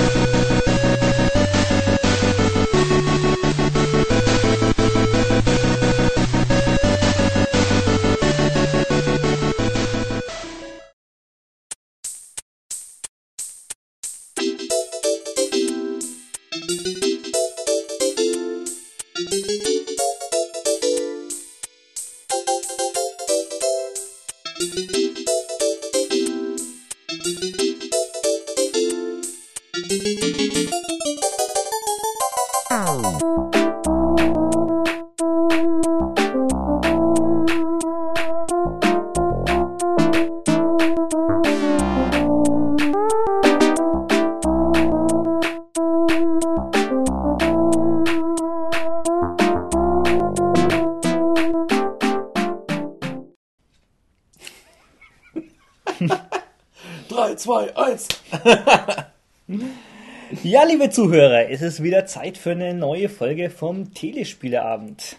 3, liebe Zuhörer, es ist wieder Zeit für eine neue Folge vom Telespieleabend.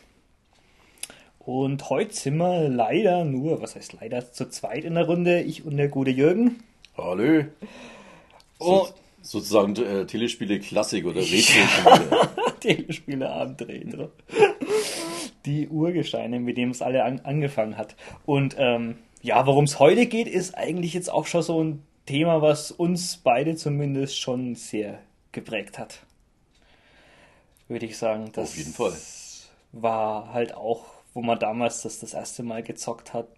Und heute sind wir leider nur, was heißt leider, zu zweit in der Runde, ich und der gute Jürgen. Hallo. Oh. So, sozusagen äh, Telespiele Klassik oder Retro-Spiele. Telespieleabend Retro. Die Urgesteine, mit dem es alle an, angefangen hat. Und ähm, ja, worum es heute geht, ist eigentlich jetzt auch schon so ein Thema, was uns beide zumindest schon sehr geprägt hat. Würde ich sagen. Das Auf jeden Fall. War halt auch, wo man damals das das erste Mal gezockt hat,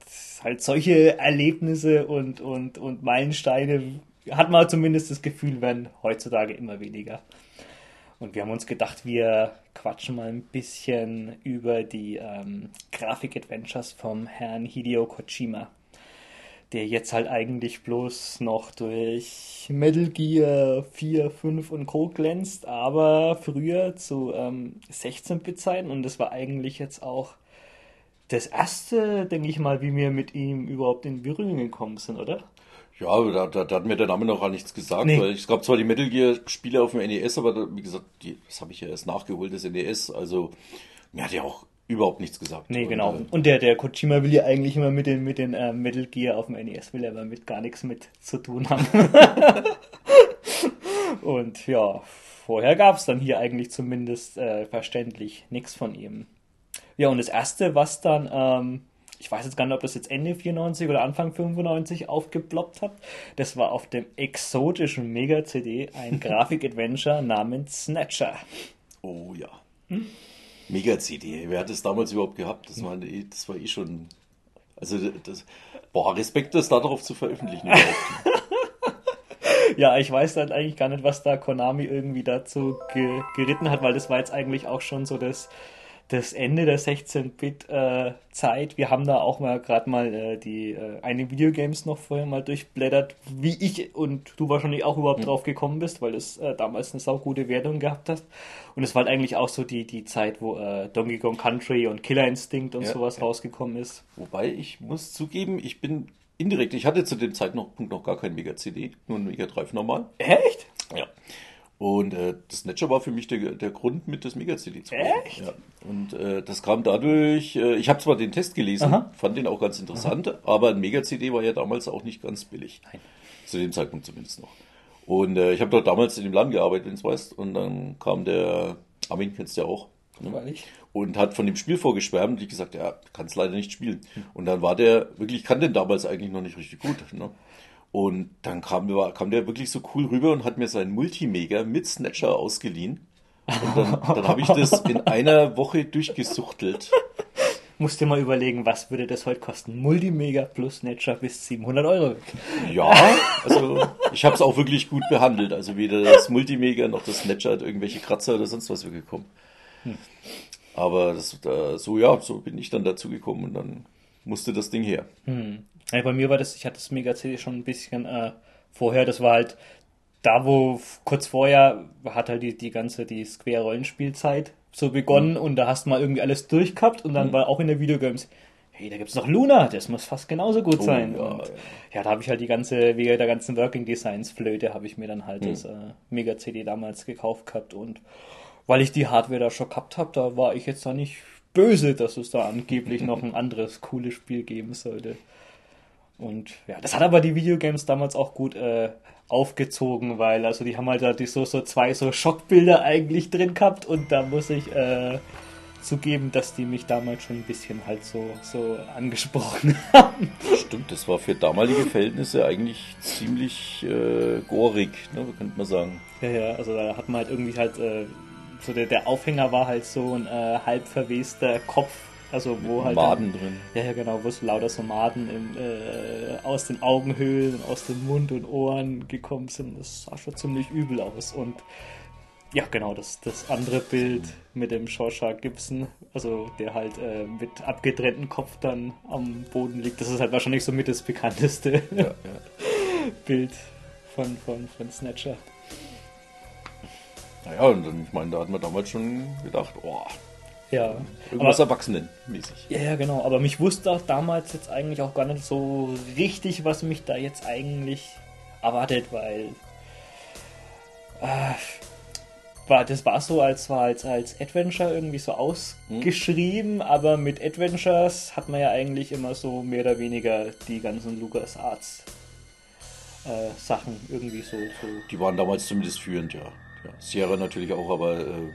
halt solche Erlebnisse und, und, und Meilensteine hat man zumindest das Gefühl, werden heutzutage immer weniger. Und wir haben uns gedacht, wir quatschen mal ein bisschen über die ähm, Grafik-Adventures vom Herrn Hideo Kojima, der jetzt halt eigentlich bloß noch durch Metal Gear 4, 5 und Co. glänzt, aber früher zu ähm, 16-Bit-Zeiten und das war eigentlich jetzt auch das erste, denke ich mal, wie wir mit ihm überhaupt in Berührung gekommen sind, oder? Ja, da, da, da hat mir der Name noch gar nichts gesagt, Nee. weil es gab zwar die Metal Gear Spiele auf dem NES, aber da, wie gesagt, die, das habe ich ja erst nachgeholt, das NES, also mir hat ja auch überhaupt nichts gesagt. Nee, Und, genau. äh, Und der, der Kojima will ja eigentlich immer mit den, mit den äh, Metal Gear auf dem NES, will er aber mit gar nichts mit zu tun haben. und ja, vorher gab es dann hier eigentlich zumindest äh, verständlich nichts von ihm. Ja, und das erste, was dann, ähm, ich weiß jetzt gar nicht, ob das jetzt Ende 94 oder Anfang 95 aufgeploppt hat, das war auf dem exotischen Mega-CD ein Grafik-Adventure namens Snatcher. Oh ja. Mega-CD. Wer hat das damals überhaupt gehabt? Das war, das war eh schon. Also, das, boah, Respekt, das darauf zu veröffentlichen. Ja, ich weiß dann eigentlich gar nicht, was da Konami irgendwie dazu ge geritten hat, weil das war jetzt eigentlich auch schon so das, das Ende der 16-Bit-Zeit. Wir haben da auch mal gerade mal äh, die äh, eine Videogames noch vorher mal durchblättert, wie ich und du wahrscheinlich auch überhaupt drauf gekommen bist, weil es äh, damals eine saugute Wertung gehabt hast. Und es war halt eigentlich auch so die, die Zeit, wo äh, Donkey Kong Country und Killer Instinct und Ja, sowas ja. rausgekommen ist. Wobei ich muss zugeben, ich bin indirekt, ich hatte zu dem Zeitpunkt noch gar kein Mega-CD, nur ein Mega Drive normal. Echt? Und äh, das Snatcher war für mich der, der Grund, mit das Mega-CD zu holen. Echt? Ja. Und äh, das kam dadurch, äh, ich habe zwar den Test gelesen, Aha. fand den auch ganz interessant, aber ein Mega-CD war ja damals auch nicht ganz billig. Nein. Zu dem Zeitpunkt zumindest noch. Und äh, ich habe dort damals in dem Laden gearbeitet, wenn du weißt, und dann kam der, Armin kennst du ja auch, ne? Und hat von dem Spiel vorgeschwärmt. Und ich gesagt, ja, kann es leider nicht spielen. Und dann war der wirklich, ich kann den damals eigentlich noch nicht richtig gut. Ne? Und dann kam, kam der wirklich so cool rüber und hat mir seinen Multimega mit Snatcher ausgeliehen. Und dann, dann habe ich das in einer Woche durchgesuchtelt. Musst dir mal überlegen, was würde das heute kosten? Multimega plus Snatcher bis 700 Euro. Ja, also ich habe es auch wirklich gut behandelt. Also weder das Multimega noch das Snatcher hat irgendwelche Kratzer oder sonst was gekommen. Aber das, da, so ja, so bin ich dann dazu gekommen und dann musste das Ding her. Ja, bei mir war das, ich hatte das Mega CD schon ein bisschen äh, vorher, das war halt da, wo kurz vorher hat halt die, die ganze, die Square-Rollenspielzeit so begonnen und da hast du mal irgendwie alles durchgehabt und dann war auch in der Videogames, hey, da gibt's noch Luna, das muss fast genauso gut Oh, sein. ja, und, ja. ja, da habe ich halt die ganze, wegen der ganzen Working Designs Flöte, habe ich mir dann halt das äh, Mega CD damals gekauft gehabt und weil ich die Hardware da schon gehabt habe, da war ich jetzt da nicht böse, dass es da angeblich noch ein anderes cooles Spiel geben sollte. Und ja, das hat aber die Videogames damals auch gut äh, aufgezogen, weil also die haben halt da die so, so zwei so Schockbilder eigentlich drin gehabt und da muss ich äh, zugeben, dass die mich damals schon ein bisschen halt so, so angesprochen haben. Stimmt, das war für damalige Verhältnisse eigentlich ziemlich äh, gorig, ne, könnte man sagen. Ja, ja, also da hat man halt irgendwie halt, äh, so der, der Aufhänger war halt so ein äh, halb verwester Kopf also wo halt. Maden dann, drin. Ja, ja, genau, wo es lauter so Maden im, äh, aus den Augenhöhlen, aus dem Mund und Ohren gekommen sind. Das sah schon ziemlich übel aus. Und ja, genau, das, das andere Bild mit dem Shawshank Gibson, also der halt äh, mit abgetrennten Kopf dann am Boden liegt, das ist halt wahrscheinlich so mit das bekannteste ja, ja. Bild von, von, von Snatcher. Naja, und dann, ich meine, da hat man damals schon gedacht, oh, ja. Irgendwas Erwachsenenmäßig. Ja, ja, genau. Aber mich wusste auch damals jetzt eigentlich auch gar nicht so richtig, was mich da jetzt eigentlich erwartet, weil äh, war, das war so als, war als, als Adventure irgendwie so ausgeschrieben, hm. aber mit Adventures hat man ja eigentlich immer so mehr oder weniger die ganzen LucasArts äh, Sachen irgendwie so, so. Die waren damals zumindest führend, ja. ja. Sierra natürlich auch, aber äh,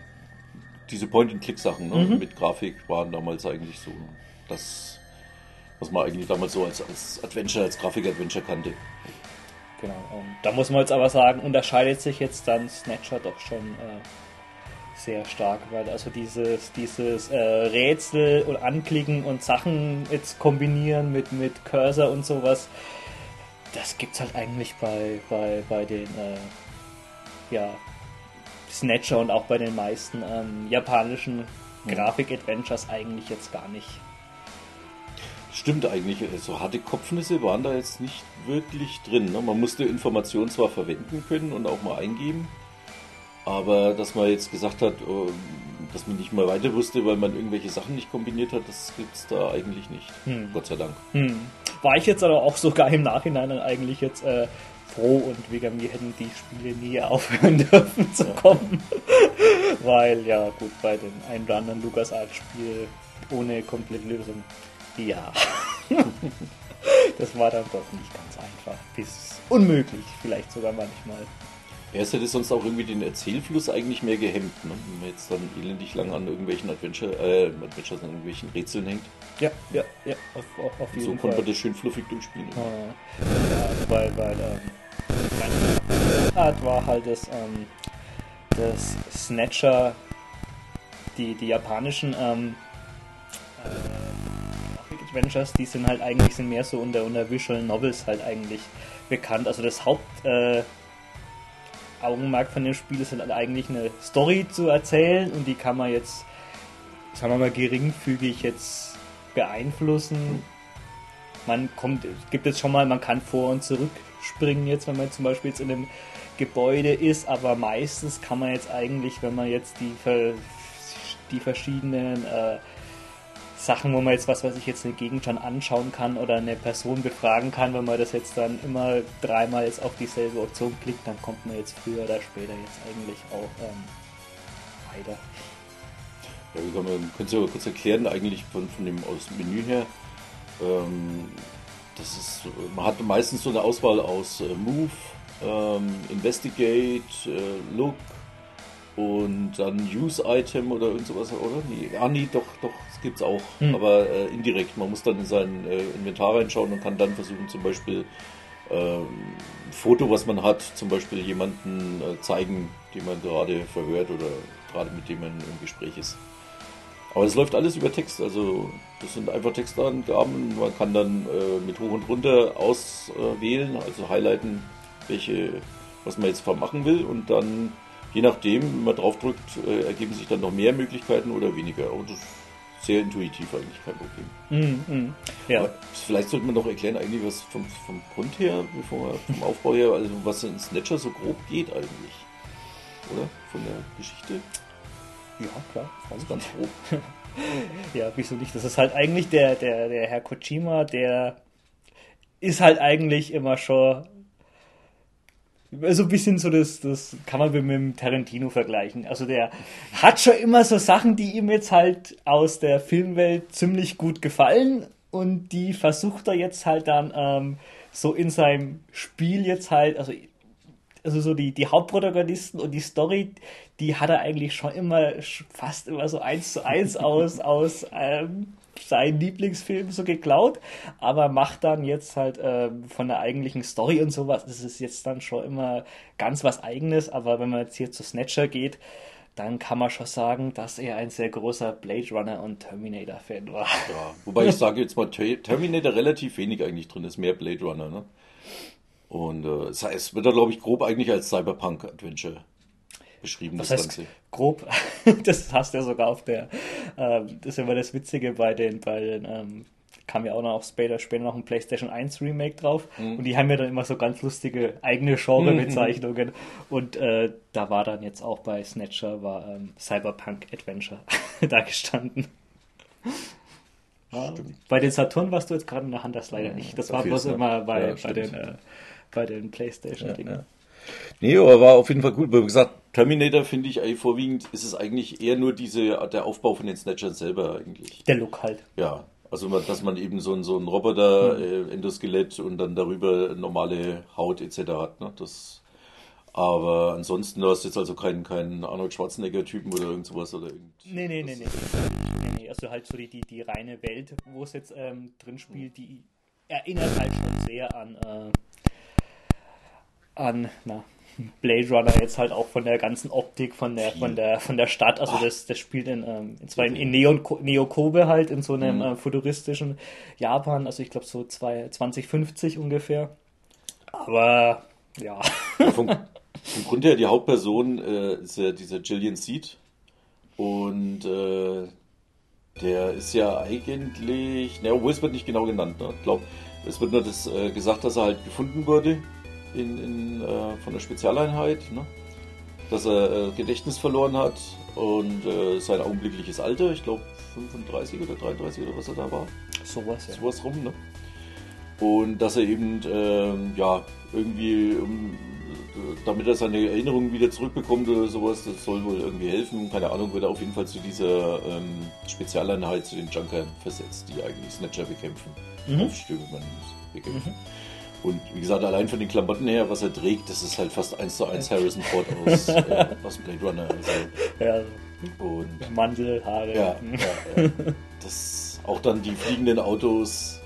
diese Point-and-Click-Sachen ne? mhm. mit Grafik waren damals eigentlich so das, was man eigentlich damals so als, als Adventure, als Grafik-Adventure kannte. Genau, und da muss man jetzt aber sagen, unterscheidet sich jetzt dann Snatcher doch schon äh, sehr stark, weil also dieses, dieses äh, Rätsel und Anklicken und Sachen jetzt kombinieren mit, mit Cursor und sowas, das gibt's halt eigentlich bei, bei, bei den äh, ja, Snatcher und auch bei den meisten ähm, japanischen hm. Grafik-Adventures eigentlich jetzt gar nicht. Stimmt eigentlich, so harte Kopfnüsse waren da jetzt nicht wirklich drin. Ne? Man musste Informationen zwar verwenden können und auch mal eingeben, aber dass man jetzt gesagt hat, ähm, dass man nicht mal weiter wusste, weil man irgendwelche Sachen nicht kombiniert hat, das gibt es da eigentlich nicht. Hm. Gott sei Dank. Hm. War ich jetzt aber auch sogar im Nachhinein eigentlich jetzt äh, froh und wegen mir hätten die Spiele nie aufhören dürfen zu kommen. Weil, ja, gut, bei dem einen oder anderen LucasArts-Spiel ohne Komplettlösung, ja. das war dann doch nicht ganz einfach. Bis unmöglich, vielleicht sogar manchmal. Ja, es hätte sonst auch irgendwie den Erzählfluss eigentlich mehr gehemmt, ne? wenn man jetzt dann elendig lang an irgendwelchen Adventure, äh, Adventures, an irgendwelchen Rätseln hängt. Ja, ja, ja, auf, auf, auf jeden so Fall. So konnte man das schön fluffig durchspielen. Ja, weil, weil ähm, Art war halt das, ähm, das Snatcher, die, die japanischen ähm, äh, Adventures, die sind halt eigentlich sind mehr so unter, unter Visual Novels halt eigentlich bekannt. Also das Haupt äh, Augenmerk von dem Spiel ist halt eigentlich eine Story zu erzählen und die kann man jetzt, sagen wir mal, geringfügig jetzt beeinflussen. Man kommt, gibt es schon mal, man kann vor und zurück springen jetzt, wenn man zum Beispiel jetzt in einem Gebäude ist, aber meistens kann man jetzt eigentlich, wenn man jetzt die, die verschiedenen äh, Sachen, wo man jetzt, was weiß ich, jetzt eine Gegend schon anschauen kann oder eine Person befragen kann, wenn man das jetzt dann immer dreimal jetzt auf dieselbe Option klickt, dann kommt man jetzt früher oder später jetzt eigentlich auch ähm, weiter. Ja, wie kann man, könnt ihr aber kurz erklären, eigentlich von, von dem aus dem Menü her, ähm, das ist, man hat meistens so eine Auswahl aus äh, Move, ähm, Investigate, äh, Look und dann Use Item oder irgend sowas, oder? Nee, ah, nee, doch, doch, das gibt's auch, hm. aber äh, indirekt. Man muss dann in sein äh, Inventar reinschauen und kann dann versuchen, zum Beispiel ähm, ein Foto, was man hat, zum Beispiel jemanden äh, zeigen, den man gerade verhört oder gerade mit dem man im Gespräch ist. Aber es läuft alles über Text, also das sind einfach Textangaben. Man kann dann äh, mit hoch und runter auswählen, also highlighten, welche, was man jetzt vermachen will und dann je nachdem, wenn man draufdrückt, äh, ergeben sich dann noch mehr Möglichkeiten oder weniger. Und das ist sehr intuitiv eigentlich, kein Problem. Mm, mm, ja. Aber vielleicht sollte man noch erklären, eigentlich was vom, vom Grund her, bevor vom Aufbau her, also was in Snatcher so grob geht eigentlich. Oder? Von der Geschichte. Ja, klar. Ganz, ganz grob. ja, wieso nicht? Das ist halt eigentlich der, der, der Herr Kojima, der ist halt eigentlich immer schon so ein bisschen so das, das kann man mit dem Tarantino vergleichen. Also der hat schon immer so Sachen, die ihm jetzt halt aus der Filmwelt ziemlich gut gefallen und die versucht er jetzt halt dann ähm, so in seinem Spiel jetzt halt, also, also so die, die Hauptprotagonisten und die Story, die hat er eigentlich schon immer fast immer so eins zu eins aus, aus ähm, seinen Lieblingsfilm so geklaut, aber macht dann jetzt halt ähm, von der eigentlichen Story und sowas, das ist jetzt dann schon immer ganz was eigenes, aber wenn man jetzt hier zu Snatcher geht, dann kann man schon sagen, dass er ein sehr großer Blade Runner und Terminator-Fan war. Ja, wobei ich sage jetzt mal, Terminator relativ wenig eigentlich drin ist, mehr Blade Runner, ne? Und äh, das heißt, wird da, glaube ich, grob eigentlich als Cyberpunk-Adventure beschrieben, Was das heißt, Ganze. Grob, das hast du ja sogar auf der, äh, das ist immer das Witzige bei den, bei den ähm, kam ja auch noch später, später noch ein PlayStation 1 Remake drauf mhm. und die haben ja dann immer so ganz lustige eigene Genre-Bezeichnungen und äh, da war dann jetzt auch bei Snatcher war ähm, Cyberpunk Adventure da gestanden. Ja, bei den Saturn warst du jetzt gerade in der Hand, das leider nicht. Das war bloß immer bei, ja, bei, den, äh, bei den PlayStation-Dingen. Ja, Nee, aber war auf jeden Fall gut. Wie gesagt, Terminator finde ich eigentlich vorwiegend, ist es eigentlich eher nur diese, der Aufbau von den Snatchern selber eigentlich. Der Look halt. Ja, also, dass man eben so, ein, so einen Roboter, mhm. äh, Endoskelett und dann darüber normale Haut etc. hat. Ne? Das, aber ansonsten, du hast jetzt also keinen, keinen Arnold Schwarzenegger-Typen oder irgend sowas oder irgend. Nee, nee, nee, nee. nee, nee. Also halt so die, die, die reine Welt, wo es jetzt ähm, drin spielt, die erinnert halt schon sehr an, äh, an, na, Blade Runner jetzt halt auch von der ganzen Optik von der von der von der Stadt. Also das das spielt in ähm, zwar in, in Neon Neo Kobe halt in so einem mhm. äh, futuristischen Japan. Also ich glaube so zwei, 2050 ungefähr. Aber ja, ja vom, vom Grund her die Hauptperson äh, ist ja dieser Gillian Seed. Und äh, der ist ja eigentlich, ne, obwohl es wird nicht genau genannt, ne? ich glaube, es wird nur das äh, gesagt, dass er halt gefunden wurde in, in, äh, von der Spezialeinheit, ne? dass er äh, Gedächtnis verloren hat und äh, sein augenblickliches Alter, ich glaube 35 oder 33 oder was er da war. Sowas, ja. Sowas rum, ne? Und dass er eben, ähm, ja, irgendwie, um, damit er seine Erinnerungen wieder zurückbekommt oder sowas, das soll wohl irgendwie helfen. Keine Ahnung, wird er auf jeden Fall zu dieser ähm, Spezialeinheit, zu den Junkern versetzt, die eigentlich Snatcher bekämpfen. Mhm. Aufstöbe man bekämpfen. Mhm. Und wie gesagt, allein von den Klamotten her, was er trägt, das ist halt fast eins zu eins Harrison Ford aus, äh, aus Blade Runner. Also. Ja. Und Mantel, Haare. Ja, ja, ja. Das, auch dann die fliegenden Autos,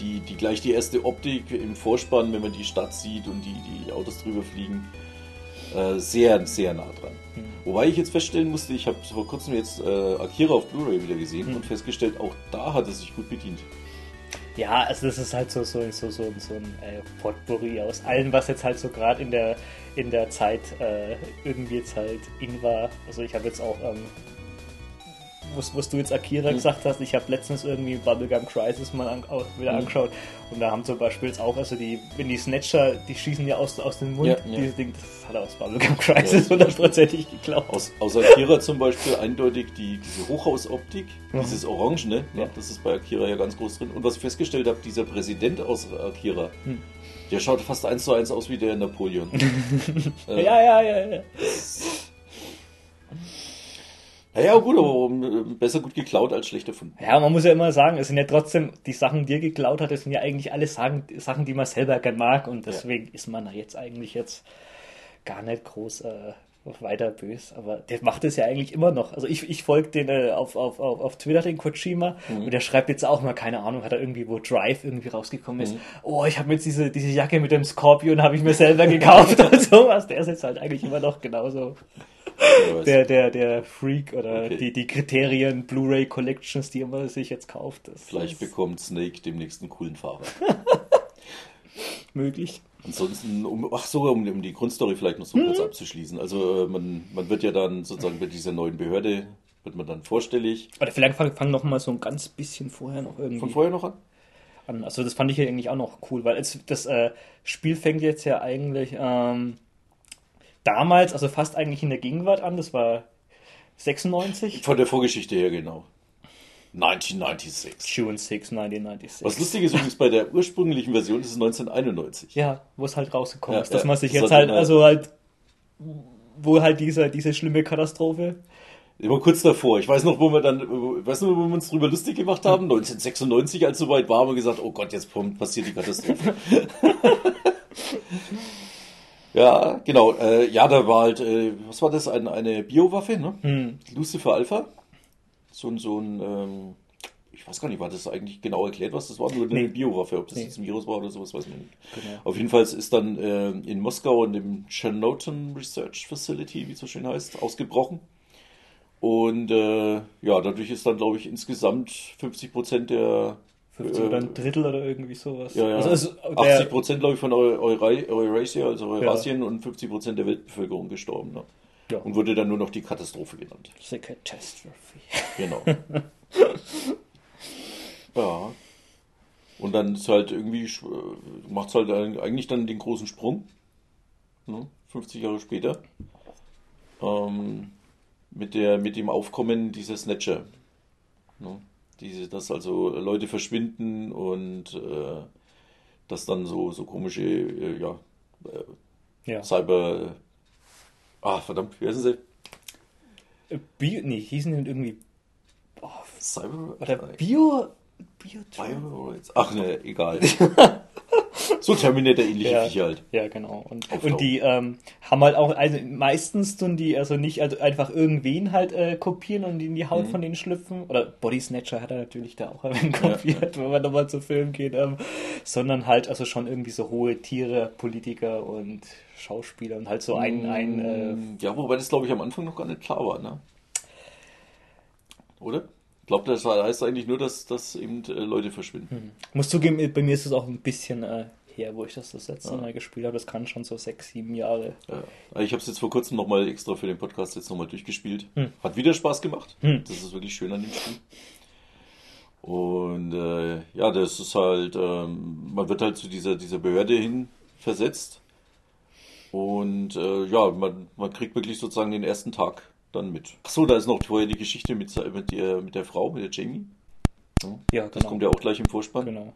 die, die gleich die erste Optik im Vorspann, wenn man die Stadt sieht und die, die Autos drüber fliegen, äh, sehr, sehr nah dran. Mhm. Wobei ich jetzt feststellen musste, ich habe vor kurzem jetzt äh, Akira auf Blu-ray wieder gesehen mhm. und festgestellt, auch da hat er sich gut bedient. Ja, also das ist halt so, so, so, so, so ein äh, Potpourri aus allem, was jetzt halt so gerade in der, in der Zeit äh, irgendwie jetzt halt in war. Also ich habe jetzt auch ähm, was, was du jetzt Akira mhm. gesagt hast, ich habe letztens irgendwie Bubblegum Crisis mal an, wieder mhm. angeschaut und da haben zum Beispiel jetzt auch, also die, wenn die Snatcher, die schießen ja aus, aus dem Mund, ja, ja. dieses Ding, das hat er aus Bubblegum Crisis hundertprozentig ja, geklaut. Aus, aus Akira zum Beispiel eindeutig die, diese Hochhausoptik, mhm. dieses Orange, ne? Ja. Das ist bei Akira ja ganz groß drin. Und was ich festgestellt habe, dieser Präsident aus Akira, mhm. der schaut fast eins zu eins aus wie der Napoleon. äh, ja, ja, ja, ja. Ja, gut, aber äh, besser gut geklaut als schlecht erfunden. Ja, man muss ja immer sagen, es sind ja trotzdem die Sachen, die er geklaut hat, das sind ja eigentlich alles Sachen, Sachen die man selber gern mag und deswegen ja. ist man jetzt eigentlich jetzt gar nicht groß äh, weiter böse, aber der macht es ja eigentlich immer noch. Also ich, ich folge den äh, auf, auf, auf, auf Twitter, den Kojima, mhm. und der schreibt jetzt auch mal, keine Ahnung, hat er irgendwie, wo Drive irgendwie rausgekommen ist, mhm. oh, ich habe mir jetzt diese, diese Jacke mit dem Scorpion, habe ich mir selber gekauft und sowas. Der ist jetzt halt eigentlich immer noch genauso der, der, der Freak oder okay. die, die Kriterien Blu-ray Collections, die man sich jetzt kauft. Vielleicht bekommt Snake demnächst einen coolen Fahrer. Möglich. Ansonsten, um, ach so, um, um die Grundstory vielleicht noch so mhm. kurz abzuschließen. Also äh, man, man wird ja dann sozusagen bei dieser neuen Behörde, wird man dann vorstellig. Oder vielleicht fangen fang noch mal so ein ganz bisschen vorher noch irgendwie. Von vorher noch an? an. Also das fand ich ja eigentlich auch noch cool, weil es, das äh, Spiel fängt jetzt ja eigentlich ähm, damals, also fast eigentlich in der Gegenwart an, das war 96. Von der Vorgeschichte her, genau. 1996. June 6, 1996. Was lustig ist übrigens bei der ursprünglichen Version ist es 1991. Ja, wo es halt rausgekommen ja, ist, dass ja, man sich jetzt halt, also halt, wo halt diese, diese schlimme Katastrophe Immer kurz davor. Ich weiß noch, wo wir dann, weißt du, wo wir uns drüber lustig gemacht haben? 1996, als soweit war, haben wir gesagt, oh Gott, jetzt passiert die Katastrophe. ja, genau. Äh, ja, da war halt, äh, was war das? Ein, eine Biowaffe, ne? Hm. Lucifer Alpha. So, ein- so ein, ähm, ich weiß gar nicht, war das eigentlich genau erklärt, was das war? Nur eine Nee. Biowaffe, ob das Nee. jetzt ein Virus war oder sowas, weiß man nicht. Genau. Auf jeden Fall ist dann äh, in Moskau in dem Chernobyl Research Facility, wie es so schön heißt, ausgebrochen. Und äh, ja, dadurch ist dann, glaube ich, insgesamt 50 Prozent der 50 oder ein Drittel oder irgendwie sowas. ja, ja, Also, also der, 80 Prozent, glaube ich, von Eu Eura- Eurasia, also Eurasien, und 50 Prozent der Weltbevölkerung gestorben. Ne? Ja. Und wurde dann nur noch die Katastrophe genannt. The Catastrophe. Genau. ja. Und dann ist halt irgendwie, macht es halt eigentlich dann den großen Sprung. Ne? 50 Jahre später. Ähm, mit, der, mit dem Aufkommen dieser Snatcher. Ne? Diese, dass also Leute verschwinden und äh, dass dann so, so komische, äh, ja, Ja. Cyber. Ah, verdammt, wie heißen sie? Äh, Bio, nee, hießen die irgendwie. Oh, Cyber. oder Bio. Bio. Bioroids. Ach ne, egal. so Terminator-ähnliche Ja, Viecher halt. ja, genau. Und, und die ähm, haben halt auch, also meistens tun die also nicht also einfach irgendwen halt äh, kopieren und in die Haut von denen schlüpfen. Oder Body Snatcher hat er natürlich da auch ein wenig Ja, kopiert, wenn man nochmal zu Film geht. Ähm, sondern halt also schon irgendwie so hohe Tiere, Politiker und Schauspieler und halt so ein, ein äh, ja, wobei das glaube ich am Anfang noch gar nicht klar war, ne? Oder? Ich glaube, das heißt eigentlich nur, dass, dass eben äh, Leute verschwinden. muss zugeben, bei mir ist es auch ein bisschen äh, her, wo ich das das letzte Ja. Mal gespielt habe. Das kann schon so sechs, sieben Jahre. Ja. Ich habe es jetzt vor kurzem nochmal extra für den Podcast jetzt nochmal durchgespielt. Hm. Hat wieder Spaß gemacht. Hm. Das ist wirklich schön an dem Spiel. Und äh, ja, das ist halt, ähm, man wird halt zu dieser, dieser Behörde hin versetzt. Und äh, ja, man, man kriegt wirklich sozusagen den ersten Tag dann mit. Achso, da ist noch vorher die Geschichte mit, mit, der, mit der Frau, mit der Jamie. Ja, Das genau. kommt ja auch gleich im Vorspann. genau.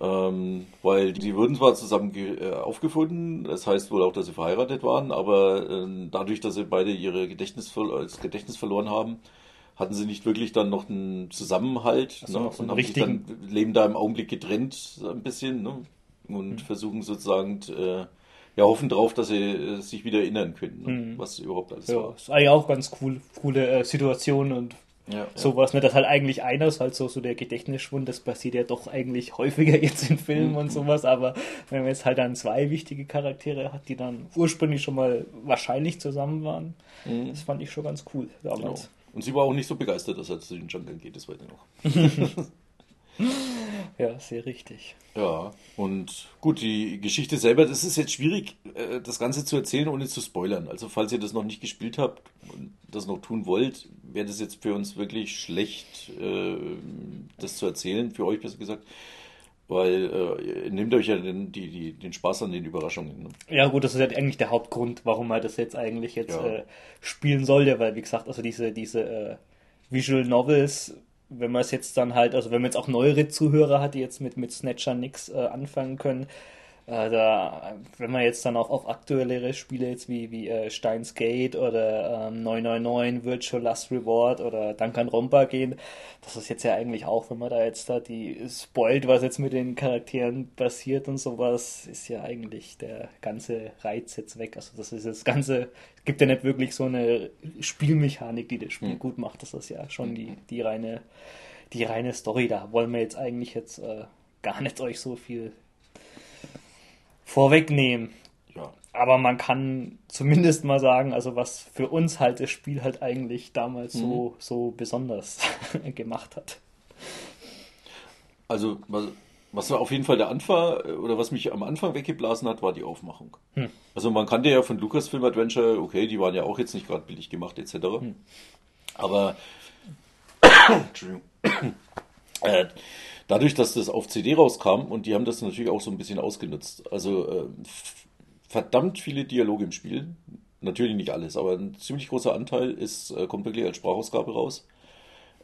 Ähm, weil die wurden zwar zusammen äh, aufgefunden, das heißt wohl auch, dass sie verheiratet waren, aber ähm, dadurch, dass sie beide ihre Gedächtnis, das Gedächtnis verloren haben, hatten sie nicht wirklich dann noch einen Zusammenhalt Also ne? so einen und haben sich dann, leben da im Augenblick getrennt ein bisschen ne? und Mhm. versuchen sozusagen, äh, ja, hoffen drauf, dass sie äh, sich wieder erinnern können, ne? Mhm. was überhaupt alles Ja, war. ist eigentlich auch ganz cool, coole äh, Situation und Ja, sowas, ne? Dass halt eigentlich einer ist halt so, so der Gedächtnisschwund, das passiert ja doch eigentlich häufiger jetzt in Filmen und sowas, aber wenn man jetzt halt dann zwei wichtige Charaktere hat, die dann ursprünglich schon mal wahrscheinlich zusammen waren, Mhm. das fand ich schon ganz cool Genau. damals. Und sie war auch nicht so begeistert, dass er zu den Jungle geht, das weiß ich noch. Ja, sehr richtig. Ja, und gut, die Geschichte selber, das ist jetzt schwierig, äh, das Ganze zu erzählen, ohne zu spoilern. Also, falls ihr das noch nicht gespielt habt und das noch tun wollt, wäre das jetzt für uns wirklich schlecht, äh, das zu erzählen, für euch besser gesagt, weil äh, ihr nehmt euch ja den, die, die, den Spaß an den Überraschungen. Ne? Ja gut, das ist ja eigentlich der Hauptgrund, warum man das jetzt eigentlich jetzt Ja. äh, spielen sollte, weil wie gesagt, also diese, diese äh, Visual Novels, wenn man es jetzt dann halt, also wenn man jetzt auch neuere Zuhörer hat, die jetzt mit, mit Snatcher nix äh, anfangen können, äh, da, wenn man jetzt dann auch auf aktuellere Spiele jetzt wie, wie äh, Steins Gate oder ähm, 999 Virtual Last Reward oder Danganronpa gehen, das ist jetzt ja eigentlich auch, wenn man da jetzt da die spoilt, was jetzt mit den Charakteren passiert und sowas, ist ja eigentlich der ganze Reiz jetzt weg. Also das ist das Ganze, es gibt ja nicht wirklich so eine Spielmechanik, die das Spiel Hm. gut macht. Das ist ja schon die, die reine, die reine Story. Da wollen wir jetzt eigentlich jetzt äh, gar nicht euch so viel vorwegnehmen. Ja, Aber man kann zumindest mal sagen, also was für uns halt das Spiel halt eigentlich damals so, so besonders gemacht hat. also, was, was war auf jeden Fall der Anfang, oder was mich am Anfang weggeblasen hat, war die Aufmachung. Hm. Also man kannte ja von Lucasfilm Adventure, okay, die waren ja auch jetzt nicht gerade billig gemacht, etc. Hm. Aber Entschuldigung. äh, dadurch, dass das auf CD rauskam und die haben das natürlich auch so ein bisschen ausgenutzt. Also äh, verdammt viele Dialoge im Spiel. Natürlich nicht alles, aber ein ziemlich großer Anteil ist, äh, kommt wirklich als Sprachausgabe raus.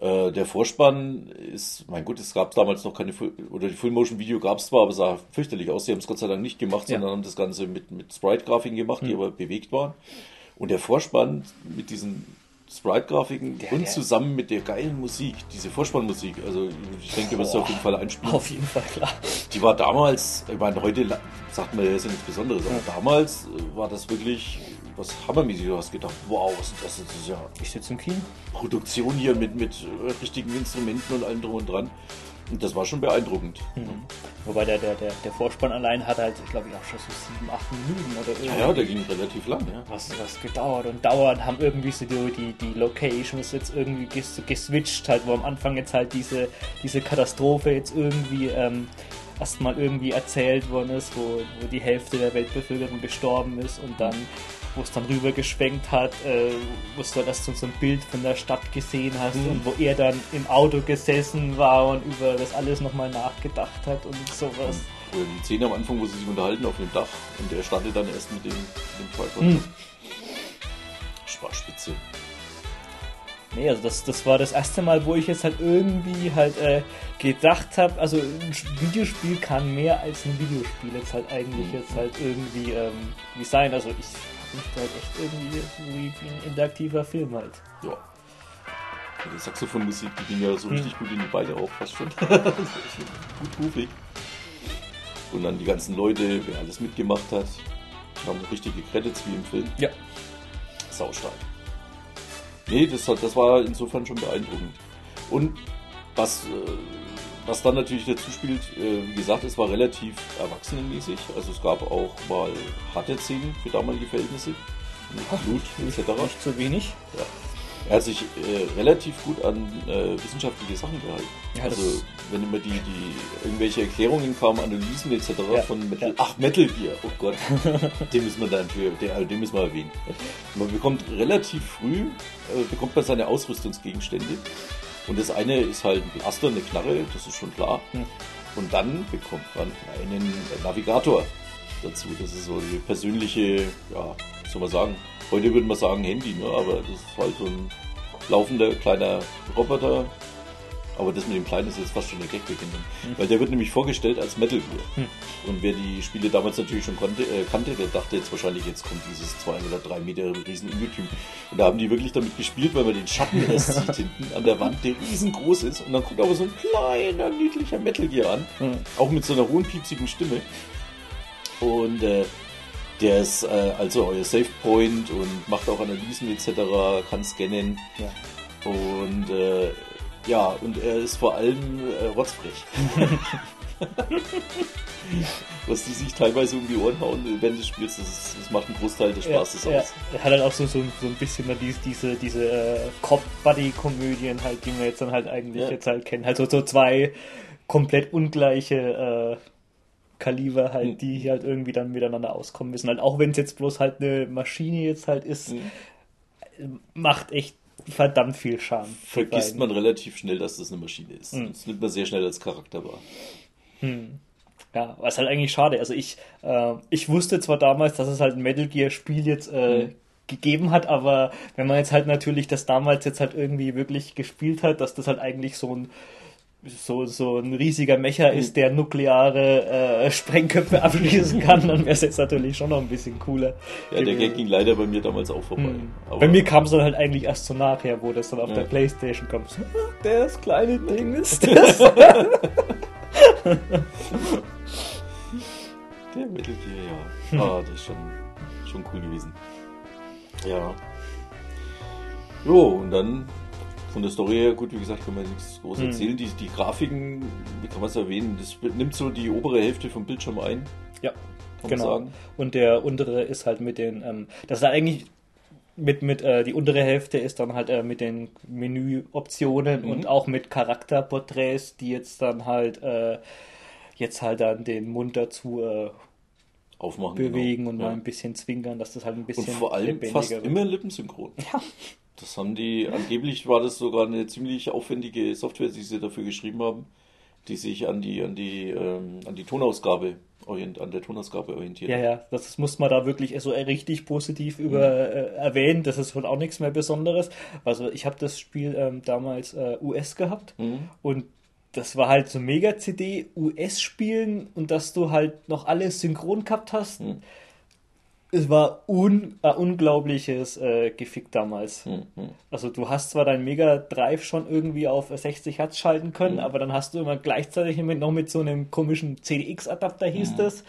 Äh, der Vorspann ist, mein Gott, es gab damals noch keine Full, oder die Full-Motion-Video gab es zwar, aber sah fürchterlich aus. Sie haben es Gott sei Dank nicht gemacht, Ja. sondern haben das Ganze mit, mit Sprite-Grafiken gemacht, die Hm. aber bewegt waren. Und der Vorspann mit diesen Sprite-Grafiken und der- zusammen mit der geilen Musik, diese Vorspannmusik, also ich denke, du Boah. auf jeden Fall einspielen. Auf jeden Fall klar. Die war damals, ich meine, heute sagt man ja, ist ja nichts Besonderes, aber damals äh, war das wirklich was hammermäßig. Du hast gedacht, wow, was ist das? Das ist ja Ich sitze im Kino. Produktion hier mit, mit äh, richtigen Instrumenten und allem drum und dran. Das war schon beeindruckend. Wobei der, der, der, der Vorspann allein hat halt, ich glaube ich, auch schon so sieben, acht Minuten oder irgendwie. Ja, ja, der ging relativ lang, ja. was, was gedauert und dauert, haben irgendwie so die, die, die Locations jetzt irgendwie ges, geswitcht, halt, wo am Anfang jetzt halt diese, diese Katastrophe jetzt irgendwie ähm, erstmal irgendwie erzählt worden ist, wo, wo die Hälfte der Weltbevölkerung gestorben ist und dann, wo es dann rüber geschwenkt hat, äh, wo du erst so, so ein Bild von der Stadt gesehen hast Mhm. und wo er dann im Auto gesessen war und über das alles nochmal nachgedacht hat und sowas. Oder die Szene am Anfang, wo sie sich unterhalten auf dem Dach und der startet dann erst mit dem, mit dem Tripod. Mhm. Sparspitze. Nee, also das, das war das erste Mal, wo ich jetzt halt irgendwie halt äh, gedacht habe, also ein Videospiel kann mehr als ein Videospiel jetzt halt eigentlich jetzt halt irgendwie ähm, wie sein. Also ich da halt echt irgendwie wie, wie ein interaktiver Film halt. Ja. Die Saxophonmusik, die ging ja so Mhm. richtig gut in die Beine auch fast schon. gut groovig. Und dann die ganzen Leute, wer alles mitgemacht hat, die haben richtige Credits wie im Film. Ja. Saustark. Nee, das, hat, das war insofern schon beeindruckend. Und was, äh, was dann natürlich dazu spielt, äh, wie gesagt, es war relativ erwachsenenmäßig. Also es gab auch mal harte Szenen für damalige Verhältnisse. Mit Blut etc. Nicht so wenig. Ja. Er hat sich äh, relativ gut an äh, wissenschaftliche Sachen gehalten. Ja, also wenn immer die, die irgendwelche Erklärungen kamen, Analysen etc. Ja, von Metal, ja. ach Metal Gear, oh Gott, den müssen wir dann für, der, den müssen wir erwähnen. Man bekommt relativ früh äh, bekommt man seine Ausrüstungsgegenstände und das eine ist halt ein Blaster, eine Knarre, das ist schon klar. Hm. Und dann bekommt man einen Navigator dazu. Das ist so die persönliche, ja, soll man sagen, heute würde man sagen Handy, ne? aber das ist halt so ein laufender kleiner Roboter. Aber das mit dem Kleinen ist jetzt fast schon eine Gagbeginnung. Weil der wird nämlich vorgestellt als Metal Gear. Und wer die Spiele damals natürlich schon konnte, äh, kannte, der dachte jetzt wahrscheinlich, jetzt kommt dieses zwei oder drei Meter riesen Ungetüm. Und da haben die wirklich damit gespielt, weil man den Schatten erst sieht hinten an der Wand, der riesengroß ist. Und dann kommt aber so ein kleiner, niedlicher Metal Gear an. Mhm. Auch mit so einer hohen, piepsigen Stimme. Und äh, der ist äh, also euer Save Point und macht auch Analysen etc., kann scannen. Ja. Und äh, ja, und er ist vor allem äh, rotzfrech. Was die sich teilweise um die Ohren hauen während des Spiels, das, das macht einen Großteil des Spaßes ja, aus. Er hat halt auch so, so, so ein bisschen mal diese, diese, diese äh, Cop-Buddy-Komödien halt, die wir jetzt dann halt eigentlich Ja. jetzt halt kennen. Halt so, zwei komplett ungleiche äh, Kaliber halt, Hm. die halt irgendwie dann miteinander auskommen müssen. Halt, auch wenn es jetzt bloß halt eine Maschine jetzt halt ist, Hm. macht echt verdammt viel Charme. Vergisst man relativ schnell, dass das eine Maschine ist. Mhm. Das nimmt man sehr schnell als Charakter wahr. Ja, was halt eigentlich schade. Also ich, äh, ich wusste zwar damals, dass es halt ein Metal Gear Spiel jetzt äh, Mhm. gegeben hat, aber wenn man jetzt halt natürlich das damals jetzt halt irgendwie wirklich gespielt hat, dass das halt eigentlich so ein so, so ein riesiger Mecher ist, der nukleare äh, Sprengköpfe abschließen kann, dann wäre es jetzt natürlich schon noch ein bisschen cooler. Ja, der Gag ging leider bei mir damals auch vorbei. Hm. Bei mir kam es dann halt eigentlich erst so nachher, wo das dann auf Ja. der Playstation kommt. Das kleine Ding ist das. Der Metal Gear, ja. Ah, das ist schon, schon cool gewesen. Ja. Jo, und dann von der Story her, gut, wie gesagt, kann man nichts groß Hm. erzählen. Die, die Grafiken, wie kann man es erwähnen, das nimmt so die obere Hälfte vom Bildschirm ein, ja, kann genau. man sagen. Und der untere ist halt mit den, ähm, das ist eigentlich mit, mit äh, die untere Hälfte ist dann halt äh, mit den Menüoptionen Mhm. und auch mit Charakterporträts, die jetzt dann halt äh, jetzt halt dann den Mund dazu äh, Aufmachen. bewegen genau. und ja. mal ein bisschen zwinkern, dass das halt ein bisschen Und vor allem fast wird. immer lippensynchron. Ja. Das haben die, angeblich war das sogar eine ziemlich aufwendige Software, die sie dafür geschrieben haben, die sich an die, an die, ähm, an die Tonausgabe orient, an der Tonausgabe orientiert. Ja, ja, das, muss man da wirklich so richtig positiv über äh, erwähnen. Das ist wohl auch nichts mehr Besonderes. Also ich habe das Spiel ähm, damals äh, US gehabt Mhm. und das war halt so Mega-CD, US spielen und dass du halt noch alles synchron gehabt hast. Mhm. Es war un, ein unglaubliches äh, Gefick damals. Mhm. Also du hast zwar dein Mega Drive schon irgendwie auf 60 Hertz schalten können, Mhm. aber dann hast du immer gleichzeitig mit, noch mit so einem komischen CDX-Adapter hieß Mhm. das.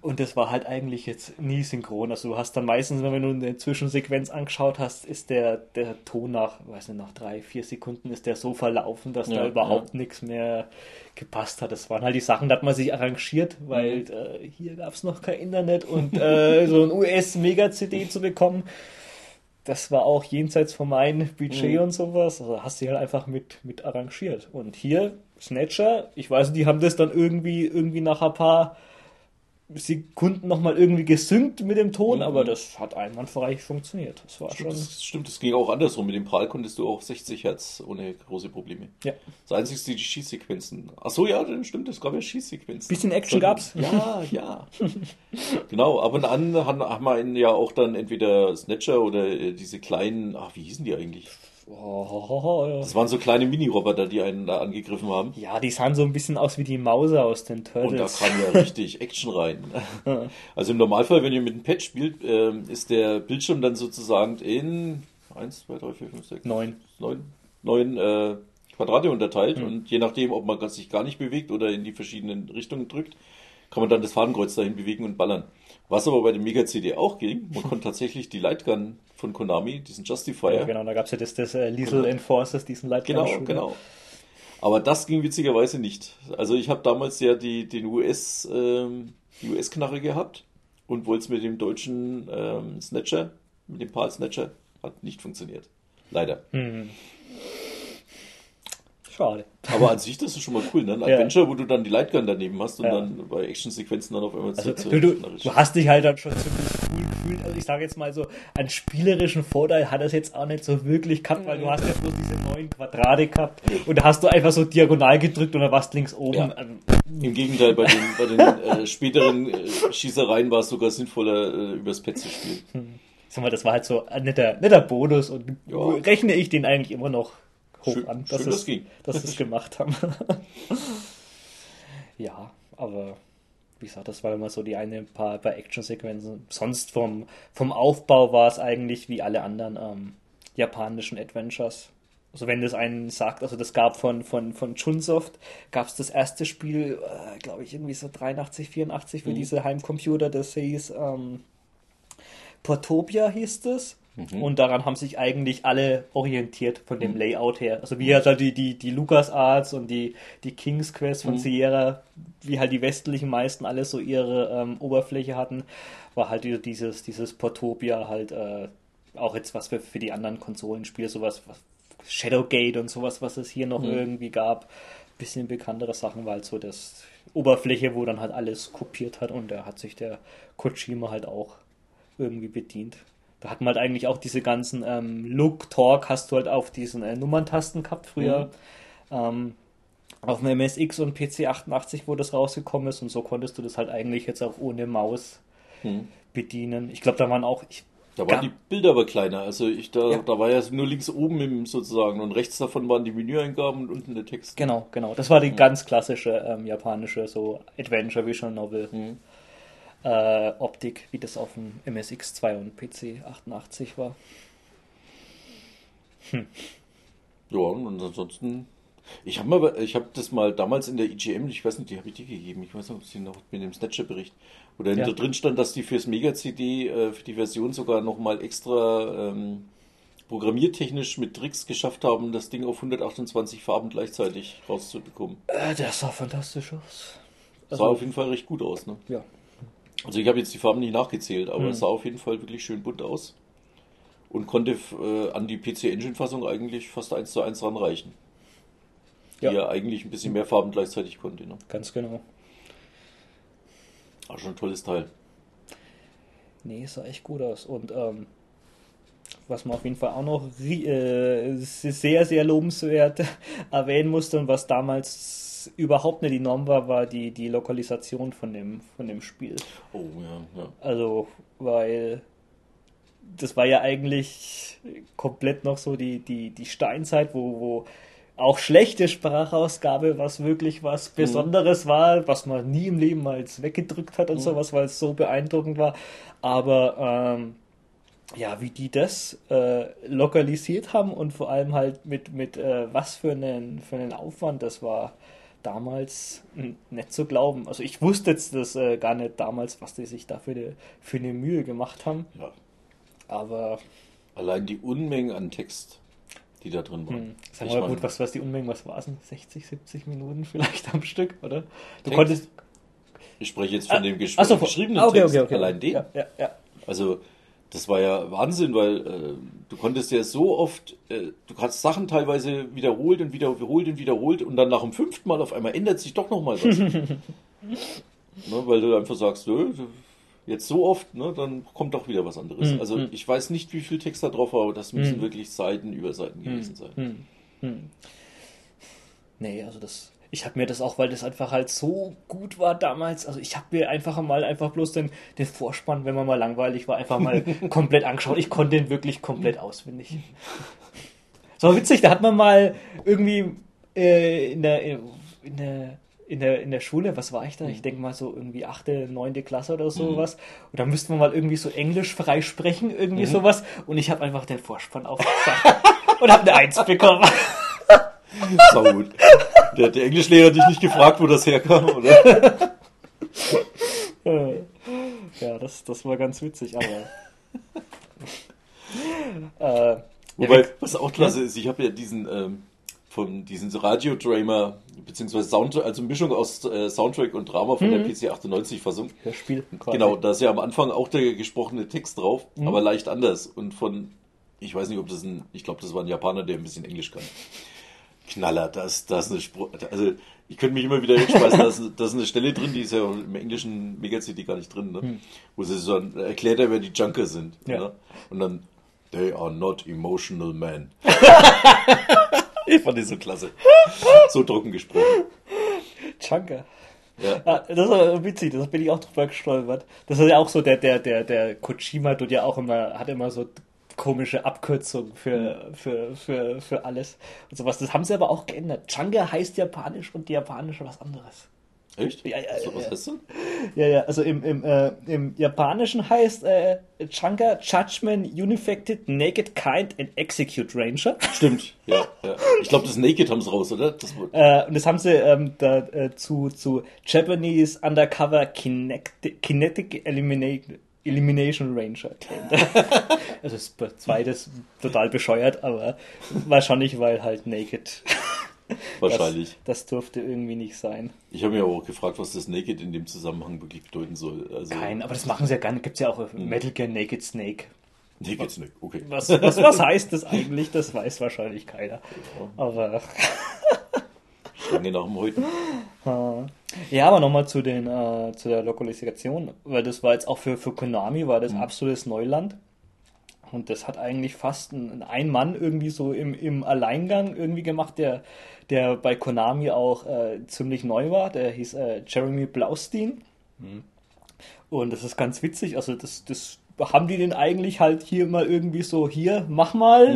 Und das war halt eigentlich jetzt nie synchron. Also du hast dann meistens, wenn du eine Zwischensequenz angeschaut hast, ist der, der Ton nach, weiß nicht, nach drei, vier Sekunden ist der so verlaufen, dass Ja, da überhaupt nichts mehr gepasst hat. Das waren halt die Sachen, da hat man sich arrangiert, weil Mhm. äh, hier gab es noch kein Internet und äh, so ein US-Mega-CD zu bekommen. Das war auch jenseits von meinem Budget Mhm. und sowas. Also hast du halt einfach mit, mit arrangiert. Und hier, Snatcher, ich weiß, die haben das dann irgendwie, irgendwie nach ein paar Sekunden nochmal irgendwie gesynkt mit dem Ton, Mhm. aber das hat einwandfrei funktioniert. Das war Stimmt, schon. das stimmt, das ging auch andersrum. Mit dem Pral konntest du auch 60 Hertz ohne große Probleme. Ja. Das einzige ist die Schießsequenzen. Ach so, ja, dann stimmt, es gab ja Schießsequenzen. Bisschen Action Dann- gab's. Ja, ja. genau, ab und an haben, haben wir ja auch dann entweder Snatcher oder äh, diese kleinen, ach, wie hießen die eigentlich? Oh, Das waren so kleine Mini-Roboter, die einen da angegriffen haben. ja, die sahen so ein bisschen aus wie die Mauser aus den Und da Turtles. kam ja richtig Action rein. Also im Normalfall, wenn ihr mit einem Pad spielt, ähm, ist der Bildschirm dann sozusagen in 1, 2, 3, 4, 5, 6, Neun. 9, 9 äh, Quadrate unterteilt. Mhm. Und je nachdem, ob man sich gar nicht bewegt oder in die verschiedenen Richtungen drückt, kann man dann das Fadenkreuz dahin bewegen und ballern. Was aber bei dem Mega CD auch ging, man konnte tatsächlich die Lightgun von Konami, diesen Justifier, Ja, genau, da gab es ja das, das äh, Lethal Enforcers, diesen Lightgun Genau, genau. Aber das ging witzigerweise nicht. Also ich habe damals ja die, den US, ähm, die US-Knarre gehabt und wollte es mit dem deutschen ähm, Snatcher, mit dem PAL Snatcher, hat nicht funktioniert. Leider. Hm. Schade. Aber an sich, das ist schon mal cool, ne? Ein Ja. Adventure, wo du dann die Lightgun daneben hast und Ja. dann bei Actionsequenzen dann auf einmal Also, du, du, du hast dich halt dann schon ziemlich cool gefühlt. Also ich sage jetzt mal so, einen spielerischen Vorteil hat es jetzt auch nicht so wirklich gehabt, weil du hast ja bloß diese neun Quadrate gehabt und da hast du einfach so diagonal gedrückt und dann warst links oben. Ja. Also, Im Gegenteil, bei den, bei den äh, späteren äh, Schießereien war es sogar sinnvoller, äh, übers Pad zu spielen. sag mal, das war halt so ein netter, netter Bonus und Ja. rechne ich den eigentlich immer noch hoch Schön- an, schön, dass, dass es, ging. dass sie es gemacht haben. ja, aber wie gesagt, das war immer so die eine paar, paar Actionsequenzen. Sonst vom, vom Aufbau war es eigentlich wie alle anderen ähm, japanischen Adventures. Also wenn das einen sagt, also das gab von, von, von Chunsoft, gab es das erste Spiel, äh, glaube ich, irgendwie so 83, 84 für Mhm. diese Heimcomputer, das hieß ähm, Portopia hieß es. Mhm. Und daran haben sich eigentlich alle orientiert von dem Layout her. Also wie halt die, die, die LucasArts und die, die King's Quest von Mhm. Sierra, wie halt die westlichen meisten alle so ihre ähm, Oberfläche hatten, war halt wieder dieses, dieses Portopia halt äh, auch jetzt was für, für die anderen Konsolenspiele, sowas, was Shadowgate und sowas, was es hier noch Mhm. irgendwie gab. Bisschen bekanntere Sachen war halt so das Oberfläche, wo dann halt alles kopiert hat und da hat sich der Kojima halt auch irgendwie bedient. Da hat man halt eigentlich auch diese ganzen ähm, Look, Talk hast du halt auf diesen äh, Nummerntasten gehabt früher. Ähm, auf dem MSX und PC 88, wo das rausgekommen ist und so konntest du das halt eigentlich jetzt auch ohne Maus Hm. bedienen. Ich glaube, da waren auch, ich, Da waren die Bilder aber kleiner. Also ich da, Ja. da war ja nur links oben im, sozusagen und rechts davon waren die Menüeingaben und unten der Text. genau, genau, das war die ganz klassische ähm, japanische so Adventure Visual Novel Mhm. Äh, Optik, wie das auf dem MSX 2 und PC 88 war. Ja, und ansonsten. Ich habe mal, ich habe das mal damals in der IGM, ich weiß nicht, die habe ich dir gegeben, ich weiß nicht, ob sie noch mit dem Snatcher-Bericht, wo da Ja. drin stand, dass die fürs Mega-CD, äh, für die Version sogar nochmal extra ähm, programmiertechnisch mit Tricks geschafft haben, das Ding auf 128 Farben gleichzeitig rauszubekommen. Äh, das sah fantastisch aus. sah auf jeden Fall recht gut aus, ne? ja. Also ich habe jetzt die Farben nicht nachgezählt, aber Hm. es sah auf jeden Fall wirklich schön bunt aus. Und konnte äh, an die PC Engine Fassung eigentlich fast eins zu eins ranreichen. Ja. Die ja eigentlich ein bisschen mehr Farben gleichzeitig konnte. Ne? Ganz genau. Aber schon ein tolles Teil. Nee, sah echt gut aus. Und ähm, was man auf jeden Fall auch noch äh, sehr, sehr lobenswert erwähnen musste und was damals überhaupt nicht die Norm war, war die, die Lokalisation von dem, von dem Spiel. Oh ja, ja. Also, weil das war ja eigentlich komplett noch so die, die, die Steinzeit, wo, wo auch schlechte Sprachausgabe, was wirklich was Besonderes war, was man nie im Leben mal weggedrückt hat und sowas, weil es so beeindruckend war. Aber ähm, ja, wie die das äh, lokalisiert haben und vor allem halt mit, mit äh, was für einen, für einen Aufwand das war damals nicht zu glauben. Also ich wusste jetzt das äh, gar nicht damals, was die sich da für eine, für eine Mühe gemacht haben, Ja. aber Allein die Unmengen an Text, die da drin waren. hm, sag mal gut, was, was die Unmengen, was war es denn? 60, 70 Minuten vielleicht am Stück, oder? Du Text? konntest... Ich spreche jetzt von dem gesch so, geschriebenen ah, okay, Text, okay, okay. allein den. Ja, ja. Also das war ja Wahnsinn, weil äh, du konntest ja so oft, äh, du hast Sachen teilweise wiederholt und wiederholt und wiederholt und dann nach dem fünften Mal auf einmal ändert sich doch nochmal was. ne, weil du einfach sagst, nö, jetzt so oft, ne, dann kommt doch wieder was anderes. Hm, Also hm. ich weiß nicht, wie viel Text da drauf war, aber das müssen Hm. wirklich Seiten über Seiten gewesen sein. Hm. Hm. Nee, also das. Ich habe mir das auch, weil das einfach halt so gut war damals. Also ich habe mir einfach mal einfach bloß den, den Vorspann, wenn man mal langweilig war, einfach mal komplett angeschaut. Ich konnte den wirklich komplett auswendig. So witzig, da hat man mal irgendwie äh, in der in der in der, in der Schule, was war ich da? Ich denke mal so irgendwie achte, neunte Klasse oder sowas. Und da müsste man mal irgendwie so Englisch frei sprechen, irgendwie sowas. Und ich habe einfach den Vorspann aufgesagt und habe eine Eins bekommen. Sau gut. Der, der Englischlehrer hat dich nicht gefragt, wo das herkam, oder? ja, das, das war ganz witzig, aber. äh, Wobei, ja, was auch klasse ist, ich habe ja diesen, ähm, von diesen Radiodrama, beziehungsweise Soundtrack, also Mischung aus äh, Soundtrack und Drama von der PC 98 Fassung. das Spiel quasi. Genau, da ist ja am Anfang auch der gesprochene Text drauf, Mhm. aber leicht anders. Und von, ich weiß nicht, ob das ein, ich glaube, das war ein Japaner, der ein bisschen Englisch kann. Knaller, das, das ist eine Spruch, also ich könnte mich immer wieder hinschmeißen, da ist, da ist eine Stelle drin, die ist ja im englischen Mega-CD gar nicht drin, ne? wo sie so ein- erklärt, er, wer die Junker sind. Ja. Ne? Und dann, they are not emotional men. ich fand die so klasse. So trocken gesprochen. Chunker. Ja. Ah, das war witzig, das bin ich auch drüber gestolpert. Das ist ja auch so, der, der, der, der Kojima tut ja auch immer, hat immer so komische Abkürzungen für, für, für, für alles und sowas. Das haben sie aber auch geändert. Changa heißt japanisch und die japanische was anderes. Echt? Ja, ja, so, was ja. heißt du? Ja, ja, also im, im, äh, im Japanischen heißt äh, Changa Judgment Unifected Naked Kind and Execute Ranger. Stimmt. Ja, ja. Ich glaube, das Naked haben sie raus, oder? Das, Äh, und das haben sie ähm, da, äh, zu, zu Japanese Undercover Kinetic, Kinetic Elimination, Elimination Ranger erklärt. also das zweites total bescheuert, aber wahrscheinlich, weil halt Naked. wahrscheinlich. Das, das durfte irgendwie nicht sein. Ich habe mir aber auch gefragt, was das Naked in dem Zusammenhang wirklich bedeuten soll. Also, Kein, aber das machen sie ja nicht. Gibt es ja auch auf Metal Gear Naked Snake. Naked Snake, okay. Was, was, was heißt das eigentlich? Das weiß wahrscheinlich keiner. Aber Schlange nach dem Häuten. Ja, aber nochmal zu den äh, zu der Lokalisation, weil das war jetzt auch für, für Konami war das absolutes Neuland. Und das hat eigentlich fast ein, ein Mann irgendwie so im, im Alleingang irgendwie gemacht, der, der bei Konami auch äh, ziemlich neu war. Der hieß äh, Jeremy Blaustein. Und das ist ganz witzig. Also das, das haben die den eigentlich halt hier mal irgendwie so, hier, mach mal,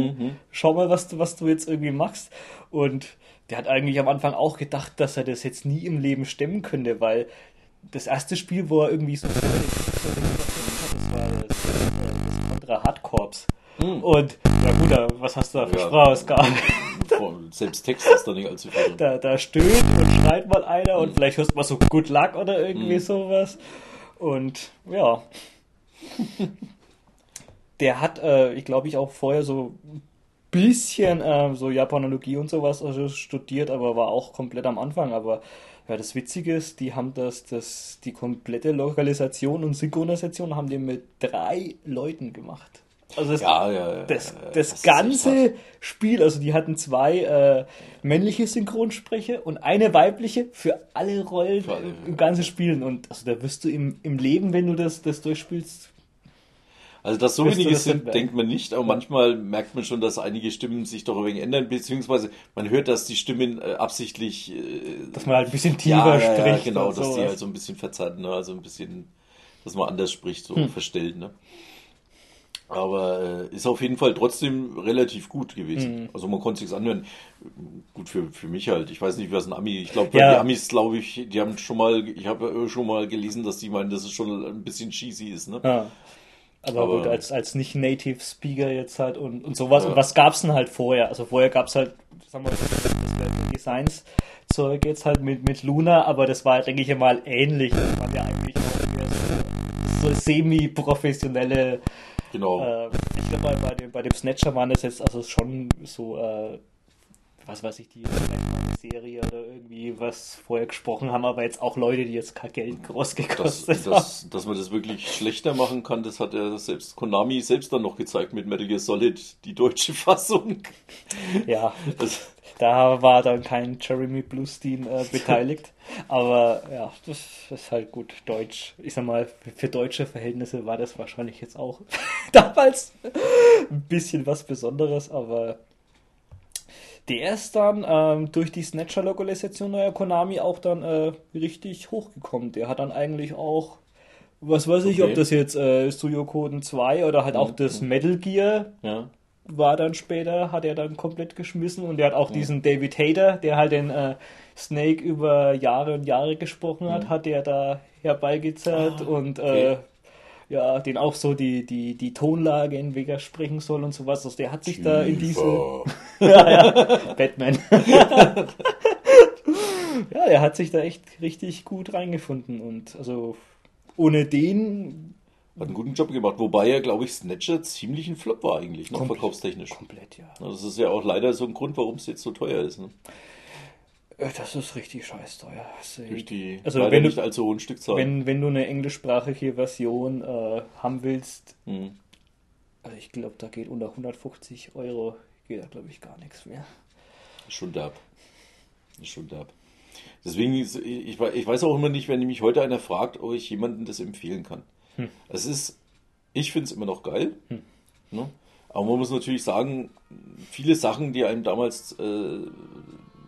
schau mal, was du, was du jetzt irgendwie machst. Und der hat eigentlich am Anfang auch gedacht, dass er das jetzt nie im Leben stemmen könnte, weil das erste Spiel, wo er irgendwie so das war das, äh, das Contra Hardcorps. Und ja gut, was hast du da für Ja. Sprachausgabe? Selbst Text ist da nicht allzu viel da, da stöhnt und schreit mal einer und vielleicht hörst du mal so Good Luck oder irgendwie sowas. Und ja. Der hat, äh, ich glaube, ich auch vorher so bisschen äh, so Japanologie und sowas also studiert, aber war auch komplett am Anfang. Aber ja, das Witzige ist, die haben das, das, die komplette Lokalisation und Synchronisation haben die mit drei Leuten gemacht. Also das, Ja, ja, ja. das, das, echt ganze. Spiel, also die hatten zwei äh, männliche Synchronsprecher und eine weibliche für alle Rollen Für alle, im ganzen Spielen. Und also da wirst du im, im Leben, wenn du das, das durchspielst, Also, dass so wenige das sind, denkt man nicht, aber manchmal merkt man schon, dass einige Stimmen sich doch ein wenig ändern, beziehungsweise man hört, dass die Stimmen äh, absichtlich äh, dass man halt ein bisschen tiefer ja, spricht. ja, genau, dass die halt so ein bisschen verzerrt, ne? also ein bisschen, dass man anders spricht, so Hm. verstellt. Ne? Aber äh, ist auf jeden Fall trotzdem relativ gut gewesen. Mhm. Also man konnte sich's anhören. Gut für, für mich halt. Ich weiß nicht, was ein Ami. Ich glaube, Ja. die Amis, glaube ich, die haben schon mal, ich habe schon mal gelesen, dass die meinen, dass es schon ein bisschen cheesy ist, ne? Ja. Aber, Aber- gut, als, als nicht-Native Speaker jetzt halt und, und sowas. Ja. Und was gab's denn halt vorher? Also vorher gab's halt, sagen wir mal, Designs-Zeug jetzt halt mit, mit Luna, aber das war, denke ich mal, ähnlich. Das waren ja eigentlich auch so, so semi-professionelle Genau. äh, ich glaube, bei, bei, dem, bei dem Snatcher waren das jetzt also schon so, äh, was weiß ich, die Serie oder irgendwie was vorher gesprochen haben, aber jetzt auch Leute, die jetzt kein Geld groß gekostet haben. dass, dass man das wirklich schlechter machen kann, das hat ja selbst Konami selbst dann noch gezeigt mit Metal Gear Solid, die deutsche Fassung. Ja, Das, da war dann kein Jeremy Bluestein äh, beteiligt, aber ja, das ist halt gut. Deutsch, ich sag mal, für, für deutsche Verhältnisse war das wahrscheinlich jetzt auch damals ein bisschen was Besonderes, aber der ist dann ähm, durch die Snatcher-Lokalisation neuer Konami auch dann äh, richtig hochgekommen. Der hat dann eigentlich auch, was weiß ich, Okay. ob das jetzt äh, Suikoden 2 oder halt auch Mhm. das Metal Gear ja. war dann später, hat er dann komplett geschmissen und er hat auch diesen David Hayter, der halt den äh, Snake über Jahre und Jahre gesprochen hat, hat er da herbeigezerrt und Ah, okay. Ja, den auch so die, die, die Tonlage in Vega sprechen soll und sowas. Also der hat sich da in diese ja, ja, Batman. ja, er hat sich da echt richtig gut reingefunden und also ohne den Hat einen guten Job gemacht, wobei ja, glaube ich, Snatcher ziemlich ein Flop war eigentlich, ne? Komplett. verkaufstechnisch. komplett, ja. Das ist ja auch leider so ein Grund, warum es jetzt so teuer ist. Ne? Äh, Das ist richtig scheiß teuer. Also, die Also leider wenn du- nicht allzu hohen Stückzahlen. wenn, wenn du eine englischsprachige Version äh, haben willst, Hm. also ich glaube, da geht unter 150 Euro, geht da glaube ich gar nichts mehr. Schon derb. Schon derb. Deswegen, ist, ich, ich weiß auch immer nicht, wenn mich heute einer fragt, ob ich jemandem das empfehlen kann. Es ist, ich finde es immer noch geil. Ne? Aber man muss natürlich sagen, viele Sachen, die einem damals, äh,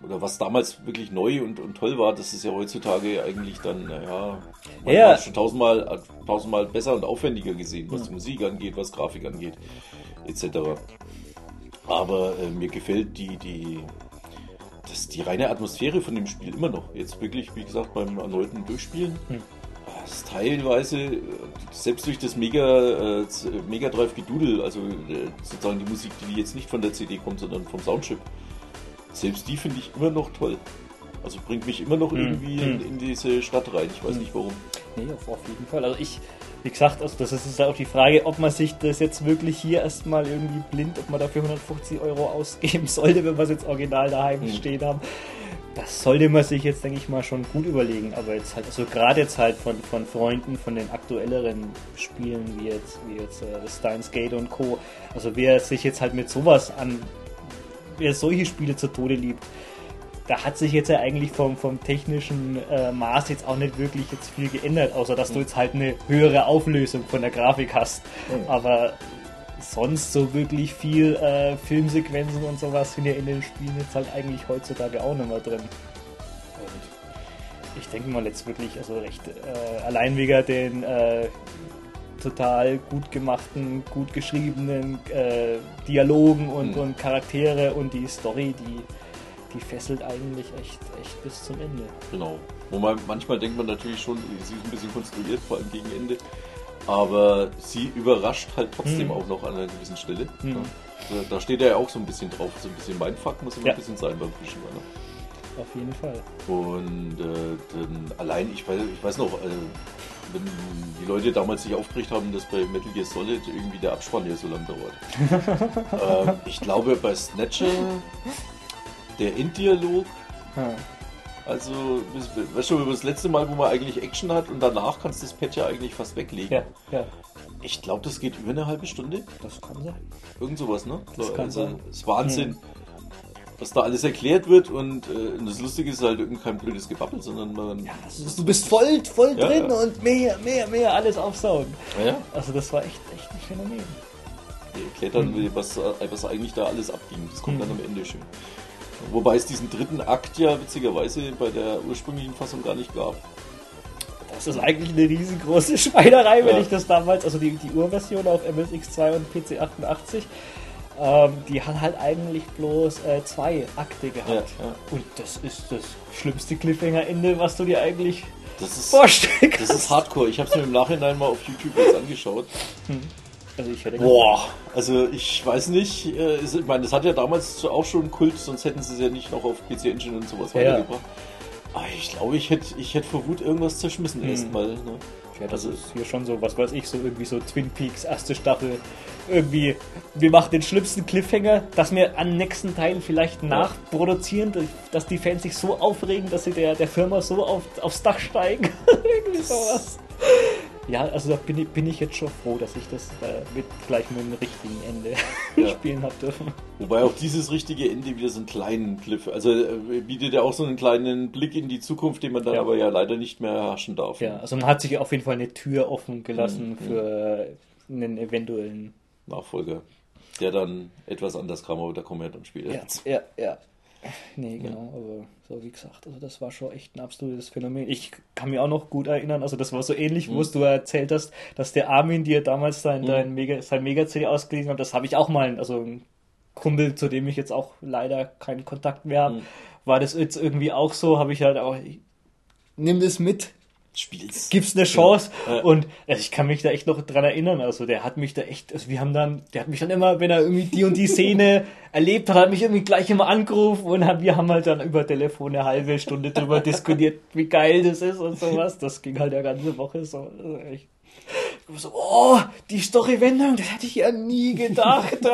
oder was damals wirklich neu und, und toll war, das ist ja heutzutage eigentlich dann, naja, man Ja. hat schon tausendmal, tausendmal besser und aufwendiger gesehen, was die Musik angeht, was Grafik angeht, etc. Aber äh, mir gefällt die, die, das, die reine Atmosphäre von dem Spiel immer noch. Jetzt wirklich, wie gesagt, beim erneuten Durchspielen. Das ist teilweise, äh, selbst durch das Mega, äh, Mega Drive Gedudel, also äh, sozusagen die Musik, die jetzt nicht von der CD kommt, sondern vom Soundchip, selbst die finde ich immer noch toll. Also bringt mich immer noch irgendwie in, in diese Stadt rein. Ich weiß nicht warum. Nee, auf, auf jeden Fall. Also ich, wie gesagt, also das ist auch die Frage, ob man sich das jetzt wirklich hier erstmal irgendwie blind, ob man dafür 150 Euro ausgeben sollte, wenn wir es jetzt original daheim stehen haben. Das sollte man sich jetzt, denke ich mal, schon gut überlegen. Aber jetzt halt, also gerade jetzt halt von, von Freunden, von den aktuelleren Spielen, wie jetzt, wie jetzt äh, Steins Gate und Co. Also wer sich jetzt halt mit sowas an, wer solche Spiele zu Tode liebt, da hat sich jetzt ja eigentlich vom, vom technischen äh, Maß jetzt auch nicht wirklich jetzt viel geändert, außer dass du jetzt halt eine höhere Auflösung von der Grafik hast. Aber sonst so wirklich viel äh, Filmsequenzen und sowas sind ja in den Spielen jetzt halt eigentlich heutzutage auch nicht mehr drin. Und ich denke mal jetzt wirklich, also recht äh, allein wegen den äh, total gut gemachten, gut geschriebenen äh, Dialogen und, Mhm. und Charaktere und die Story, die, die fesselt eigentlich echt, echt bis zum Ende. Genau. Wo man, manchmal denkt man natürlich schon, sie ist ein bisschen konstruiert, vor allem gegen Ende. Aber sie überrascht halt trotzdem Mhm. auch noch an einer gewissen Stelle. Mhm. Ja. Da, da steht er ja auch so ein bisschen drauf. So ein bisschen Mindfuck muss immer Ja. ein bisschen sein beim Frischen. Ne? Auf jeden Fall. Und äh, allein, ich weiß, ich weiß noch, äh, wenn die Leute damals sich aufgeregt haben, dass bei Metal Gear Solid irgendwie der Abspann ja so lang dauert. ähm, ich glaube bei Snatcher der Enddialog, Ja. also weißt- du, das letzte Mal, wo man eigentlich Action hat und danach kannst du das Pad ja eigentlich fast weglegen. Ja, ja, Ich glaube, das geht über eine halbe Stunde. das kann sein. Irgend sowas, ne? Das kann also, sein. ist Wahnsinn, was da alles erklärt wird und, äh, und das Lustige ist halt irgend kein blödes Gebabbel, sondern man. Du bist voll, voll Ja, drin ja. und mehr, mehr, mehr alles aufsaugen. Ja, Also das war echt, echt ein Phänomen. Die erklärt dann, was, äh, was eigentlich da alles abging. Das kommt dann am Ende schön. Wobei es diesen dritten Akt ja witzigerweise bei der ursprünglichen Fassung gar nicht gab. Das ist eigentlich eine riesengroße Schweinerei, wenn Ja. ich das damals, also die, die Urversion auf MSX2 und PC88, ähm, die hat halt eigentlich bloß äh, zwei Akte gehabt. Ja, ja. Und das ist das schlimmste Cliffhanger-Ende, was du dir eigentlich Das ist, vorstellen das kannst. ist Hardcore. Ich habe es mir im Nachhinein mal auf YouTube jetzt angeschaut. also ich hätte Boah, also ich weiß nicht. Äh, ist- ich meine, das hat ja damals auch schon Kult, sonst hätten sie es ja nicht noch auf PC Engine und sowas Ja, weitergebracht. Aber ich glaube, ich hätte ich hätt vor Wut irgendwas zerschmissen erstmal. Ne? Ja, das Also- ist hier schon so, was weiß ich, so irgendwie so Twin Peaks, erste Staffel. Irgendwie, wir machen den schlimmsten Cliffhanger, dass wir am nächsten Teil vielleicht nachproduzieren, dass die Fans sich so aufregen, dass sie der, der Firma so auf, aufs Dach steigen. irgendwie sowas. Ja, also da bin ich, bin ich jetzt schon froh, dass ich das äh, mit gleich mit dem richtigen Ende Ja. spielen habe dürfen. Wobei auch dieses richtige Ende wieder so einen kleinen Cliff, also äh, bietet ja auch so einen kleinen Blick in die Zukunft, den man dann Ja. aber ja leider nicht mehr erhaschen darf. Ja, also man hat sich auf jeden Fall eine Tür offen gelassen Mhm, für einen eventuellen Nachfolger, der dann etwas anders kam, aber da kommen wir dann später. Ja, ja, ja. Nee, genau, aber so wie gesagt, also das war schon echt ein absolutes Phänomen. Ich kann mich auch noch gut erinnern, also das war so ähnlich, wo es du erzählt hast, dass der Armin dir damals sein, dein Mega, sein Mega-CD ausgeliehen hat, das habe ich auch mal, also ein Kumpel, zu dem ich jetzt auch leider keinen Kontakt mehr habe, war das jetzt irgendwie auch so, habe ich halt auch, nimm das mit, Spiels. gibt's eine Chance. Ja. Und also ich kann mich da echt noch dran erinnern. Also der hat mich da echt, also wir haben dann, der hat mich dann immer, wenn er irgendwie die und die Szene erlebt hat, hat mich irgendwie gleich immer angerufen und haben, wir haben halt dann über Telefon eine halbe Stunde drüber diskutiert, wie geil das ist und sowas. Das ging halt eine ganze Woche so. Also echt. Ich war so, oh, die Story-Wendung, das hätte ich ja nie gedacht.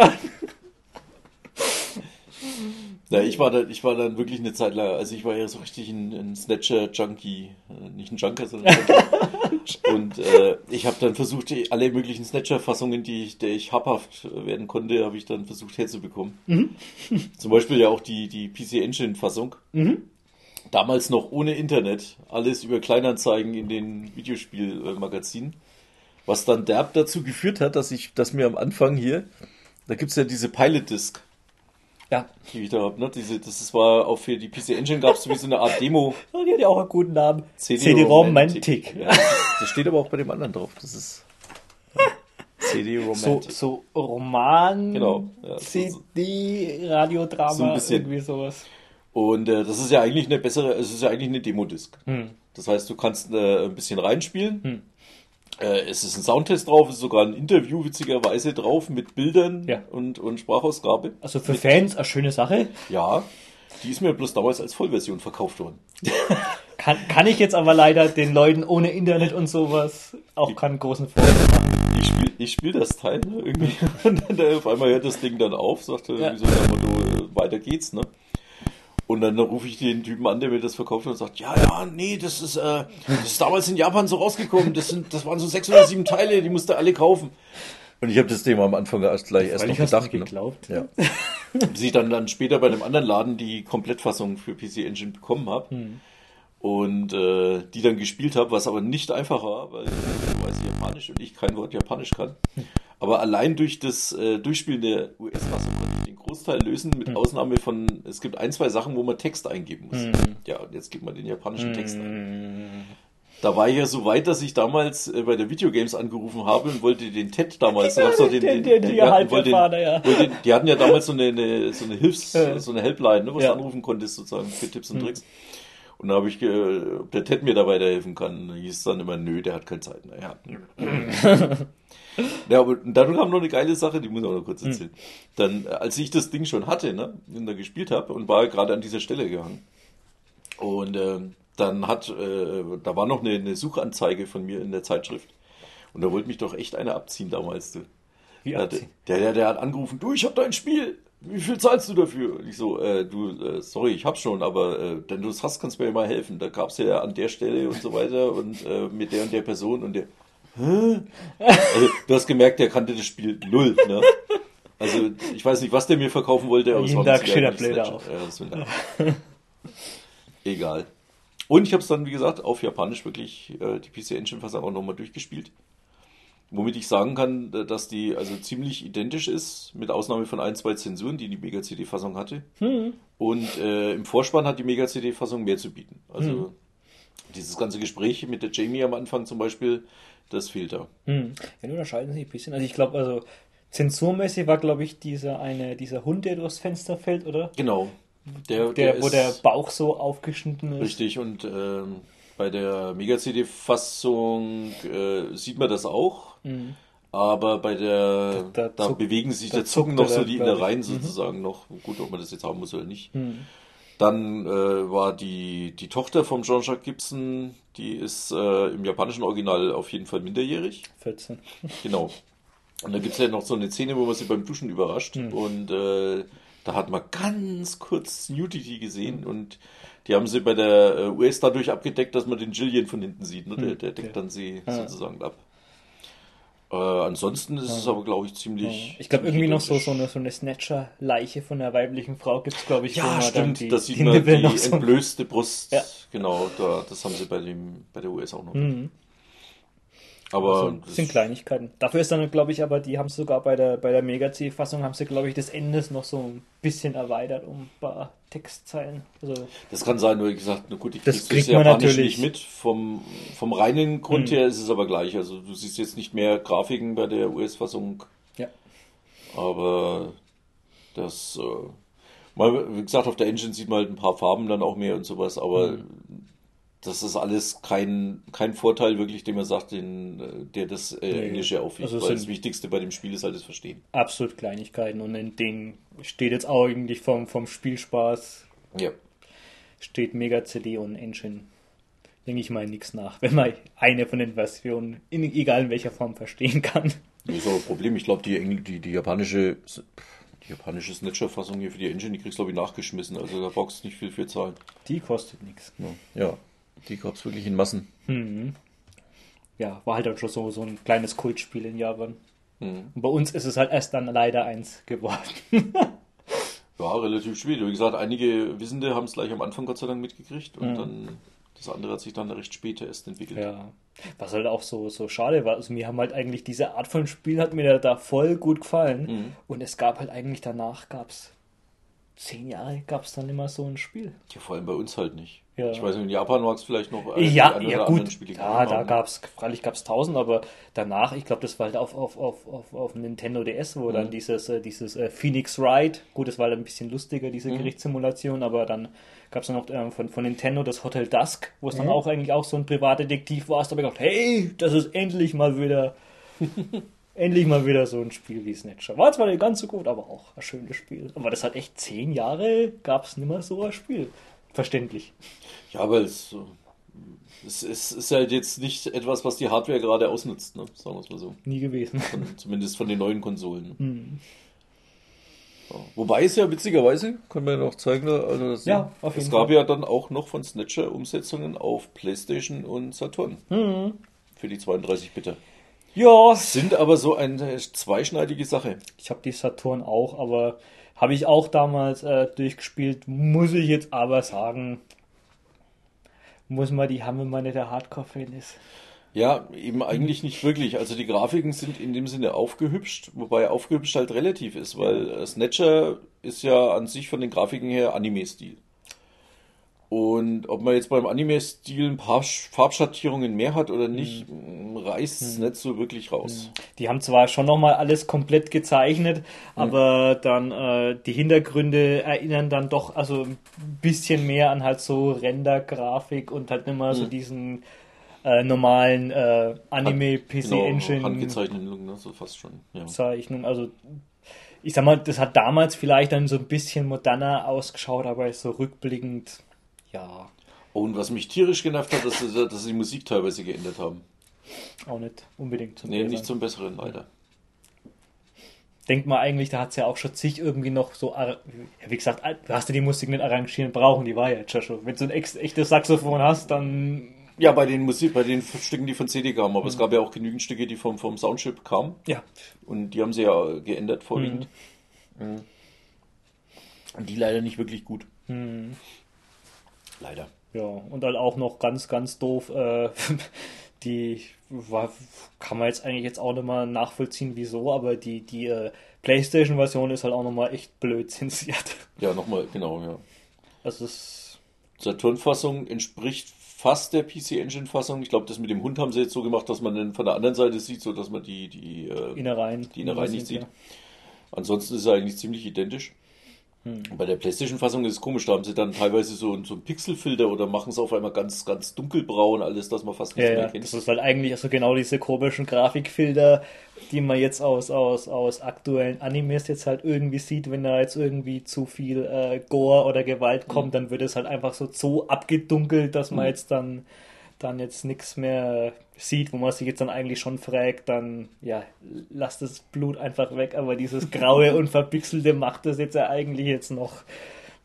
Ja, ich war dann, ich war dann wirklich eine Zeit lang, also ich war ja so richtig ein, ein Snatcher-Junkie, Äh, nicht ein Junker, sondern ein Junkie. Und äh, ich habe dann versucht, alle möglichen Snatcher-Fassungen, die ich, der ich habhaft werden konnte, habe ich dann versucht herzubekommen. Zum Beispiel ja auch die, die PC Engine-Fassung. Damals noch ohne Internet, alles über Kleinanzeigen in den Videospielmagazinen. Was dann derb dazu geführt hat, dass ich, dass mir am Anfang hier, da gibt's ja diese Pilot-Disc ja, die ich da hab, ne? Diese, das war auch für die PC Engine gab es wie so eine Art Demo. und die hat ja auch einen guten Namen. CD-Romantic. Ja, das, steht aber auch bei dem anderen drauf. Das ist ja, CD So, Romantic. so Roman, Genau, ja, so- CD, Radiodrama, So ein bisschen. irgendwie sowas. Und äh, das ist ja eigentlich eine bessere, es ist ja eigentlich eine Demo-Disc. Hm. Das heißt, du kannst äh, ein bisschen reinspielen. Äh, es ist ein Soundtest drauf, es ist sogar ein Interview witzigerweise drauf mit Bildern Ja. und, und Sprachausgabe. Also für Fans eine schöne Sache. Ja, die ist mir bloß damals als Vollversion verkauft worden. Kann, kann ich jetzt aber leider den Leuten ohne Internet und sowas auch keinen großen Vorteil machen. ich spiele ich spiel das Teil ne, irgendwie. Und dann äh, auf einmal hört das Ding dann auf, sagt er Ja. so Motto, äh, weiter geht's, ne? Und dann rufe ich den Typen an, der mir das verkauft hat und sagt, ja, ja, nee, das ist, äh, das ist damals in Japan so rausgekommen. Das sind, das waren so sechs oder sieben Teile, die musste alle kaufen. Und ich habe das Thema am Anfang erst gleich erst noch gedacht. nicht Ne? geglaubt. Ja. Bis ich dann, dann später bei einem anderen Laden die Komplettfassung für PC Engine bekommen habe. Hm. Und äh, die dann gespielt habe, was aber nicht einfach war, weil ich weiß Japanisch und ich kein Wort Japanisch kann. Hm. Aber allein durch das äh, Durchspielen der US-Fassung konnte ich den Großteil lösen, Hm. mit Ausnahme von, es gibt ein, zwei Sachen, wo man Text eingeben muss. Ja, und jetzt gibt man den japanischen Text ein. Hm. Da war ich ja so weit, dass ich damals äh, bei der Videogames angerufen habe und wollte den TED damals, ja, den, den- den, wollte den- die hatten ja damals so eine, so eine Hilfs, so eine Helpline, ne, wo du anrufen konntest sozusagen für Tipps und Tricks. Und da habe ich, ob der TED mir da weiterhelfen kann. Da hieß es dann immer, nö, der hat keine Zeit. Naja. ja, aber dann kam noch eine geile Sache, die muss ich auch noch kurz erzählen. Dann, äh, als ich das Ding schon hatte, ne, und da gespielt habe und war gerade an dieser Stelle gehangen. Und ähm, dann hat, äh, da war noch eine, eine Suchanzeige von mir in der Zeitschrift. Und da wollte mich doch echt einer abziehen damals. Du. Wie abziehen? der, der, der hat angerufen, du, ich hab dein Spiel. Wie viel zahlst du dafür? Und ich so, äh, du, äh, sorry, ich hab schon, aber äh, wenn du es hast, kannst du mir mal helfen. Da gab's ja an der Stelle und so weiter und äh, mit der und der Person und der. Hä? Also, du hast gemerkt, der kannte das Spiel null, ne? Also, ich weiß nicht, was der mir verkaufen wollte, aber es Jeden war Tag mit steht er Sicherheit blöder auf. Ja. Egal. Und ich habe es dann, wie gesagt, auf Japanisch wirklich äh, die PC Engine Fassung auch nochmal durchgespielt. Womit ich sagen kann, äh, dass die also ziemlich identisch ist, mit Ausnahme von ein, zwei Zensuren, die die Mega-CD-Fassung hatte. Und äh, im Vorspann hat die Mega-CD-Fassung mehr zu bieten. Also Dieses ganze Gespräch mit der Jamie am Anfang zum Beispiel, das fehlt da. Hm. Ja, die unterscheiden sich ein bisschen. Also ich glaube, also zensurmäßig war, glaube ich, dieser eine, dieser Hund, der durchs Fenster fällt, oder? Genau. Der, der, wo der Bauch so aufgeschnitten ist. Richtig, und ähm, bei der Mega-CD-Fassung äh, sieht man das auch. Mhm. Aber bei der, Da- da da, zuckt- bewegen sich da der Zucken noch so die. Innereien Mhm. sozusagen noch. Gut, ob man das jetzt haben muss oder nicht. Hm. Dann äh, war die, die Tochter vom Jean-Jacques Gibson, die ist äh, im japanischen Original auf jeden Fall minderjährig. 14. Genau. Und da gibt es ja noch so eine Szene, wo man sie beim Duschen überrascht. Hm. Und äh, da hat man ganz kurz Nudity gesehen. Und die haben sie bei der äh, US dadurch abgedeckt, dass man den Jillian von hinten sieht. Ne? Der, der deckt Ja. dann sie Ah. sozusagen ab. Äh, ansonsten ist es aber, glaube ich, ziemlich. Ich glaube, irgendwie noch so, so eine, so eine Snatcher-Leiche von einer weiblichen Frau gibt es, glaube ich. Ja, stimmt. die- da sieht man die entblößte Brust. Ja. Genau, da, das haben sie bei, dem, bei der US auch noch. Mhm. Aber Also, das das- sind Kleinigkeiten. Dafür ist dann, glaube ich, aber die haben sogar bei der, bei der Mega-C-Fassung, haben sie, glaube ich, des Endes noch so ein bisschen erweitert um ein paar Textzeilen. Also, Das kann sein, nur wie gesagt, na gut, ich Das kriegt das man Japanisch natürlich. nicht mit. Vom, vom reinen Grund Mhm. her ist es aber gleich. Also du siehst jetzt nicht mehr Grafiken bei der US-Fassung, ja. aber das, äh, mal, wie gesagt, auf der Engine sieht man halt ein paar Farben dann auch mehr und sowas, aber Mhm. Das ist alles kein, kein Vorteil wirklich, den man sagt, den, äh, der das äh, Nee. Englische aufwiegt, Also das Wichtigste bei dem Spiel ist halt das Verstehen. Absolut Kleinigkeiten. Und in denen steht jetzt auch eigentlich vom, vom Spielspaß, Ja. steht Mega-CD und Engine. Denke ich mal nichts nach, wenn man eine von den Versionen, in, egal in welcher Form, verstehen kann. Das ist aber ein Problem. Ich glaube, die, Engl- die, die japanische, die japanische Snatcher-Fassung hier für die Engine, die kriegst du, glaube ich, nachgeschmissen. Also da brauchst du nicht viel für zahlen. Die kostet nichts. Ja, die gab es wirklich in Massen. Mhm. Ja, war halt dann schon so, so ein kleines Kultspiel in Japan. Mhm. Und bei uns ist es halt erst dann leider eins geworden. Ja, relativ schwierig. Wie gesagt, einige Wissende haben es gleich am Anfang Gott sei Dank mitgekriegt und Mhm. dann das andere hat sich dann recht später erst entwickelt. Ja. Was halt auch so, so schade war. Also mir haben halt eigentlich diese Art von Spiel hat mir da voll gut gefallen. Mhm. Und es gab halt eigentlich danach gab's zehn Jahre gab es dann immer so ein Spiel. Ja, vor allem bei uns halt nicht. Ja. Ich weiß nicht, in Japan mag es vielleicht noch Ja, ein ja anderen gut, Spiele ja, da haben. gab's, freilich gab's tausend, aber danach, ich glaube, das war halt auf, auf, auf, auf, auf Nintendo DS, wo dann Mhm. dieses, äh, dieses äh, Phoenix Wright, gut, das war dann ein bisschen lustiger, diese Mhm. Gerichtssimulation, aber dann gab's dann noch ähm, von, von Nintendo das Hotel Dusk, wo es dann Mhm. auch eigentlich auch so ein Privatdetektiv war, da habe ich gedacht, hey, das ist endlich mal wieder, endlich mal wieder so ein Spiel wie Snatcher. War zwar nicht ganz so gut, aber auch ein schönes Spiel. Aber das hat echt zehn Jahre, gab's nimmer so ein Spiel. Verständlich. Ja, aber es, äh, es, es ist halt jetzt nicht etwas, was die Hardware gerade ausnutzt, ne? sagen wir es mal so. Nie gewesen. Von, zumindest von den neuen Konsolen. Hm. Ja. Wobei es ja witzigerweise, können wir ja noch zeigen, also das Ja, auf es jeden gab Fall. ja dann auch noch von Snatcher Umsetzungen auf PlayStation und Saturn Hm. für die 32-Bitter. Ja, Sind aber so eine zweischneidige Sache. ich habe die Saturn auch, aber habe ich auch damals äh, durchgespielt. Muss ich jetzt aber sagen, muss man die haben, wenn man nicht der Hardcore-Fan ist. Ja, eben eigentlich nicht wirklich. Also die Grafiken sind in dem Sinne aufgehübscht, wobei aufgehübscht halt relativ ist, weil Snatcher ist ja an sich von den Grafiken her Anime-Stil. Und ob man jetzt beim Anime-Stil ein paar Sch- Farbschattierungen mehr hat oder nicht, mh, reißt es nicht so wirklich raus. Die haben zwar schon nochmal alles komplett gezeichnet, aber dann äh, die Hintergründe erinnern dann doch also ein bisschen mehr an halt so Render-Grafik und halt nicht mehr so Mhm. diesen äh, normalen äh, Anime-PC-Engine. Genau, handgezeichneten, ne, so fast schon. Ja. Zeichnung. Also ich sag mal, das hat damals vielleicht dann so ein bisschen moderner ausgeschaut, aber so rückblickend, ja, Und was mich tierisch genervt hat, dass sie, dass sie die Musik teilweise geändert haben. auch nicht unbedingt zum Nee, Besseren. nicht zum Besseren leider. Denkt man eigentlich, da hat es ja auch schon zig irgendwie noch so, wie gesagt, du hast ja die Musik nicht arrangieren brauchen, die war ja jetzt schon. Wenn du ein echtes Saxophon hast, dann Ja, bei den Musik, bei den Stücken, die von CD kamen, aber Mhm. es gab ja auch genügend Stücke, die vom, vom Soundchip kamen. ja, Und die haben sie ja geändert vorwiegend. Mhm. Und die leider nicht wirklich gut. Leider. ja, und dann auch noch ganz, ganz doof, äh, die war, kann man jetzt eigentlich jetzt auch nicht mal nachvollziehen, wieso, aber die, die äh, Playstation-Version ist halt auch nochmal echt blöd zensiert. Ja, nochmal, genau, ja. Also es Saturn-Fassung entspricht fast der PC Engine Fassung. Ich glaube, das mit dem Hund haben sie jetzt so gemacht, dass man den von der anderen Seite sieht, so dass man die die äh, Innereien, die Innereien nicht sieht. Ja. Ansonsten ist er eigentlich ziemlich identisch. Hm. Bei der PlayStation-Fassung ist es komisch, da haben sie dann teilweise so, so einen Pixelfilter oder machen es auf einmal ganz, ganz dunkelbraun, alles, dass man fast nichts ja, mehr kennt. Das ist halt eigentlich also genau diese komischen Grafikfilter, die man jetzt aus, aus, aus aktuellen Animes jetzt halt irgendwie sieht, wenn da jetzt irgendwie zu viel äh, Gore oder Gewalt kommt, mhm. dann wird es halt einfach so, so abgedunkelt, dass man mhm. jetzt dann dann jetzt nichts mehr sieht, wo man sich jetzt dann eigentlich schon fragt, dann ja, lasst das Blut einfach weg, aber dieses graue und verpixelte macht das jetzt ja eigentlich jetzt noch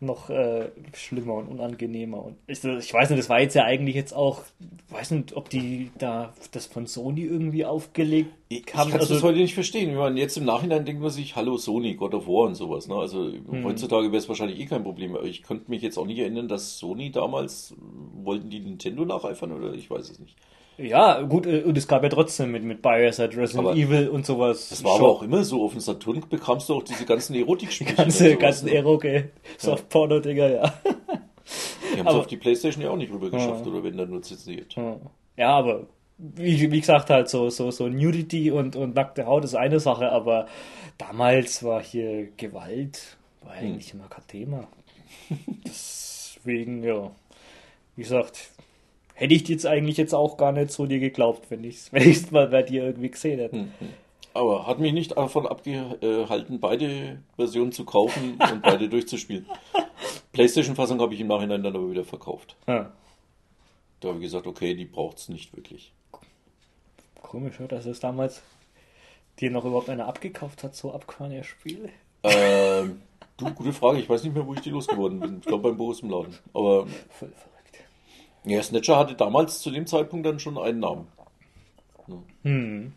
noch äh, schlimmer und unangenehmer. Und ich, ich, weiß nicht, das war jetzt ja eigentlich jetzt auch, weiß nicht, ob die da das von Sony irgendwie aufgelegt ich, haben. Ich kann also, das heute nicht verstehen. Man jetzt im Nachhinein denkt man sich, hallo Sony, God of War und sowas. Ne? Also hm. heutzutage wäre es wahrscheinlich eh kein Problem. Aber ich könnte mich jetzt auch nicht erinnern, dass Sony damals, wollten die Nintendo nacheifern oder ich weiß es nicht. Ja, gut, äh, und es gab ja trotzdem mit, mit Bioside, Resident aber Evil und sowas. Das war aber auch immer so. Auf dem Saturn bekamst du auch diese ganzen Erotik-Spiele. Die ganze, ganzen ne? Eroge, Soft-Porno-Dinger, ja. Die haben es auf die Playstation ja auch nicht rüber geschafft, ja. oder wenn dann nur zensiert. Ja. ja, aber wie, wie gesagt, halt so, so, so Nudity und, und nackte Haut ist eine Sache, aber damals war hier Gewalt, war eigentlich hm. immer kein Thema. Deswegen, ja, wie gesagt, hätte ich jetzt eigentlich jetzt auch gar nicht so dir geglaubt, wenn ich es wenn mal bei dir irgendwie gesehen hätte. Hm, hm. Aber hat mich nicht davon abgehalten, beide Versionen zu kaufen und beide durchzuspielen. PlayStation-Fassung habe ich im Nachhinein dann aber wieder verkauft. Ja. Da habe ich gesagt, okay, die braucht es nicht wirklich. Komisch, dass es damals dir noch überhaupt einer abgekauft hat, so abgefahrene Spiele. Ähm, du, gute Frage. Ich weiß nicht mehr, wo ich die losgeworden bin. Ich glaube beim Boris im Laden. Aber Voll ja, Snatcher hatte damals zu dem Zeitpunkt dann schon einen Namen. Ja. Hm.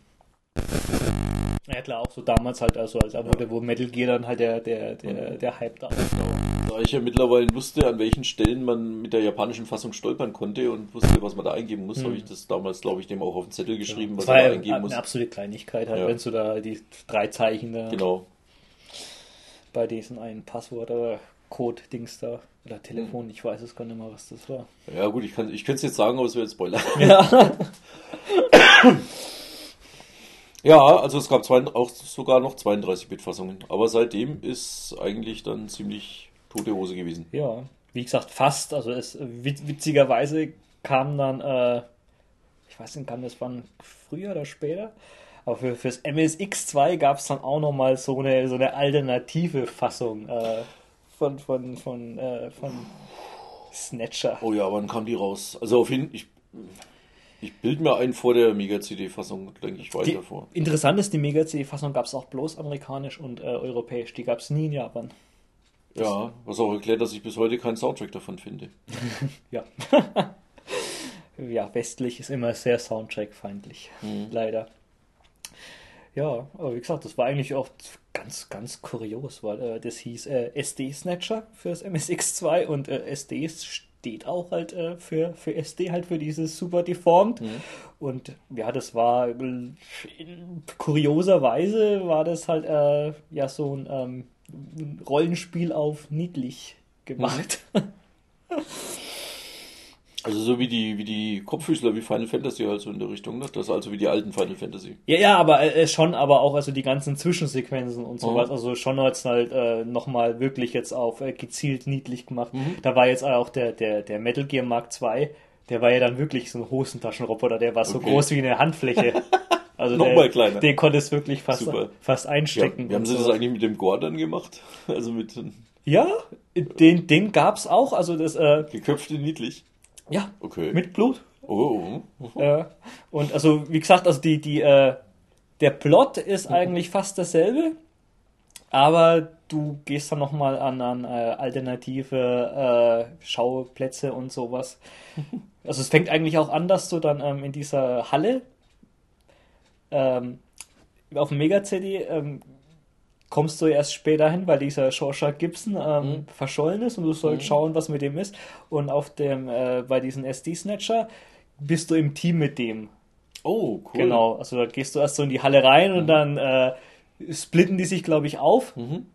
Ja klar, auch so damals halt, also als wurde, wo Metal Gear dann halt der, der, der, der Hype da war. Da ich ja mittlerweile wusste, an welchen Stellen man mit der japanischen Fassung stolpern konnte und wusste, was man da eingeben muss, hm. habe ich das damals, glaube ich, dem auch auf den Zettel geschrieben, ja, was man da eingeben eine muss. Eine absolute Kleinigkeit halt, ja. wenn du da die drei Zeichen da genau. bei diesen einen Passwort oder Code-Dings da. Oder Telefon, hm. ich weiß es gar nicht mehr, was das war. Ja, gut, ich, kann, ich könnte es jetzt sagen, aber es wäre jetzt Spoiler. Ja. ja, also es gab zwei, auch sogar noch 32-Bit-Fassungen. Aber seitdem ist eigentlich dann ziemlich tote Hose gewesen. Ja, wie gesagt, fast. Also es witzigerweise kam dann, äh, ich weiß nicht, kam das wann früher oder später? Aber für, fürs MSX2 gab es dann auch nochmal so eine, so eine alternative Fassung. Äh, von, von, von, äh, von Snatcher. Oh ja, wann kam die raus? Also auf jeden ich, ich bilde mir ein vor der Mega-CD-Fassung, denke ich weiter vor. Interessant ist, die Mega-CD-Fassung gab es auch bloß amerikanisch und äh, europäisch. Die gab es nie in Japan. Das ja, was auch erklärt, dass ich bis heute keinen Soundtrack davon finde. ja. ja, westlich ist immer sehr Soundtrack-feindlich. Mhm. Leider. Ja, aber wie gesagt, das war eigentlich auch ganz, ganz kurios, weil äh, das hieß äh, SD-Snatcher fürs MSX2 und äh, SD steht auch halt äh, für, für SD, halt für dieses super deformed. Mhm. Und ja, das war in kurioserweise war das halt äh, ja so ein ähm, Rollenspiel auf niedlich gemacht. Mhm. Also so wie die, wie die Kopffüßler, wie Final Fantasy halt so in der Richtung, ne? Das ist also wie die alten Final Fantasy. Ja, ja, aber äh, schon, aber auch also die ganzen Zwischensequenzen und sowas. Mhm. Also schon hat's halt äh, nochmal wirklich jetzt auf äh, gezielt niedlich gemacht. Mhm. Da war jetzt auch der, der, der Metal Gear Mark II, der war ja dann wirklich so ein Hosentaschenroboter, der war so okay. groß wie eine Handfläche. Also Nochmal kleiner. Den konntest wirklich fast, fast einstecken. Ja, wie haben sie so. das eigentlich mit dem Gore dann gemacht? Also mit Ja, den, den gab's auch. Also das äh, geköpfte niedlich. Ja, okay. mit Blut. Oh. Äh, und also, wie gesagt, also die, die, äh, der Plot ist mhm. eigentlich fast dasselbe, aber du gehst dann nochmal an, an äh, alternative äh, Schauplätze und sowas. Also es fängt eigentlich auch an, dass du dann ähm, in dieser Halle ähm, auf dem Mega-CD ähm, kommst du erst später hin, weil dieser Shawshank Gibson ähm, mhm. verschollen ist und du sollst mhm. schauen, was mit dem ist. Und auf dem, äh, bei diesem SD-Snatcher bist du im Team mit dem. Oh, cool. Genau, also da gehst du erst so in die Halle rein mhm. und dann äh, splitten die sich, glaube ich, auf. Mhm.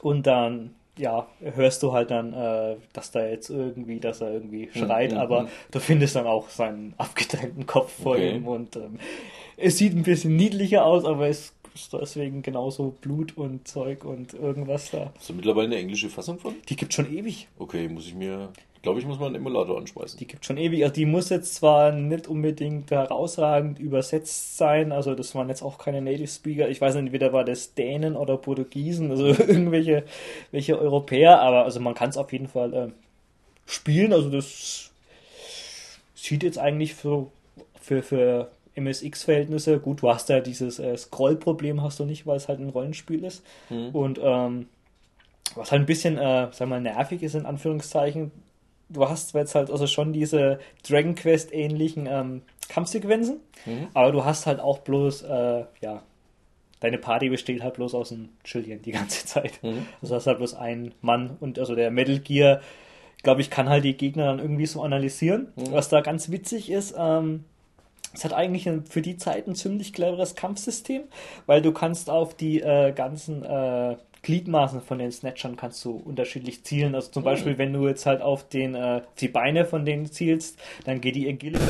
Und dann ja, hörst du halt dann, äh, dass da jetzt irgendwie, dass er irgendwie schreit, aber hm. du findest dann auch seinen abgetrennten Kopf vor Okay. ihm und ähm, es sieht ein bisschen niedlicher aus, aber es ist deswegen genauso Blut und Zeug und irgendwas da. Hast du mittlerweile eine englische Fassung von? Die gibt schon ewig. Okay, muss ich mir. Glaube ich, muss mal einen Emulator anschmeißen. Die gibt schon ewig. Also die muss jetzt zwar nicht unbedingt herausragend übersetzt sein, also das waren jetzt auch keine Native Speaker. Ich weiß nicht, entweder war das Dänen oder Portugiesen, also irgendwelche welche Europäer, aber also man kann es auf jeden Fall ähm, spielen. Also das sieht jetzt eigentlich für, für, für MSX-Verhältnisse gut. Du hast ja dieses äh, Scroll-Problem, hast du nicht, weil es halt ein Rollenspiel ist. Und ähm, was halt ein bisschen, äh, sag mal, nervig ist, in Anführungszeichen, du hast jetzt halt also schon diese Dragon Quest ähnlichen ähm, Kampfsequenzen, aber du hast halt auch bloß, äh, ja, deine Party besteht halt bloß aus dem Chillian die ganze Zeit. Also du hast halt bloß einen Mann und also der Metal Gear, glaube ich, kann halt die Gegner dann irgendwie so analysieren. Was da ganz witzig ist, ähm, es hat eigentlich ein, für die Zeit ein ziemlich cleveres Kampfsystem, weil du kannst auf die äh, ganzen äh, Gliedmaßen von den Snatchern kannst du unterschiedlich zielen. Also zum Beispiel, wenn du jetzt halt auf den äh, die Beine von denen zielst, dann geht die Agility.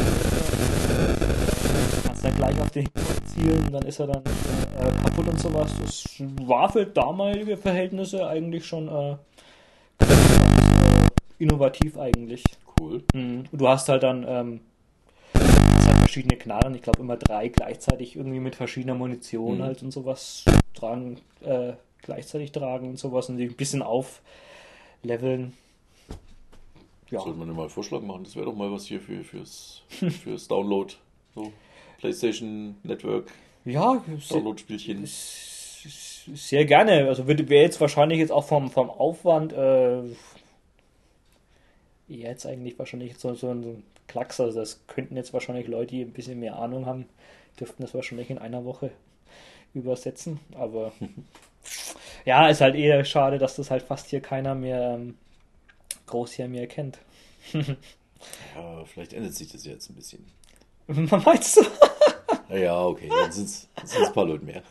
Kannst dann gleich auf den Hinterkopf zielen, dann ist er dann äh, kaputt und sowas. Das war für damalige Verhältnisse eigentlich schon äh, äh, innovativ eigentlich. Cool. Mhm. Und du hast halt dann ähm, verschiedene Knarren, ich glaube immer drei gleichzeitig irgendwie mit verschiedener Munition Mhm. halt und sowas tragen, äh, gleichzeitig tragen und sowas und die ein bisschen aufleveln. Ja. Sollte man ja mal einen Vorschlag machen? Das wäre doch mal was hier für, fürs, fürs Download. So, PlayStation Network, Ja, sehr, Download-Spielchen. sehr gerne. Also würde wäre jetzt wahrscheinlich jetzt auch vom, vom Aufwand äh, jetzt eigentlich wahrscheinlich so, so ein Klacks. Also das könnten jetzt wahrscheinlich Leute, die ein bisschen mehr Ahnung haben, dürften das wahrscheinlich in einer Woche übersetzen. Aber ja, ist halt eher schade, dass das halt fast hier keiner mehr ähm, groß hier mehr kennt. Ja, vielleicht ändert sich das jetzt ein bisschen. Meinst du? Naja, okay, dann sind es ein paar Leute mehr.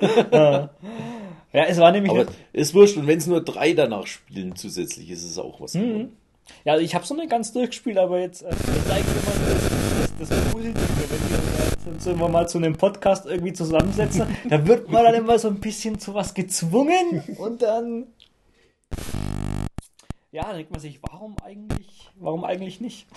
Ja, es war nämlich. Aber ist wurscht, und wenn es nur drei danach spielen zusätzlich, ist es auch was. Mhm. Ja, also ich habe so nicht ganz durchgespielt, aber jetzt, äh, eigentlich immer das, das, das Positive, wenn wir uns mal zu einem Podcast irgendwie zusammensetzen, da wird man dann immer so ein bisschen zu was gezwungen und dann ja, dann denkt man sich, warum eigentlich, warum eigentlich nicht?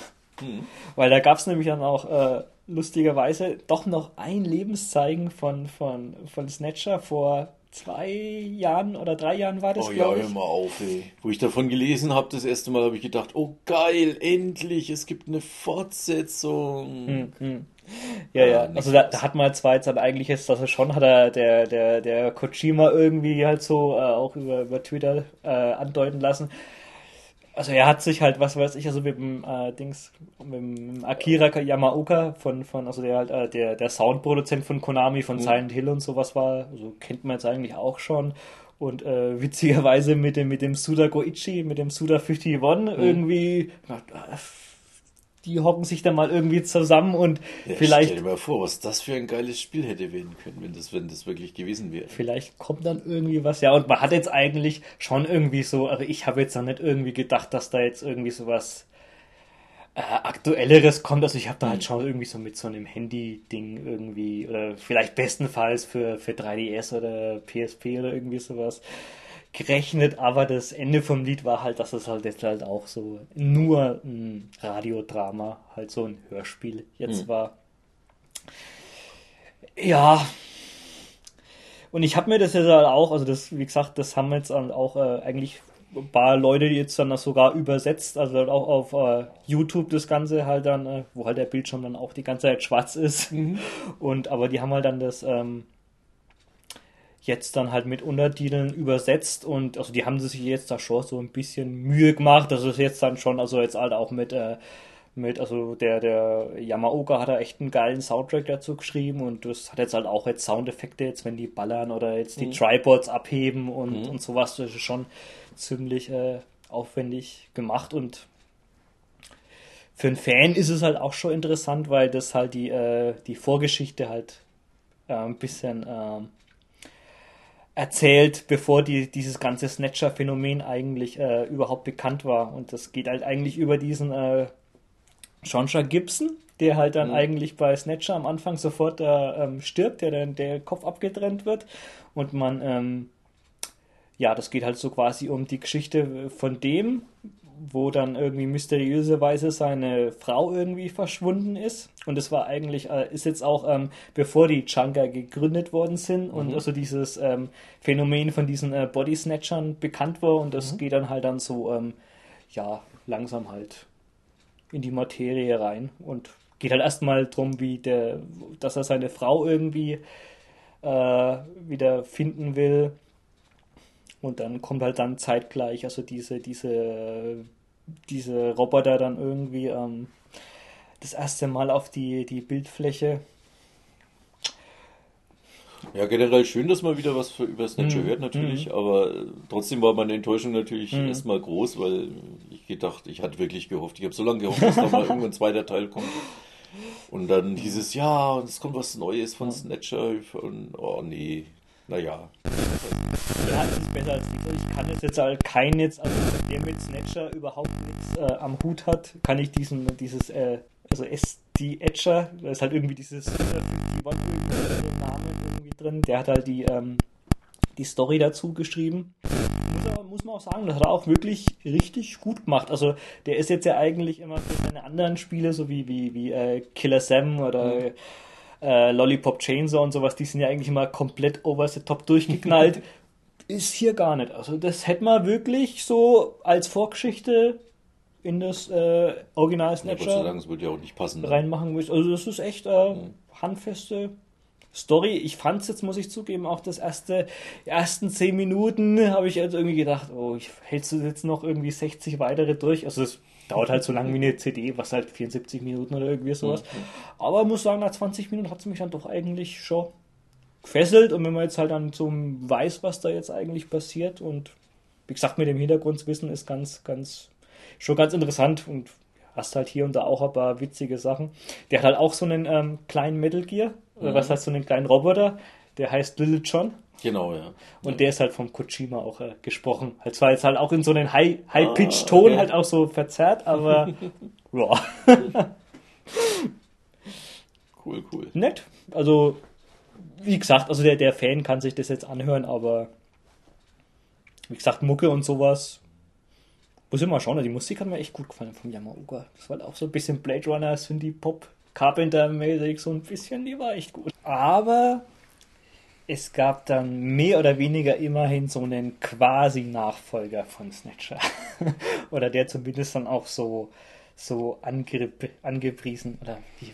Mhm. Weil da gab es nämlich dann auch äh, lustigerweise doch noch ein Lebenszeigen von, von, von Snatcher vor zwei Jahren oder drei Jahren war das, Oh ja, glaube hör ich. mal auf, ey. Wo ich davon gelesen habe, das erste Mal habe ich gedacht, oh geil, endlich, es gibt eine Fortsetzung. Hm, Ja, ja. Ah, nicht Also da, da hat man zwar jetzt dann eigentlich jetzt, dass er schon hat er der, der, der Kojima irgendwie halt so äh, auch über, über Twitter äh, andeuten lassen. Also er hat sich halt, was weiß ich, also mit dem äh, Dings, mit dem Akira Yamaoka von, von also der halt äh, der, der Soundproduzent von Konami, von Silent Hill und sowas war, also kennt man jetzt eigentlich auch schon. Und äh, witzigerweise mit dem, mit dem Suda Goichi, mit dem Suda 51 irgendwie, na, die hocken sich dann mal irgendwie zusammen und Ja, vielleicht Stell dir mal vor, was das für ein geiles Spiel hätte werden können, wenn das, wenn das wirklich gewesen wäre. Vielleicht kommt dann irgendwie was. Ja, und man hat jetzt eigentlich schon irgendwie so, also ich habe jetzt noch nicht irgendwie gedacht, dass da jetzt irgendwie so was äh, Aktuelleres kommt. Also ich habe da halt schon irgendwie so mit so einem Handy-Ding irgendwie, oder vielleicht bestenfalls für, für 3DS oder PSP oder irgendwie sowas gerechnet, aber das Ende vom Lied war halt, dass es halt jetzt halt auch so nur ein Radiodrama, halt so ein Hörspiel jetzt war. Ja, und ich habe mir das jetzt halt auch, also das, wie gesagt, das haben jetzt dann auch äh, eigentlich ein paar Leute die jetzt dann das sogar übersetzt, also halt auch auf äh, YouTube das Ganze halt dann, äh, wo halt der Bildschirm dann auch die ganze Zeit schwarz ist. Und aber die haben halt dann das ähm, jetzt dann halt mit Untertiteln übersetzt und also die haben sich jetzt da schon so ein bisschen Mühe gemacht. Das ist jetzt dann schon, also jetzt halt auch mit äh, mit, also der, der Yamaoka hat da echt einen geilen Soundtrack dazu geschrieben und das hat jetzt halt auch jetzt Soundeffekte, jetzt wenn die ballern oder jetzt die Tripods abheben und, und sowas, das ist schon ziemlich äh, aufwendig gemacht und für einen Fan ist es halt auch schon interessant, weil das halt die, äh, die Vorgeschichte halt äh, ein bisschen ähm, erzählt, bevor die, dieses ganze Snatcher-Phänomen eigentlich äh, überhaupt bekannt war. Und das geht halt eigentlich über diesen äh, Shonsha Gibson, der halt dann mhm. eigentlich bei Snatcher am Anfang sofort äh, ähm, stirbt, der dann der Kopf abgetrennt wird und man ähm, ja, das geht halt so quasi um die Geschichte von dem, wo dann irgendwie mysteriöserweise seine Frau irgendwie verschwunden ist. Und es war eigentlich, äh, ist jetzt auch, ähm, bevor die Changa gegründet worden sind und mhm. also dieses ähm, Phänomen von diesen äh, Body Snatchern bekannt war. Und das mhm. geht dann halt dann so, ähm, ja, langsam halt in die Materie rein und geht halt erstmal drum, wie der, dass er seine Frau irgendwie äh, wieder finden will und dann kommt halt dann zeitgleich, also diese, diese, diese Roboter dann irgendwie ähm, das erste Mal auf die, die Bildfläche. Ja, generell schön, dass man wieder was für, über Snatcher mm, hört natürlich, mm. aber trotzdem war meine Enttäuschung natürlich mm. erstmal groß, weil ich gedacht, ich hatte wirklich gehofft, ich habe so lange gehofft, dass da mal irgendwann ein zweiter Teil kommt. Und dann hieß es, ja, und es kommt was Neues von Snatcher und oh nee, naja. Ja, das ist besser als nichts. Ich kann jetzt, jetzt halt keinen jetzt, also der mit Snatcher überhaupt nichts äh, am Hut hat, kann ich diesen, dieses, äh, also SD Etcher, da ist halt irgendwie dieses äh, irgendwie Name irgendwie drin, der hat halt die, ähm, die Story dazu geschrieben. Muss, aber, muss man auch sagen, das hat er auch wirklich richtig gut gemacht. Also der ist jetzt ja eigentlich immer für seine anderen Spiele, so wie, wie, wie äh, Killer Sam oder mhm äh, Lollipop Chainsaw und sowas, die sind ja eigentlich immer komplett over the top durchgeknallt. ist hier gar nicht. Also das hätte man wirklich so als Vorgeschichte in das äh, Original Snatcher ja, das würde ja auch nicht passen, ne? reinmachen müssen. Also das ist echt äh, mhm. handfeste Story. Ich fand es jetzt, muss ich zugeben, auch das erste, ersten zehn Minuten habe ich jetzt irgendwie gedacht, oh, ich hältst du jetzt noch irgendwie 60 weitere durch? Also das Dauert halt so lang wie eine CD, was halt 74 Minuten oder irgendwie sowas. Mhm. Aber ich muss sagen, nach 20 Minuten hat es mich dann doch eigentlich schon gefesselt und wenn man jetzt halt dann so weiß, was da jetzt eigentlich passiert und wie gesagt, mit dem Hintergrundwissen ist ganz, ganz, schon ganz interessant und hast halt hier und da auch ein paar witzige Sachen. Der hat halt auch so einen ähm, kleinen Metal Gear, oder mhm. was heißt so einen kleinen Roboter, der heißt Little John. Genau, ja. Und ja. der ist halt vom Kojima auch äh, gesprochen. Halt zwar jetzt halt auch in so einen High-Pitch-Ton ah, okay. halt auch so verzerrt, aber cool, cool. Nett. Also, wie gesagt, also der, der Fan kann sich das jetzt anhören, aber wie gesagt, Mucke und sowas. Muss ich mal schauen, die Musik hat mir echt gut gefallen vom Yamauga. Das war halt auch so ein bisschen Blade Runner, Cindy Pop, Carpenter-mäßig, so ein bisschen, die war echt gut. Aber es gab dann mehr oder weniger immerhin so einen quasi-Nachfolger von Snatcher. oder der zumindest dann auch so, so ange angepriesen. Oder wie,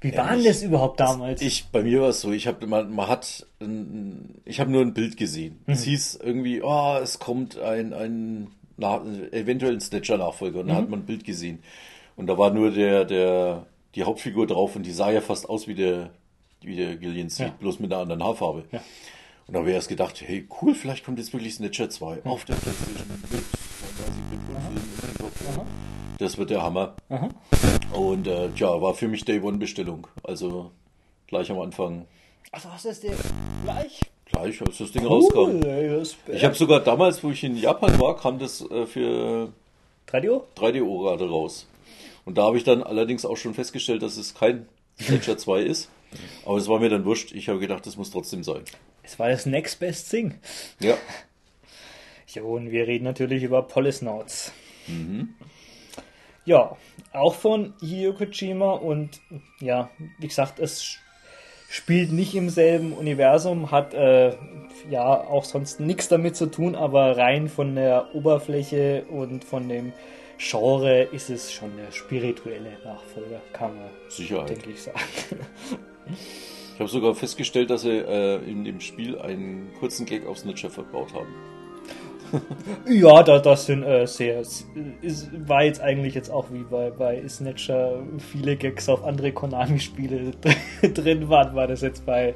wie war denn das überhaupt damals? Ich, bei mir war es so, ich habe man, man hat, ich habe nur ein Bild gesehen. Mhm. Es hieß irgendwie, oh, es kommt ein, ein na, eventuell ein Snatcher-Nachfolger. Und mhm. da hat man ein Bild gesehen. Und da war nur der, der, die Hauptfigur drauf und die sah ja fast aus wie der, wie der Gillian sieht, ja. bloß mit einer anderen Haarfarbe. Ja. Und da habe ich erst gedacht, hey, cool, vielleicht kommt jetzt wirklich Snatcher 2 ja. auf der PlayStation mit Das wird der Hammer. Aha. Und äh, tja, war für mich Day One Bestellung. Also gleich am Anfang. Achso, hast du das dir gleich? Gleich, als das Ding cool, rauskam. Ich habe sogar damals, wo ich in Japan war, kam das äh, für 3DO? 3DO gerade raus. Und da habe ich dann allerdings auch schon festgestellt, dass es kein Snatcher 2 ist. Aber es war mir dann wurscht. Ich habe gedacht, das muss trotzdem sein. Es war das Next Best Thing. Ja. Jo, und wir reden natürlich über Polisnauts. Mhm. Ja, auch von Hideo Kojima und ja, wie gesagt, es spielt nicht im selben Universum, hat äh, ja auch sonst nichts damit zu tun, aber rein von der Oberfläche und von dem Genre ist es schon der spirituelle Nachfolger, kann man, Sicherheit. denke ich, sagen. Ich habe sogar festgestellt, dass sie äh, in dem Spiel einen kurzen Gag auf Snitcher verbaut haben. ja, da, das sind äh, sehr. Ist, war jetzt eigentlich jetzt auch wie bei, bei Snatcher viele Gags auf andere Konami-Spiele drin waren, war das jetzt bei,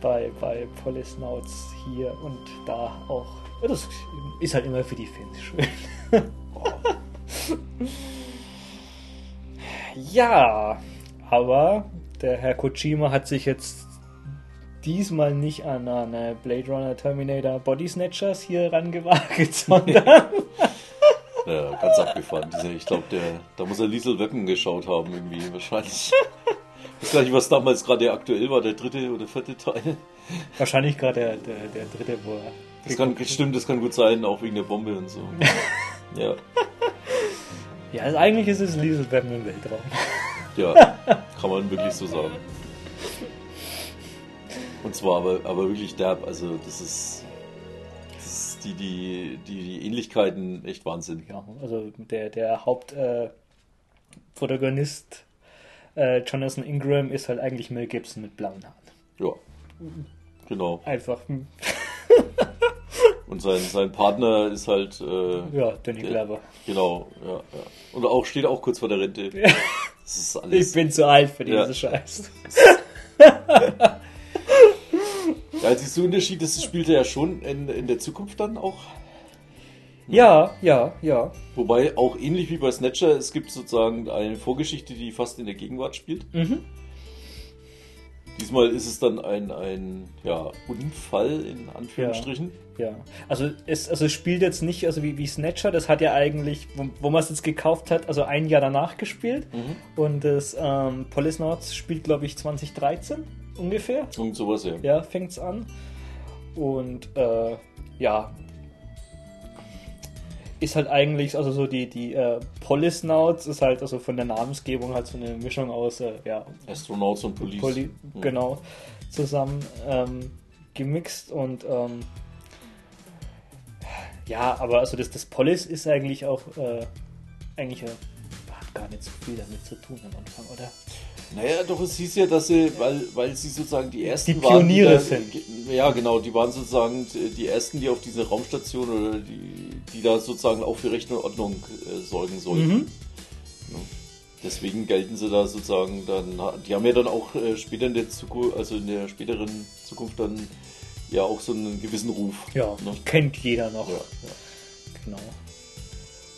bei, bei Polisnauts hier und da auch. Das ist halt immer für die Fans schön. ja, aber der Herr Kojima hat sich jetzt diesmal nicht an eine Blade Runner Terminator Body Snatchers hier rangewagt, sondern. ja, ganz abgefahren. ich glaube, da muss er Liesel Weapon geschaut haben, irgendwie wahrscheinlich. Ich weiß gar nicht, was damals gerade aktuell war, der dritte oder vierte Teil. Wahrscheinlich gerade der, der, der dritte, wo er. Das kann, stimmt, das kann gut sein, auch wegen der Bombe und so. ja. Ja, also eigentlich ist es Liesel Weapon im Weltraum. Ja, kann man wirklich so sagen. Und zwar aber, aber wirklich derb. Also das ist, das ist die, die, die, die Ähnlichkeiten echt Wahnsinn. Ja, also der, der Hauptprotagonist äh, äh, Jonathan Ingram ist halt eigentlich Mel Gibson mit blauen Haaren. Ja, genau. Einfach. Und sein, sein Partner ist halt. Äh, ja, Danny Glover. Genau, ja, ja. Und auch steht auch kurz vor der Rente. Alles. Ich bin zu alt für diese ja. Scheiß. Ja, also siehst du Unterschied, das spielt er ja schon in, in der Zukunft dann auch. Ja, ja, ja. Wobei auch ähnlich wie bei Snatcher, es gibt sozusagen eine Vorgeschichte, die fast in der Gegenwart spielt. Mhm. Diesmal ist es dann ein, ein ja, Unfall in Anführungsstrichen. Ja, ja. Also, es, also es spielt jetzt nicht also wie, wie Snatcher, das hat ja eigentlich, wo, wo man es jetzt gekauft hat, also ein Jahr danach gespielt. Mhm. Und das ähm, Policenauts spielt, glaube ich, 2013 ungefähr. Und sowas, ja. Ja, fängt's an. Und äh, ja, ist halt eigentlich, also so die, die äh, Polisnauts ist halt also von der Namensgebung halt so eine Mischung aus, äh, ja. Astronauts und Police. Poli. Genau, zusammen ähm, gemixt und ähm, ja, aber also das, das Polis ist eigentlich auch äh, eigentlich hat gar nicht so viel damit zu tun am Anfang, oder? Naja, doch, es hieß ja, dass sie, weil, weil sie sozusagen die ersten die Pioniere waren, die da, sind. Ja, genau, die waren sozusagen die ersten, die auf diese Raumstation oder die, die da sozusagen auch für Recht und Ordnung äh, sorgen sollten. Mhm. Ja. Deswegen gelten sie da sozusagen dann, die haben ja dann auch äh, später in der Zukunft, also in der späteren Zukunft dann ja auch so einen gewissen Ruf. Ja, ne? kennt jeder noch. Ja, ja. Genau.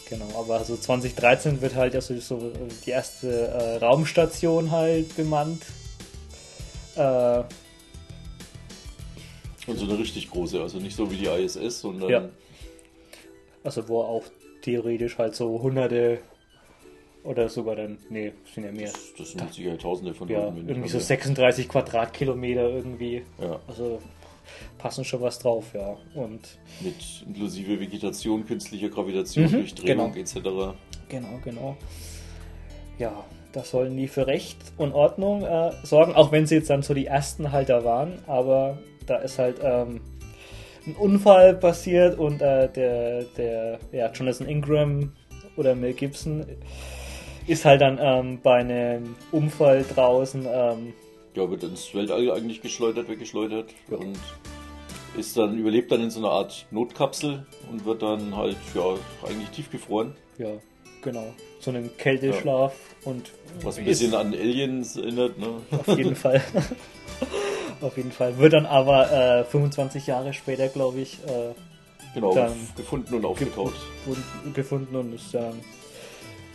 Genau, aber so 2013 wird halt also so die erste äh, Raumstation halt bemannt. Äh, und so eine richtig große, also nicht so wie die ISS, sondern. Ja. Also wo auch theoretisch halt so hunderte oder sogar dann, nee, sind ja mehr. Das, das sind Sicherheit tausende von ja, Irgendwie so 36 Quadratkilometer irgendwie. Ja. Also passen schon was drauf, ja. Und Mit inklusive Vegetation, künstlicher Gravitation, mhm, Durchdrehung genau. etc. Genau, genau. Ja, da sollen die für Recht und Ordnung äh, sorgen, auch wenn sie jetzt dann so die ersten Halter waren, aber da ist halt ähm, ein Unfall passiert und äh, der, der ja, Jonathan Ingram oder Mel Gibson ist halt dann ähm, bei einem Unfall draußen ähm, ja, wird ins Weltall eigentlich geschleudert, weggeschleudert ja. und ist dann, überlebt dann in so einer Art Notkapsel und wird dann halt, ja, eigentlich tiefgefroren. Ja, genau. So einem Kälteschlaf ja. und. Was ein bisschen an Aliens erinnert, ne? Auf jeden Fall. auf jeden Fall. Wird dann aber äh, 25 Jahre später, glaube ich, äh, genau, gefunden und aufgetaut. Gefunden und ist dann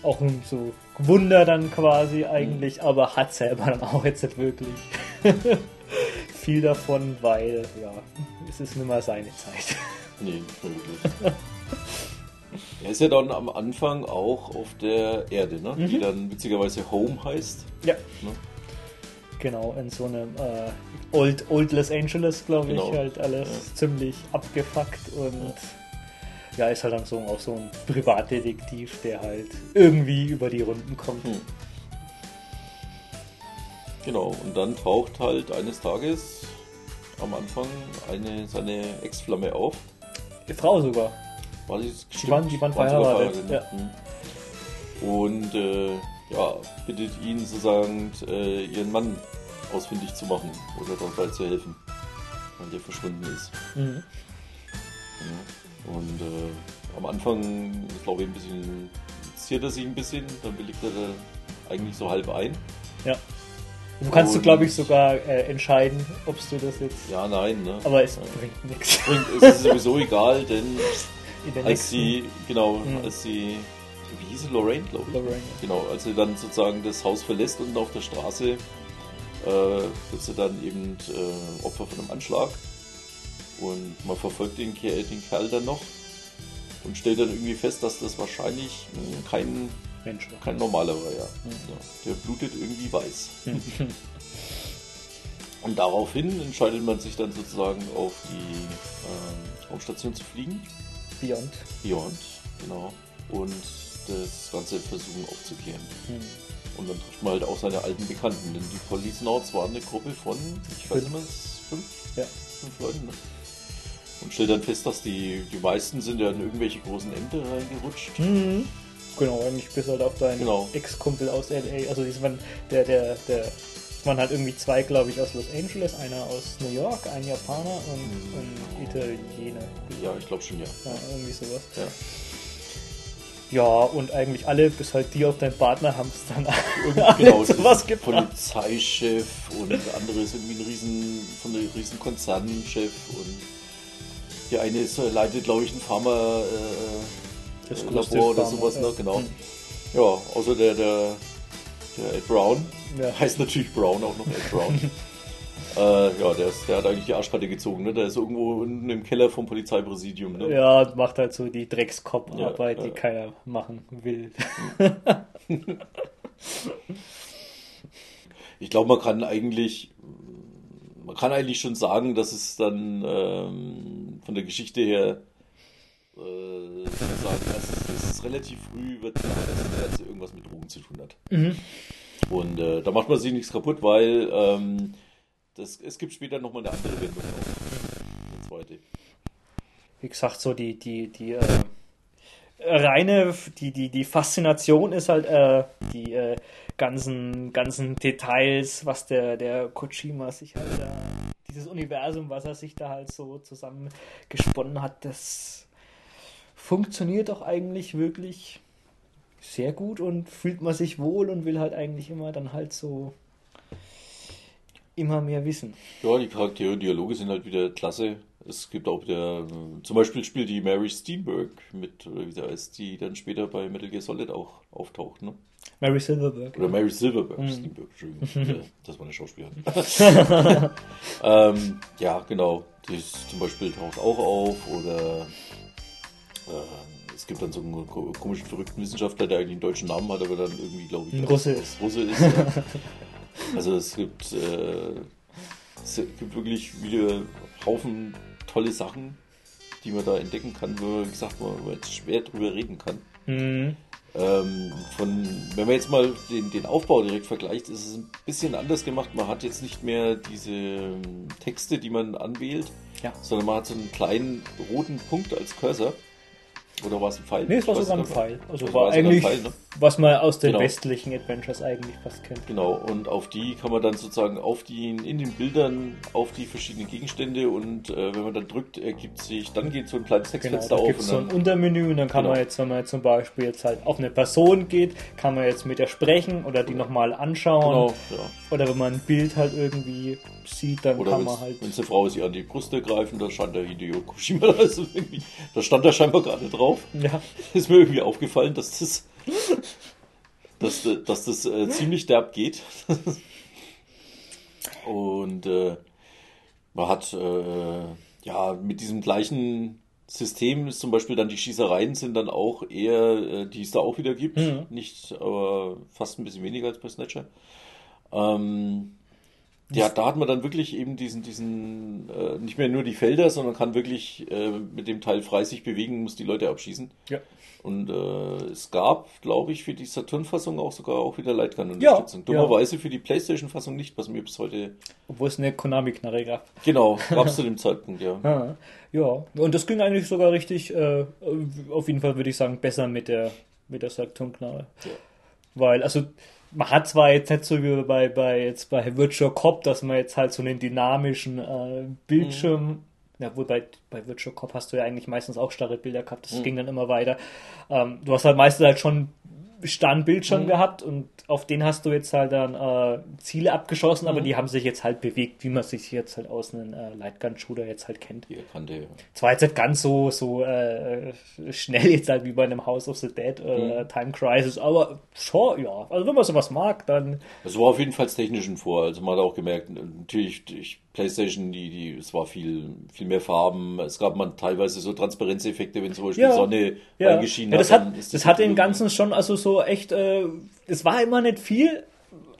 auch ein so Wunder dann quasi eigentlich, mhm. aber hat selber dann auch jetzt nicht wirklich viel davon, weil ja, es ist nicht mehr seine Zeit. Nee, nicht wirklich. er ist ja dann am Anfang auch auf der Erde, ne? Mhm. die dann witzigerweise Home heißt. Ja. Ne? Genau, in so einem äh, Old, Old Los Angeles, glaube genau. ich, halt alles ja. ziemlich abgefuckt und ja ja, ist halt dann so, auch so ein Privatdetektiv, der halt irgendwie über die Runden kommt. Hm. Genau, und dann taucht halt eines Tages am Anfang eine, seine Ex-Flamme auf. Die Frau sogar. War die, die waren, die waren verheiratet. Ja. Hm. Und äh, ja, bittet ihn sozusagen, äh, ihren Mann ausfindig zu machen oder dabei zu helfen, weil der verschwunden ist. Mhm. Ja. Und äh, am Anfang, ich glaube ich, ein bisschen ziert er sich ein bisschen, dann belegt er da eigentlich so halb ein. Ja. Du kannst du, glaube ich, sogar äh, entscheiden, ob du das jetzt. Ja, nein, ne? Aber es ja. bringt nichts. Bringt, es ist sowieso egal, denn als sie, genau, mhm. als sie, wie hieß sie, Lorraine, glaube ich. Lorraine. Genau, als sie dann sozusagen das Haus verlässt und auf der Straße äh, wird sie dann eben äh, Opfer von einem Anschlag. Und man verfolgt den, Kerl- den Kerl dann noch und stellt dann irgendwie fest, dass das wahrscheinlich mh, kein, Mensch. kein normaler war. Ja. Ja, der blutet irgendwie weiß. Und daraufhin entscheidet man sich dann sozusagen auf die ähm, Raumstation zu fliegen. Beyond. Beyond, genau. Und das Ganze versuchen aufzuklären. Und dann trifft man halt auch seine alten Bekannten, denn die Policenauts waren eine Gruppe von, ich weiß nicht mehr, fünf, Ja. fünf Leuten. Ne? Und stellt dann fest, dass die, die meisten sind ja in irgendwelche großen Ämter reingerutscht. Mhm. Genau, eigentlich bis halt auf deinen Genau. Ex-Kumpel aus LA. Also das waren der, der, der, waren halt irgendwie zwei, glaube ich, aus Los Angeles, einer aus New York, ein Japaner und ein Italiener. Ja, ich glaube schon, ja. Ja, irgendwie sowas. ja. Ja, und eigentlich alle, bis halt die auf deinen Partner, haben es dann Genau, alle zu was der gebracht. Polizeichef und andere ist irgendwie ein riesen, von einem riesen Konzernchef und der eine ist, äh, leitet, glaube ich, ein Pharma äh, Das Labor oder sowas, ne? Genau. Hm. Ja, außer der, der, der Ed Brown, Ja. heißt natürlich Brown auch noch Ed Brown. äh, ja, der, ist, der hat eigentlich die Arschkarte gezogen, ne? Der ist irgendwo unten im Keller vom Polizeipräsidium, ne? Ja, und macht halt so die Dreckskopfarbeit, Ja, die ja. keiner machen will. Ich glaube, man kann eigentlich, man kann eigentlich schon sagen, dass es dann ähm, von der Geschichte her, äh, sagen, es ist, es ist relativ früh wird klar, dass der Ganze irgendwas mit Drogen zu tun hat. Und äh, da macht man sich nichts kaputt, weil ähm, das, es gibt später nochmal eine andere Wendung. Eine zweite. Wie gesagt, so die, die, die äh, reine, die, die, die Faszination ist halt äh, die äh, ganzen, ganzen Details, was der, der Kojima sich halt da, dieses Universum, was er sich da halt so zusammengesponnen hat, das funktioniert doch eigentlich wirklich sehr gut und fühlt man sich wohl und will halt eigentlich immer dann halt so immer mehr wissen. Ja, die Charaktere und Dialoge sind halt wieder klasse. Es gibt auch der, zum Beispiel spielt die Mary Steenburg mit, oder wie sie heißt, die dann später bei Metal Gear Solid auch auftaucht, ne? Mary Silverberg. Oder Mary Silverberg, Mhm. Steenburg, Entschuldigung. Das war eine Schauspielerin. ähm, ja, genau. Die ist zum Beispiel taucht auch auf oder äh, es gibt dann so einen ko- komischen, verrückten Wissenschaftler, der eigentlich einen deutschen Namen hat, aber dann irgendwie, glaube ich, Ein Russe ist. Russe ist. Ja. Also es gibt, äh, es gibt wirklich wieder Haufen tolle Sachen, die man da entdecken kann, wo man, wie gesagt, wo man jetzt schwer drüber reden kann. Mhm. Ähm, von, wenn man jetzt mal den, den Aufbau direkt vergleicht, ist es ein bisschen anders gemacht. Man hat jetzt nicht mehr diese ähm, Texte, die man anwählt, Ja. sondern man hat so einen kleinen roten Punkt als Cursor. Oder war es ein Pfeil? Nee, es war sogar ein. Pfeil. Also Das war, war eigentlich, Pfeil, ne? was man aus den Genau. westlichen Adventures eigentlich fast kennt. Genau, und auf die kann man dann sozusagen auf die, in den Bildern auf die verschiedenen Gegenstände und äh, wenn man dann drückt, ergibt sich, dann geht so ein kleines Genau, Textfenster da auf gibt es und so ein dann, Untermenü und dann kann Genau. man jetzt, wenn man jetzt zum Beispiel jetzt halt auf eine Person geht, kann man jetzt mit der sprechen oder die nochmal anschauen. genau, ja. Oder wenn man ein Bild halt irgendwie sieht, dann Oder kann wenn man halt. es eine Frau ist, die an die Brüste greifen, da stand der Hideo Koshima, also irgendwie, da stand da scheinbar gerade drauf. Ja, Ist mir irgendwie aufgefallen, dass das, dass, dass das äh, ziemlich derb geht. Und äh, man hat äh, ja mit diesem gleichen System ist zum Beispiel dann die Schießereien sind dann auch eher, äh, die es da auch wieder gibt, Mhm. nicht, aber fast ein bisschen weniger als bei Snatcher. Ähm, ja, da hat man dann wirklich eben diesen, diesen, äh, nicht mehr nur die Felder, sondern kann wirklich äh, mit dem Teil frei sich bewegen, muss die Leute abschießen. ja. Und äh, es gab, glaube ich, für die Saturn-Fassung auch sogar auch wieder Lightgun-Unterstützung. Ja, ja. Dummerweise für die Playstation-Fassung nicht, was mir bis heute. Obwohl es eine Konami-Knarre gab. Genau, gab es zu dem Zeitpunkt, ja. Ja, ja. Und das ging eigentlich sogar richtig, äh, auf jeden Fall würde ich sagen, besser mit der, mit der Saturn-Knarre. Ja. Weil, also, man hat zwar jetzt nicht so wie bei, bei, jetzt bei Virtual Cop, dass man jetzt halt so einen dynamischen äh, Bildschirm, ja, wohl bei, bei Virtual Cop hast du ja eigentlich meistens auch starre Bilder gehabt, das Mhm. ging dann immer weiter. Ähm, du hast halt meistens halt schon starren Bildschirm gehabt und auf den hast du jetzt halt dann äh, Ziele abgeschossen, aber die haben sich jetzt halt bewegt, wie man sich jetzt halt aus einem äh, Lightgun-Shooter jetzt halt kennt. Die kannte, ja. Zwar jetzt nicht ganz so, so äh, schnell jetzt halt wie bei einem House of the Dead oder Time Crisis, aber schon, ja. Also wenn man sowas mag, dann Es war auf jeden Fall technisch ein Vor. Also man hat auch gemerkt, natürlich, ich, PlayStation, die, die, es war viel, viel mehr Farben. Es gab man teilweise so Transparenzeffekte, wenn zum Beispiel Ja. Sonne ja, reingeschienen ja das hat, ist das hat den. Ganzen schon also so echt, äh, es war immer nicht viel,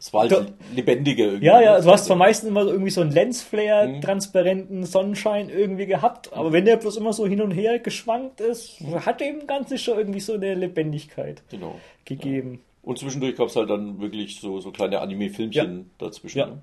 Es war Da- halt lebendiger irgendwie. Ja, ja, du hast zwar meistens immer so irgendwie so einen Lensflare, Mhm. transparenten Sonnenschein irgendwie gehabt, aber wenn der bloß immer so hin und her geschwankt ist, hat dem Ganze schon irgendwie so eine Lebendigkeit Genau. gegeben. Und zwischendurch gab es halt dann wirklich so, so kleine Anime-Filmchen dazwischen. Ja. ne?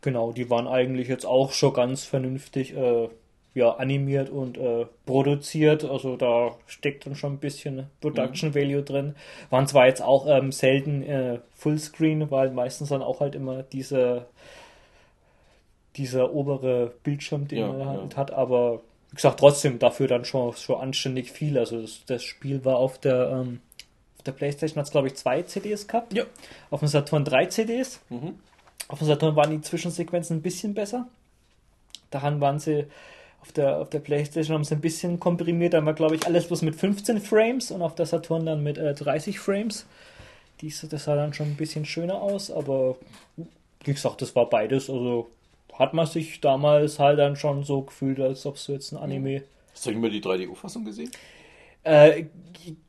Genau, die waren eigentlich jetzt auch schon ganz vernünftig äh, ja, animiert und äh, produziert. Also da steckt dann schon ein bisschen Production Value drin. Waren zwar jetzt auch ähm, selten äh, Fullscreen, weil meistens dann auch halt immer diese, dieser obere Bildschirm, den Ja, man halt ja. hat, aber wie gesagt, trotzdem dafür dann schon, schon anständig viel. Also das, das Spiel war auf der, ähm, auf der Playstation hat es glaube ich zwei CDs gehabt. Ja. Auf dem Saturn drei CDs. Mhm. Auf dem Saturn waren die Zwischensequenzen ein bisschen besser. Daran waren sie auf der, auf der Playstation haben sie ein bisschen komprimiert. Da war, glaube ich, alles bloß mit 15 Frames und auf der Saturn dann mit äh, 30 Frames. Dies, das sah dann schon ein bisschen schöner aus, aber wie gesagt, das war beides. Also hat man sich damals halt dann schon so gefühlt, als ob so jetzt ein Anime. Hast du immer die 3D-Fassung gesehen? Äh,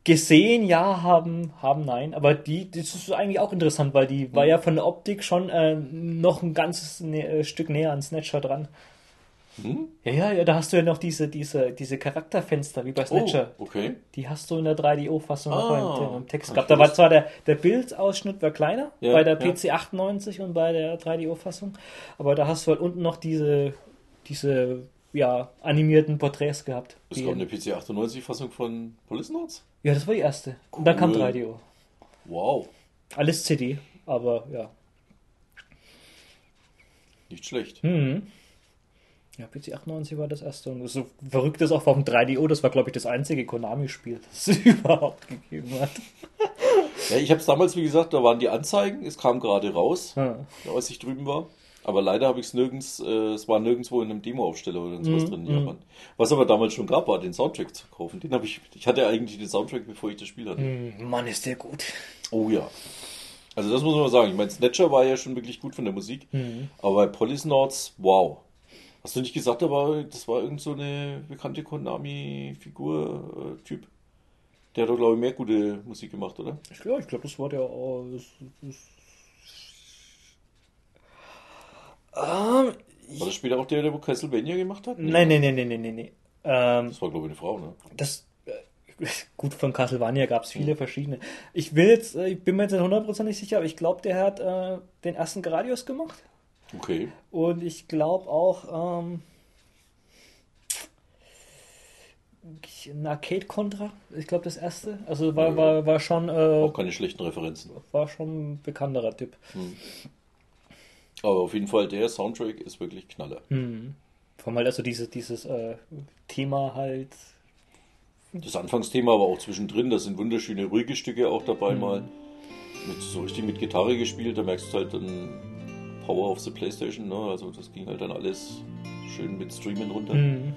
gesehen, ja, haben, haben, nein. Aber die, das ist eigentlich auch interessant, weil die war ja von der Optik schon äh, noch ein ganzes Nä- äh, Stück näher an Snatcher dran. Hm? Ja, ja, ja, da hast du ja noch diese, diese, diese Charakterfenster wie bei Snatcher. Oh, okay. Die hast du in der 3DO-Fassung noch Ah, im, Text hab gehabt. Da war zwar der, der Bildausschnitt war kleiner Ja, bei der ja. PC 98 und bei der 3DO-Fassung, aber da hast du halt unten noch diese, diese ja, animierten Porträts gehabt. Es gab eine PC 98-Fassung von Policenauts? ja, das war die erste. Und dann kam Cool. 3DO. Wow, Alles CD, aber ja. nicht schlecht. Mhm. Ja, PC 98 war das erste. Und so verrückt ist auch dem 3DO, das war, glaube ich, das einzige Konami-Spiel, das es überhaupt gegeben hat. Ja, ich habe es damals, wie gesagt, da waren die Anzeigen, es kam gerade raus, Ja. als ich drüben war. Aber leider habe ich es nirgends, äh, es war nirgendwo in einem Demo-Aufsteller oder sowas Mhm, drin in Japan. Was aber damals schon gab, war den Soundtrack zu kaufen. Den habe ich, ich hatte eigentlich den Soundtrack, bevor ich das Spiel hatte. Hm, Mann, ist der gut. Oh ja. Also das muss man mal sagen. Ich meine, Snatcher war ja schon wirklich gut von der Musik. Mhm. Aber bei Policenauts, wow. Hast du nicht gesagt, aber das war irgend so eine bekannte Konami-Figur-Typ? Der hat doch, glaube ich, mehr gute Musik gemacht, oder? Ich glaube, ich glaub, das war der. Oh, das, das, ähm, War das später auch der, der Castlevania gemacht hat? nein, nein, nein, nein, nein, nein, nein. Ähm, Das war, glaube ich, eine Frau, ne? das. äh, Gut, von Castlevania gab es viele verschiedene. Ich will jetzt, äh, ich bin mir jetzt nicht hundertprozentig sicher, aber ich glaube, der hat äh, den ersten Gradius gemacht. Okay. Und ich glaube auch ähm, ein Arcade Contra. Ich glaube das erste. Also war, war, war schon Auch äh, keine schlechten Referenzen. war schon ein bekannterer Typ. Aber auf jeden Fall, der Soundtrack ist wirklich Knaller. Hm. Vor allem halt also dieses, dieses äh, Thema halt. Das Anfangsthema aber auch zwischendrin, da sind wunderschöne ruhige Stücke auch dabei Mhm. mal. Mit, so richtig mit Gitarre gespielt, da merkst du halt dann Power of the Playstation, ne? Also das ging halt dann alles schön mit Streamen runter. Hm.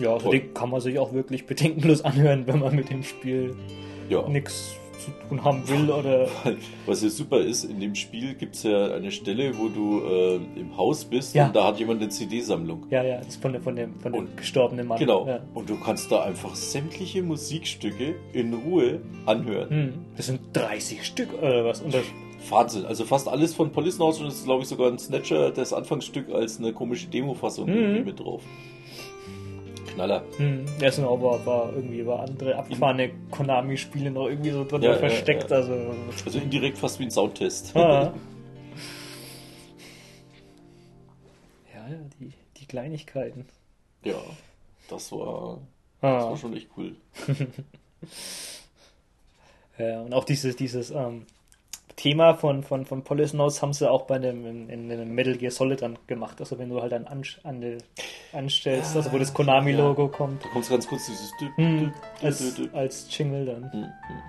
Ja, also den kann man sich auch wirklich bedenkenlos anhören, wenn man mit dem Spiel Ja. nichts zu tun haben will oder. Was ja super ist, in dem Spiel gibt es ja eine Stelle, wo du äh, im Haus bist Ja. und da hat jemand eine CD-Sammlung. Ja, ja, das ist von dem, von dem, von dem Und- gestorbenen Mann. Genau. Ja. Und du kannst da einfach sämtliche Musikstücke in Ruhe anhören. Hm. Das sind 30 Stück oder was? Und das, Wahnsinn. Also fast alles von Policenauts und es ist, glaube ich, sogar ein Snatcher, das Anfangsstück als eine komische Demo-Fassung Mhm. mit drauf. Knaller. Hm, ja, es sind aber war irgendwie war andere abgefahrene Konami-Spiele noch irgendwie so drin Ja, ja, versteckt. ja. Also, Also indirekt fast wie ein Soundtest. ah. ja, ja, die, die Kleinigkeiten. Ja, das war, das Ah. war schon echt cool. Ja, und auch dieses, dieses ähm, Thema von, von, von Policenauts haben sie auch bei dem in, in, in Metal Gear Solid dann gemacht. Also wenn du halt dann an, an, anstellst, also wo das Konami-Logo kommt, Da kommt ganz kurz dieses hm, als, als Jingle dann. Hm, hm.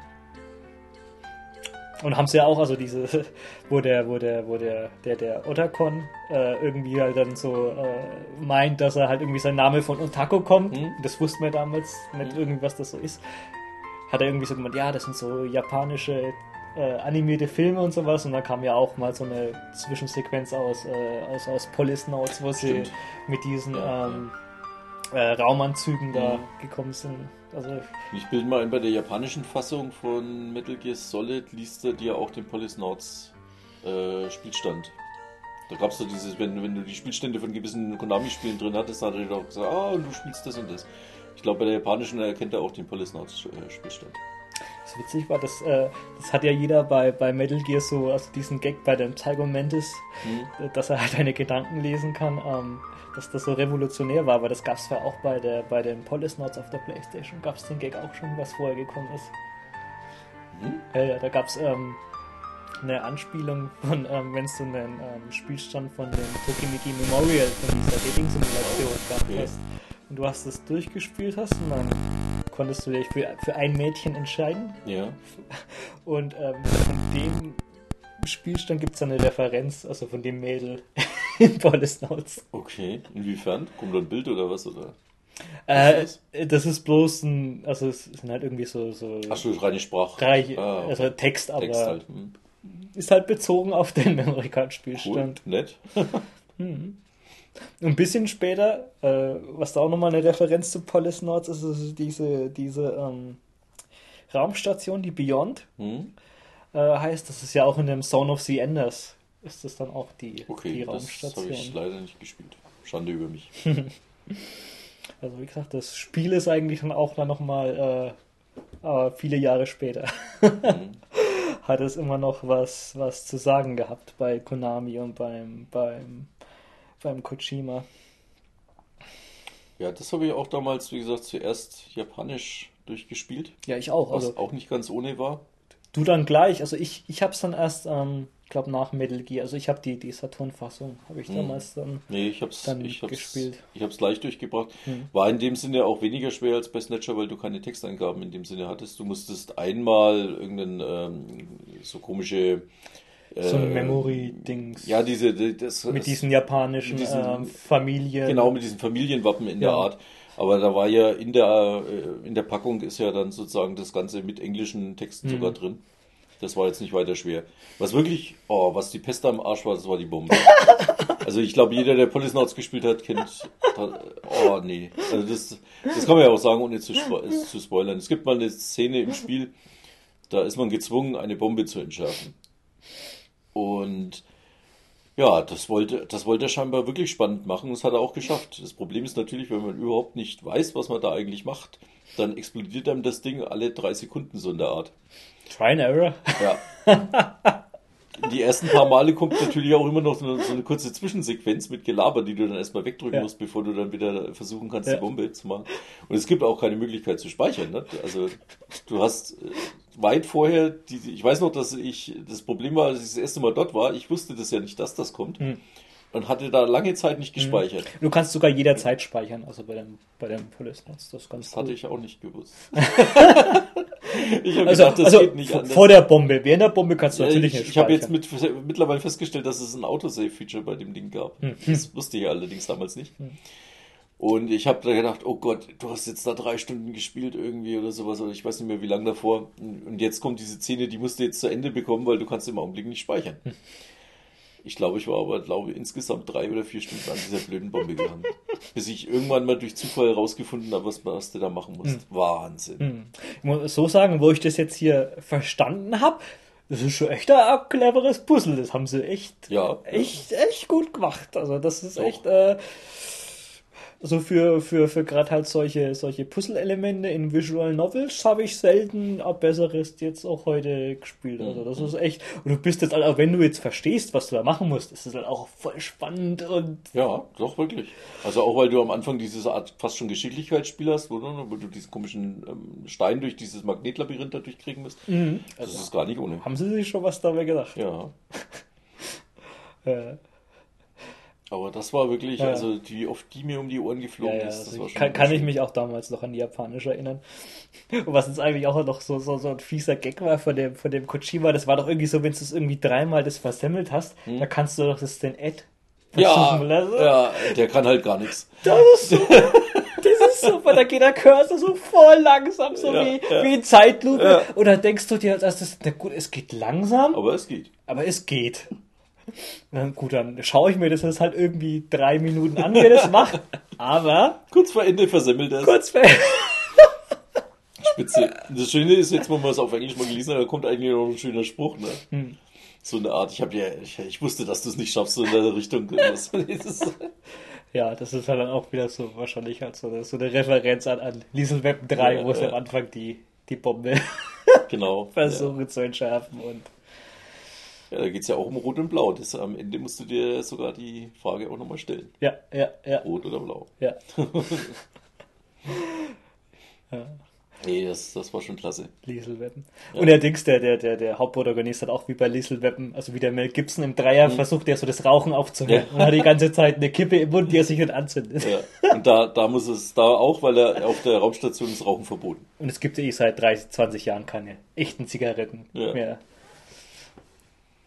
Und haben sie ja auch, also diese, wo der, wo der, wo der, der, der Otakon äh, irgendwie halt dann so äh, meint, dass er halt irgendwie sein Name von Otako kommt. Mhm. Das wussten wir damals nicht irgendwie, was das so ist. Hat er irgendwie so gemeint, ja, das sind so japanische äh, animierte Filme und sowas. Und dann kam ja auch mal so eine Zwischensequenz aus, äh, aus, aus Police Notes, wo sie Stimmt. mit diesen Ja, ähm, Äh, Raumanzügen da Mhm. gekommen sind. Also Ich bilde mal ein, bei der japanischen Fassung von Metal Gear Solid liest er dir auch den Policenauts äh, Spielstand. Da gab es so dieses, wenn, wenn du die Spielstände von gewissen Konami-Spielen drin hattest, dann hat er dir auch gesagt, ah, und du spielst das und das. Ich glaube, bei der japanischen erkennt er auch den Policenauts äh, Spielstand. Was witzig war, das, äh, das hat ja jeder bei, bei Metal Gear so, also diesen Gag bei dem Tycho Mantis, Hm? äh, dass er halt deine Gedanken lesen kann, ähm, dass das so revolutionär war, aber das gab es ja auch bei, der, bei den Polisnauts auf der Playstation, gab es den Gag auch schon, was vorher gekommen ist. Hm? Ja, ja, da gab es ähm, eine Anspielung von, ähm, wenn du einen ähm, Spielstand von dem Tokimiki Memorial, von dieser Dating-Simulation gehabt Okay. hast und du hast es durchgespielt hast und dann konntest du dich für, für ein Mädchen entscheiden Ja. und ähm, von dem Spielstand gibt es eine Referenz, also von dem Mädel in Polisnauts. Okay. Inwiefern? Kommt da ein Bild oder was? Oder? Äh, ist das ist bloß ein, also es sind halt irgendwie so, so Ach so, reine Sprache. Reich, Ah, also Text, aber Text halt. Hm. ist halt bezogen auf den Cool. Memory-Card-Spielstand. Nett. Und ein bisschen später, äh, was da auch nochmal eine Referenz zu Polisnauts ist, ist diese, diese ähm, Raumstation, die Beyond Hm? äh, heißt. Das ist ja auch in dem Zone of the Enders. Ist das dann auch die, die Okay, das habe Raumstation? ich leider nicht gespielt. Schande über mich. Also wie gesagt, das Spiel ist eigentlich dann auch dann nochmal äh, aber viele Jahre später. Hm. Hat es immer noch was, was zu sagen gehabt bei Konami und beim, beim, beim Kojima. Ja, das habe ich auch damals, wie gesagt, zuerst japanisch durchgespielt, Ja, ich auch. was Also auch nicht ganz ohne war. du dann gleich. Also ich, ich habe es dann erst, ähm, ich glaube nach Metal Gear. Also ich habe die, die Saturn-Fassung, habe ich Hm. damals dann. Nee, ich hab's, Dann ich hab's, gespielt. ich hab's leicht durchgebracht. Hm. War in dem Sinne auch weniger schwer als bei Snatcher, weil du keine Texteingaben in dem Sinne hattest. Du musstest einmal irgendeinen, ähm, so komische, So ein äh, Memory-Dings. Ja, diese, die- das, mit diesen japanischen mit diesen- ähm, Familien. Genau, mit diesen Familienwappen in der Ja. Art. Aber da war ja in der, äh, in der Packung ist ja dann sozusagen das Ganze mit englischen Texten Mhm. sogar drin. Das war jetzt nicht weiter schwer. Was wirklich, oh, was die Pest am Arsch war, das war die Bombe. also ich glaube, jeder, der Policenauts gespielt hat, kennt, oh nee. Also das, das kann man ja auch sagen, ohne zu, zu spoilern. Es gibt mal eine Szene im Spiel, da ist man gezwungen, eine Bombe zu entschärfen. Und ja, das wollte, das wollte er scheinbar wirklich spannend machen. Das hat er auch geschafft. Das Problem ist natürlich, wenn man überhaupt nicht weiß, was man da eigentlich macht, dann explodiert einem das Ding alle drei Sekunden so in der Art. Try and Error. Ja. Die ersten paar Male kommt natürlich auch immer noch so eine, so eine kurze Zwischensequenz mit Gelaber, die du dann erstmal wegdrücken Ja. musst, bevor du dann wieder versuchen kannst, Ja. die Bombe zu machen. Und es gibt auch keine Möglichkeit zu speichern. Ne? Also du hast äh, weit vorher, die, ich weiß noch, dass ich, das Problem war, als ich das erste Mal dort war, ich wusste das ja nicht, dass das kommt. Hm. Und hatte da lange Zeit nicht gespeichert. Du kannst sogar jederzeit speichern, also bei dem, bei dem Polisnauts. Das ist ganz Das hatte cool. ich auch nicht gewusst. ich habe Also, gedacht, das also geht nicht anders. vor der Bombe. Während der Bombe kannst du Ja, natürlich ich nicht ich habe jetzt speichern. mit, mittlerweile festgestellt, dass es ein Autosave-Feature bei dem Ding gab. Hm. Das wusste ich allerdings damals nicht. Und ich habe da gedacht, oh Gott, du hast jetzt da drei Stunden gespielt irgendwie oder sowas, oder ich weiß nicht mehr wie lange davor. Und jetzt kommt diese Szene, die musst du jetzt zu Ende bekommen, weil du kannst im Augenblick nicht speichern. Hm. Ich glaube, ich war aber, glaube insgesamt drei oder vier Stunden an dieser blöden Bombe gehangen. Bis ich irgendwann mal durch Zufall rausgefunden habe, was, was du da machen musst. Wahnsinn. Hm. Ich muss so sagen, wo ich das jetzt hier verstanden habe, das ist schon echt ein cleveres Puzzle. Das haben sie echt, Ja. echt, echt gut gemacht. Also das ist Doch. echt, äh, also für, für, für gerade halt solche, solche Puzzle-Elemente in Visual Novels habe ich selten ein besseres jetzt auch heute gespielt. Also das ist echt, und du bist jetzt, halt auch wenn du jetzt verstehst, was du da machen musst, ist das halt auch voll spannend und Ja, doch, wirklich. Also auch weil du am Anfang diese Art fast schon Geschicklichkeitsspiel hast, wo du, wo du diesen komischen ähm, Stein durch dieses Magnetlabyrinth da durchkriegen musst. Das ist gar nicht ohne. haben sie sich schon was dabei gedacht. Ja. Äh, Aber das war wirklich, Ja. also die, oft die mir um die Ohren Ja, geflogen ja, ist, das also kann, kann ich mich auch damals noch an die Japanisch erinnern. Und was jetzt eigentlich auch noch so, so, so ein fieser Gag war von dem, von dem Kojima, das war doch irgendwie so, wenn du es irgendwie dreimal das versemmelt hast, da kannst du doch das den Ed Hm. Ja, versuchen lassen. ja, der kann halt gar nichts. Das ist so, das ist super, da geht der Cursor so voll langsam, so Ja, wie, ja. wie in Zeitlupe. Ja. Und dann denkst du dir als erstes, na gut, es geht langsam, Aber es geht. aber es geht. Na gut, dann schaue ich mir das jetzt halt irgendwie drei Minuten an, wie das macht. Aber Kurz vor Ende versemmelt er es. kurz vor Spitze. Das Schöne ist, jetzt, wo man es auf Englisch mal gelesen hat, da kommt eigentlich noch ein schöner Spruch, ne? Hm. So eine Art, ich habe ja, ich, ich wusste, dass du es nicht schaffst, so in der Richtung. Ja, das ist halt dann auch wieder so wahrscheinlich halt so, so eine Referenz an, an Liesel Web 3, Ja, wo sie ja. am Anfang die, die Bombe genau. versuchen zu entschärfen und Ja, da geht es ja auch um Rot und Blau. Das, am Ende musst du dir sogar die Frage auch nochmal stellen. ja, ja, ja, Rot oder Blau? ja. ja. Nee, das, das war schon klasse. Liesel Weppen. Und der Dings, der, der, der, der Hauptprotagonist hat auch wie bei Liesel Weppen, also wie der Mel Gibson im Dreier, versucht er so das Rauchen aufzuhören Mhm. Ja. und hat die ganze Zeit eine Kippe im Mund, die er sich nicht anzündet. Ja. Und da, da muss es, da auch, weil er auf der Raumstation ist Rauchen verboten. Und es gibt ja eh seit 30, 20 Jahren keine echten Zigaretten Ja. mehr.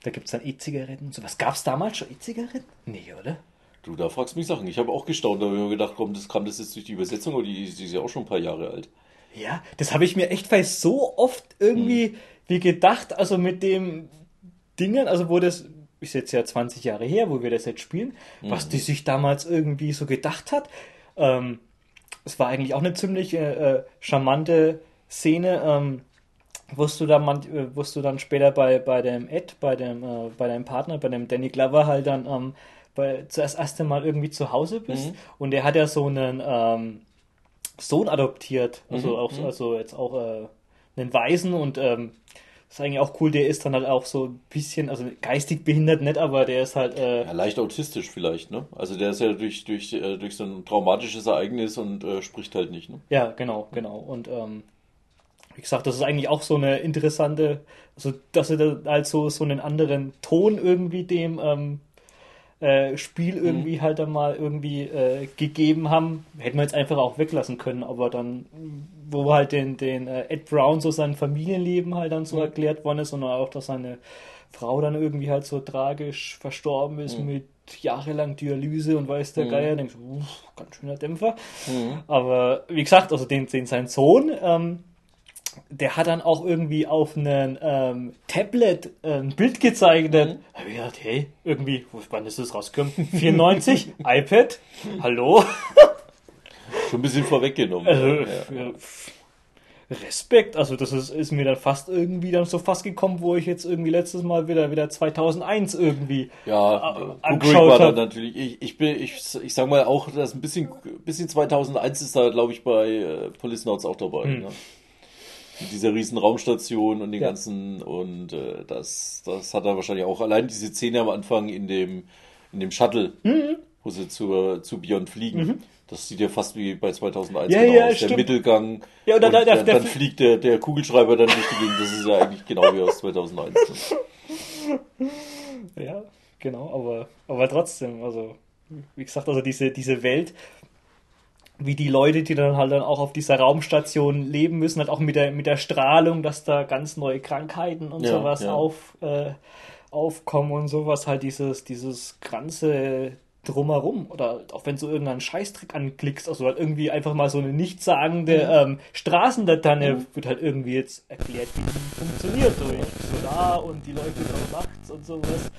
Da gibt es dann E-Zigaretten. So was gab es damals schon E-Zigaretten? Nee, oder? Du, da fragst mich Sachen. Ich habe auch gestaunt, da habe ich mir gedacht, komm, das kam das jetzt durch die Übersetzung, aber die, die ist ja auch schon ein paar Jahre alt. Ja, das habe ich mir echt weil so oft irgendwie wie gedacht, also mit dem Dingen, also wo das ist jetzt ja 20 Jahre her, wo wir das jetzt spielen, was die sich damals irgendwie so gedacht hat. Ähm, es war eigentlich auch eine ziemlich äh, äh, charmante Szene. Ähm, wusst du dann, man, äh, wusst du dann später bei, bei dem Ed, bei dem, äh, bei deinem Partner, bei dem Danny Glover halt dann ähm, bei, zuerst erst einmal irgendwie zu Hause bist und der hat ja so einen ähm, Sohn adoptiert, also Mhm, auch also jetzt auch äh, einen Waisen und ähm, ist eigentlich auch cool, der ist dann halt auch so ein bisschen, also geistig behindert nicht, aber der ist halt äh, Ja, leicht autistisch vielleicht, ne? Also der ist ja durch, durch, äh, durch so ein traumatisches Ereignis und äh, spricht halt nicht, ne? Ja, genau, genau. Und ähm, wie gesagt, das ist eigentlich auch so eine interessante, also dass sie da halt so, so einen anderen Ton irgendwie dem ähm, äh, Spiel irgendwie halt dann mal irgendwie äh, gegeben haben. Hätten wir jetzt einfach auch weglassen können, aber dann, wo halt den, den äh, Ed Brown so sein Familienleben halt dann so erklärt worden ist und auch, dass seine Frau dann irgendwie halt so tragisch verstorben ist mit jahrelang Dialyse und weiß der Geier, denkst du, ganz schöner Dämpfer. Aber wie gesagt, also den, den sein Sohn, ähm, der hat dann auch irgendwie auf einem ähm, Tablet äh, ein Bild gezeichnet. Da hab ich gedacht, hey, irgendwie, wo wann ist das rausgekommen? 94? iPad? Hallo? Schon ein bisschen vorweggenommen. Also, ja. Respekt, also das ist, ist mir dann fast irgendwie dann so fast gekommen, wo ich jetzt irgendwie letztes Mal wieder wieder 2001 irgendwie Ja, äh, äh, angeschaut Kubrick war dann natürlich, ich, ich bin, ich, ich sag mal auch, das ein bisschen, bisschen 2001 ist da, glaube ich, bei äh, Policenauts auch dabei, ne? Mit dieser riesen Raumstation und den. Ja. ganzen, und äh, das, das hat er wahrscheinlich auch, allein diese Szene am Anfang in dem, in dem Shuttle, Mhm. wo sie zur, zu Beyond fliegen, das sieht ja fast wie bei 2001 Ja, genau ja, aus, der stimmt. Mittelgang, Ja, und dann- und der- dann, der- dann fliegt der, der Kugelschreiber dann durch die Gegend, das ist ja eigentlich genau wie aus 2001. Ne? Ja, genau, aber, aber trotzdem, also, wie gesagt, also diese, diese Welt, wie die Leute, die dann halt dann auch auf dieser Raumstation leben müssen, halt auch mit der, mit der Strahlung, dass da ganz neue Krankheiten und Ja, sowas ja. auf, äh, aufkommen und sowas, halt dieses, dieses ganze Drumherum oder auch wenn du irgendeinen Scheißtrick anklickst, also halt irgendwie einfach mal so eine nichtssagende ähm, Straßenlaterne wird halt irgendwie jetzt erklärt, wie die funktioniert durch Solar und die leuchtet auch nachts und sowas.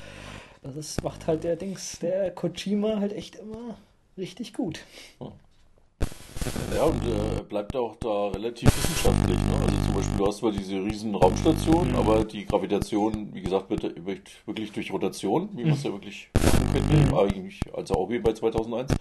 Das macht halt der Dings, der Kojima halt echt immer richtig gut. Ja, und äh, bleibt auch da relativ wissenschaftlich. Ne? Also zum Beispiel, du hast zwar diese riesen Raumstation, aber die Gravitation, wie gesagt, wird, wird wirklich durch Rotation, wie man es ja wirklich könnte, eigentlich, also auch wie bei 2001.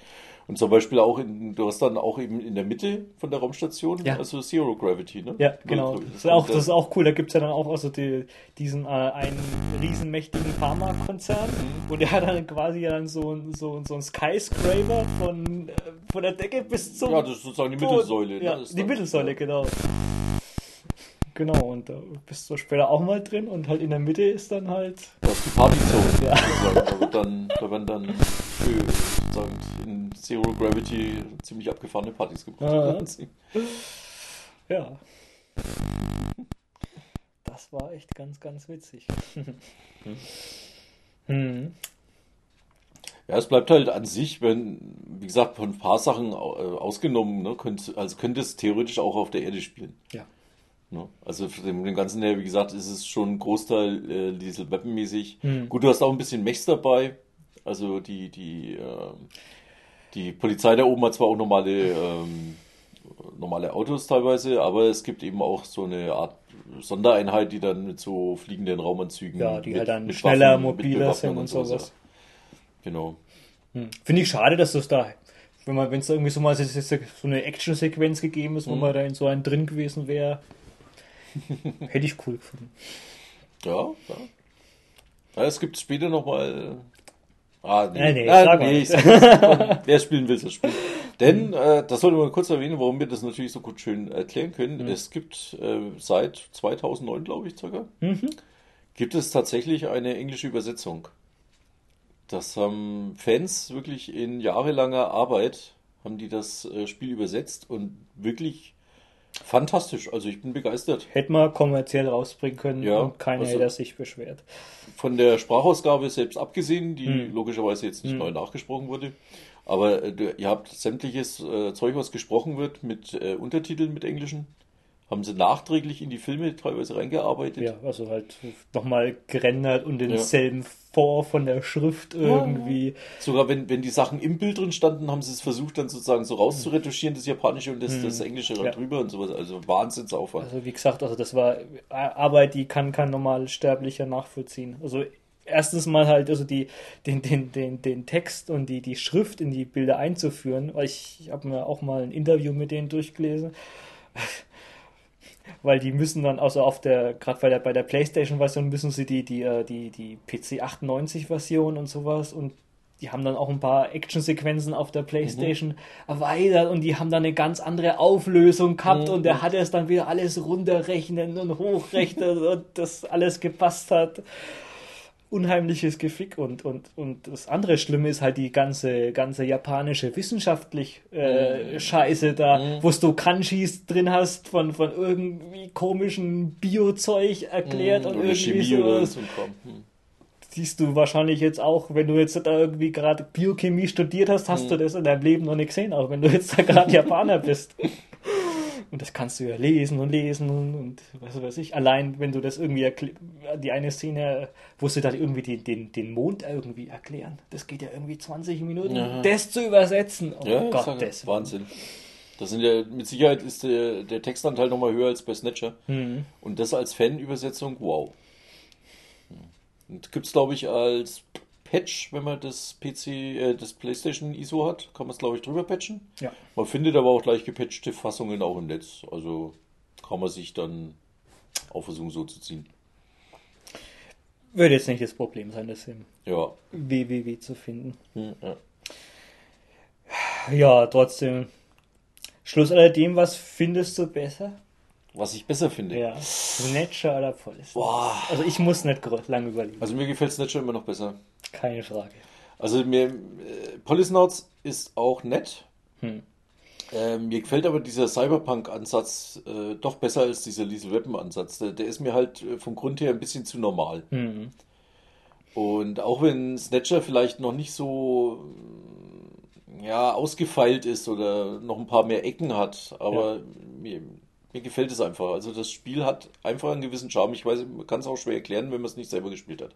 Und zum Beispiel auch, in, du hast dann auch eben in der Mitte von der Raumstation, Ja. also Zero Gravity. Ne? Ja, genau. Das ist auch, das ist auch cool. Da gibt es ja dann auch also die, diesen äh, einen riesenmächtigen Pharmakonzern und der hat dann quasi ja dann so, ein- so, so ein Skyscraper von, äh, von der Decke bis zum Ja, das ist sozusagen die Boden. Mittelsäule. Ne? Ja, ist die Mittelsäule, genau. Genau, und da bist du später auch mal drin und halt in der Mitte ist dann halt. Das ist die Partyzone. Ja. Da, wird dann, da werden dann für, sozusagen in Zero Gravity ziemlich abgefahrene Partys gemacht. Ja. ja. Das war echt ganz, ganz witzig. hm. Ja, es bleibt halt an sich, wenn, wie gesagt, von ein paar Sachen äh, ausgenommen, ne, könnt, also könnte es theoretisch auch auf der Erde spielen. Ja. Ne? Also von dem, dem Ganzen her, wie gesagt, ist es schon ein Großteil äh, Diesel Weapon-mäßig. Hm. Gut, du hast auch ein bisschen Mechs dabei. Also die, die, äh, die Polizei da oben hat zwar auch normale, ähm, normale Autos teilweise, aber es gibt eben auch so eine Art Sondereinheit, die dann mit so fliegenden Raumanzügen. Ja, die mit, halt dann schneller, Waffen, mobiler sind und sowas. sowas. Genau. Hm. Finde ich schade, dass das da, wenn man, wenn es irgendwie so mal so eine Action-Sequenz gegeben ist, wo hm. man da in so einen drin gewesen wäre, hätte ich cool gefunden. Ja, ja. ja es gibt später nochmal. Ah, nee, nee, ah, nee ich sag, wer spielen will, das spielen. Denn, äh, das sollte man kurz erwähnen, warum wir das natürlich so gut schön erklären können. Mhm. Es gibt äh, seit 2009, glaube ich, circa, mhm. gibt es tatsächlich eine englische Übersetzung. Das haben Fans wirklich in jahrelanger Arbeit haben die das äh, Spiel übersetzt und wirklich fantastisch. Also ich bin begeistert. Hätte man kommerziell rausbringen können ja, und keiner also hätte sich beschwert. Von der Sprachausgabe selbst abgesehen, die hm. logischerweise jetzt nicht hm. neu nachgesprochen wurde. Aber äh, ihr habt sämtliches äh, Zeug, was gesprochen wird, mit äh, Untertiteln mit Englischen. Haben sie nachträglich in die Filme teilweise reingearbeitet? Ja, also halt nochmal gerendert und denselben ja. Vor von der Schrift irgendwie. Ja. Sogar wenn, wenn die Sachen im Bild drin standen, haben sie es versucht dann sozusagen so rauszuretuschieren, das Japanische und das, hm. das Englische ja. drüber und sowas. Also Wahnsinnsaufwand. Also wie gesagt, also das war Arbeit, die kann kein normal Sterblicher nachvollziehen. Also erstens mal halt also die, den, den, den, den Text und die, die Schrift in die Bilder einzuführen, weil ich, ich habe mir auch mal ein Interview mit denen durchgelesen weil die müssen dann, also auf der, gerade bei der, bei der Playstation-Version müssen sie die, die, äh, die, die PC 98-Version und sowas und die haben dann auch ein paar Actionsequenzen auf der Playstation mhm. erweitert und die haben dann eine ganz andere Auflösung gehabt mhm. und der hat es dann wieder alles runterrechnen und hochrechnen und das alles gepasst hat unheimliches Gefick und, und, und das andere Schlimme ist halt die ganze, ganze japanische wissenschaftlich äh, mhm. Scheiße da, mhm. wo du Kanjis drin hast von, von irgendwie komischen Biozeug erklärt mhm. und irgendwie Chemie sowas. Mhm. Siehst du wahrscheinlich jetzt auch, wenn du jetzt da irgendwie gerade Biochemie studiert hast, hast du mhm. das in deinem Leben noch nicht gesehen, auch wenn du jetzt da gerade Japaner bist. Und das kannst du ja lesen und lesen und, und was weiß ich. Allein, wenn du das irgendwie die eine Szene, wo sie da irgendwie den, den, den Mond irgendwie erklären, das geht ja irgendwie 20 Minuten, ja. das zu übersetzen. Oh ja, Gott, das Wahnsinn. Das sind ja, mit Sicherheit ist der, der Textanteil nochmal höher als bei Snatcher. Mhm. Und das als Fan-Übersetzung, wow. Und gibt es, glaube ich, als Patch, wenn man das PC, äh, das PlayStation ISO hat, kann man es glaube ich drüber patchen. Ja. Man findet aber auch gleich gepatchte Fassungen auch im Netz. Also kann man sich dann auch versuchen so zu ziehen. Würde jetzt nicht das Problem sein, das im ja. WWW zu finden. Hm, ja. ja, trotzdem. Schluss alledem, was findest du besser? Was ich besser finde. Ja. Snatcher oder Police? Boah. Also ich muss nicht lange überlegen. Also mir gefällt Snatcher immer noch besser. Keine Frage. Also mir, äh, Polysnauts ist auch nett. Hm. Äh, mir gefällt aber dieser Cyberpunk-Ansatz äh, doch besser als dieser Liesel Weapon-Ansatz. Der, der, ist mir halt äh, vom Grund her ein bisschen zu normal. Hm. Und auch wenn Snatcher vielleicht noch nicht so ja, ausgefeilt ist oder noch ein paar mehr Ecken hat, aber ja. mir, mir gefällt es einfach. Also das Spiel hat einfach einen gewissen Charme. Ich weiß, man kann es auch schwer erklären, wenn man es nicht selber gespielt hat.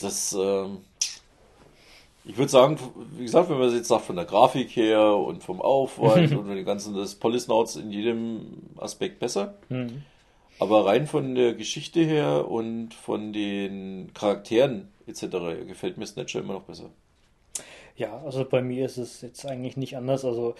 Das, äh, ich würde sagen, wie gesagt, wenn man jetzt sagt, von der Grafik her und vom Aufwand und den ganzen des Polysnauts in jedem Aspekt besser. Mhm. Aber rein von der Geschichte her und von den Charakteren etc. gefällt mir Snatcher immer noch besser. Ja, also bei mir ist es jetzt eigentlich nicht anders. Also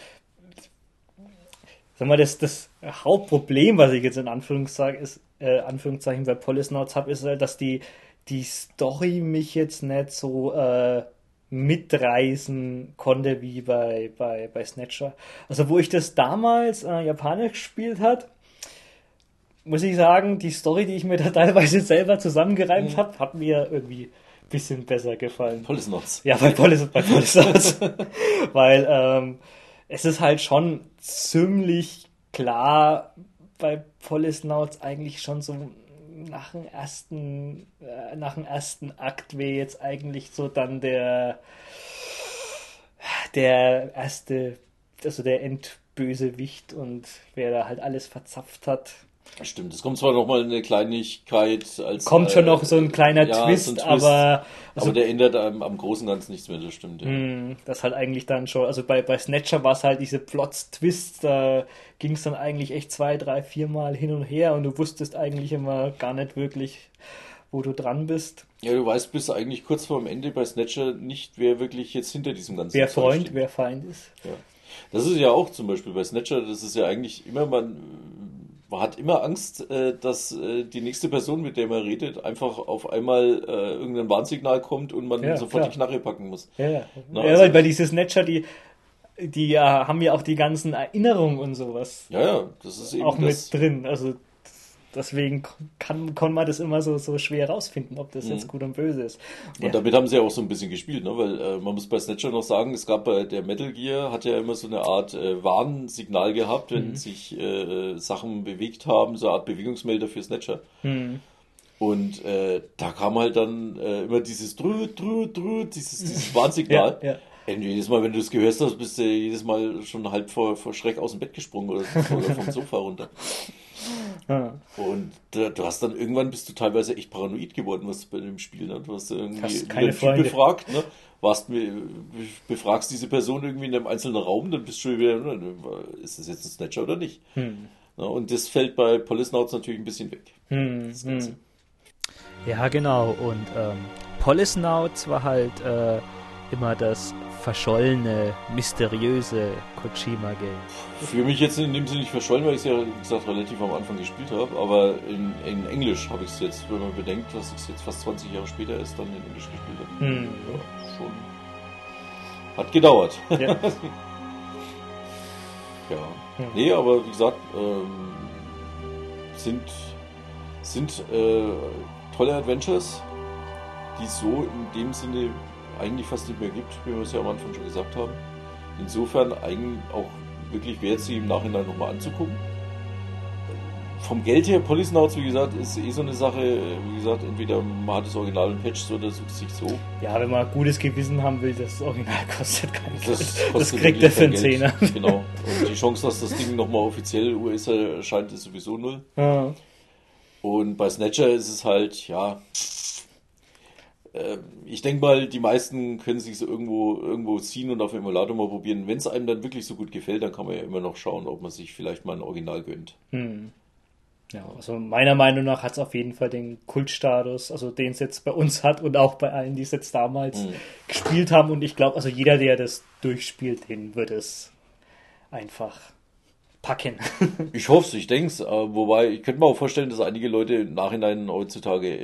sag mal, das, das Hauptproblem, was ich jetzt in Anführungszeichen, ist, äh, Anführungszeichen bei Polysnauts habe, ist halt, dass die, die Story mich jetzt nicht so äh, mitreißen konnte wie bei, bei, bei Snatcher. Also wo ich das damals äh, japanisch gespielt hat, muss ich sagen, die Story, die ich mir da teilweise selber zusammengereimt mhm. habe, hat mir irgendwie ein bisschen besser gefallen. Polisnots. Ja, bei Polis, bei Polisnots. Weil ähm, es ist halt schon ziemlich klar bei Polisnauts eigentlich schon so nach dem ersten, äh, nach dem ersten Akt wäre jetzt eigentlich so dann der der erste, also der Endbösewicht und wer da halt alles verzapft hat. Stimmt, es kommt zwar noch mal eine Kleinigkeit als. Kommt schon äh, noch so ein kleiner ja, Twist, so ein Twist, aber. Also, aber der ändert am, am Großen und Ganzen nichts mehr, das stimmt. Ja. Hm, das halt eigentlich dann schon, also bei, bei Snatcher war es halt diese Plots-Twists, da ging es dann eigentlich echt zwei, drei, vier Mal hin und her und du wusstest eigentlich immer gar nicht wirklich, wo du dran bist. Ja, du weißt bis eigentlich kurz vor dem Ende bei Snatcher nicht, wer wirklich jetzt hinter diesem ganzen Wer Freund, steht. wer Feind ist. Ja. Das ist ja auch zum Beispiel bei Snatcher, das ist ja eigentlich immer, man, man hat immer Angst, äh, dass äh, die nächste Person, mit der man redet, einfach auf einmal äh, irgendein Warnsignal kommt und man ja, sofort klar. die Knarre packen muss. Ja, ja. Na, also, weil, weil diese Snatcher, die, die haben ja auch die ganzen Erinnerungen und sowas. Ja, ja, das ist eben auch das. mit drin. Also deswegen kann, kann man das immer so, so schwer rausfinden, ob das mhm. jetzt gut und böse ist. Und ja. damit haben sie ja auch so ein bisschen gespielt, ne? weil äh, man muss bei Snatcher noch sagen, es gab bei der Metal Gear, hat ja immer so eine Art äh, Warnsignal gehabt, wenn mhm. sich äh, Sachen bewegt haben, so eine Art Bewegungsmelder für Snatcher. Mhm. Und äh, da kam halt dann äh, immer dieses drü, drü, drü, dieses, dieses Warnsignal. Ja, ja. Und jedes Mal, wenn du das gehört hast, bist du jedes Mal schon halb vor, vor Schreck aus dem Bett gesprungen oder vom Sofa runter. Ja. Und äh, du hast dann irgendwann bist du teilweise echt paranoid geworden, was bei dem Spiel. Ne? Du hast irgendwie hast keine Freunde. befragt, ne? Warst, befragst diese Person irgendwie in einem einzelnen Raum, dann bist du schon wieder, ne? ist das jetzt ein Snatcher oder nicht? Hm. Ja, und das fällt bei Polisnauts natürlich ein bisschen weg. Hm, hm. Ja, genau. Und ähm, Polisnauts war halt äh, immer das verschollene, mysteriöse Kojima-Game. Für mich jetzt in dem Sinne nicht verschollen, weil ich es ja, wie gesagt, relativ am Anfang gespielt habe, aber in, in Englisch habe ich es jetzt, wenn man bedenkt, dass es jetzt fast 20 Jahre später erst dann in Englisch gespielt habe. Hm. Ja, schon. Hat gedauert. Ja. ja. Hm. Nee, aber wie gesagt, ähm, sind, sind äh, tolle Adventures, die so in dem Sinne eigentlich fast nicht mehr gibt, wie wir es ja am Anfang schon gesagt haben. Insofern eigentlich auch wirklich wert, sie im Nachhinein nochmal anzugucken. Vom Geld her, Policenauts, wie gesagt, ist eh so eine Sache. Wie gesagt, entweder man hat das Original und patcht oder sucht sich so. Ja, wenn man gutes Gewissen haben will, das Original kostet kein Geld. Das, das kriegt er für einen Zehner. Genau. Und die Chance, dass das Ding nochmal offiziell US erscheint, ist sowieso null. Ja. Und bei Snatcher ist es halt, ja, ich denke mal, die meisten können sich so irgendwo, irgendwo ziehen und auf dem Emulator mal probieren. Wenn es einem dann wirklich so gut gefällt, dann kann man ja immer noch schauen, ob man sich vielleicht mal ein Original gönnt. Hm. Ja, also meiner Meinung nach hat es auf jeden Fall den Kultstatus, also den es jetzt bei uns hat und auch bei allen, die es jetzt damals hm. gespielt haben. Und ich glaube, also jeder, der das durchspielt, den wird es einfach packen. ich hoffe es, ich denke es. Äh, wobei, ich könnte mir auch vorstellen, dass einige Leute im Nachhinein heutzutage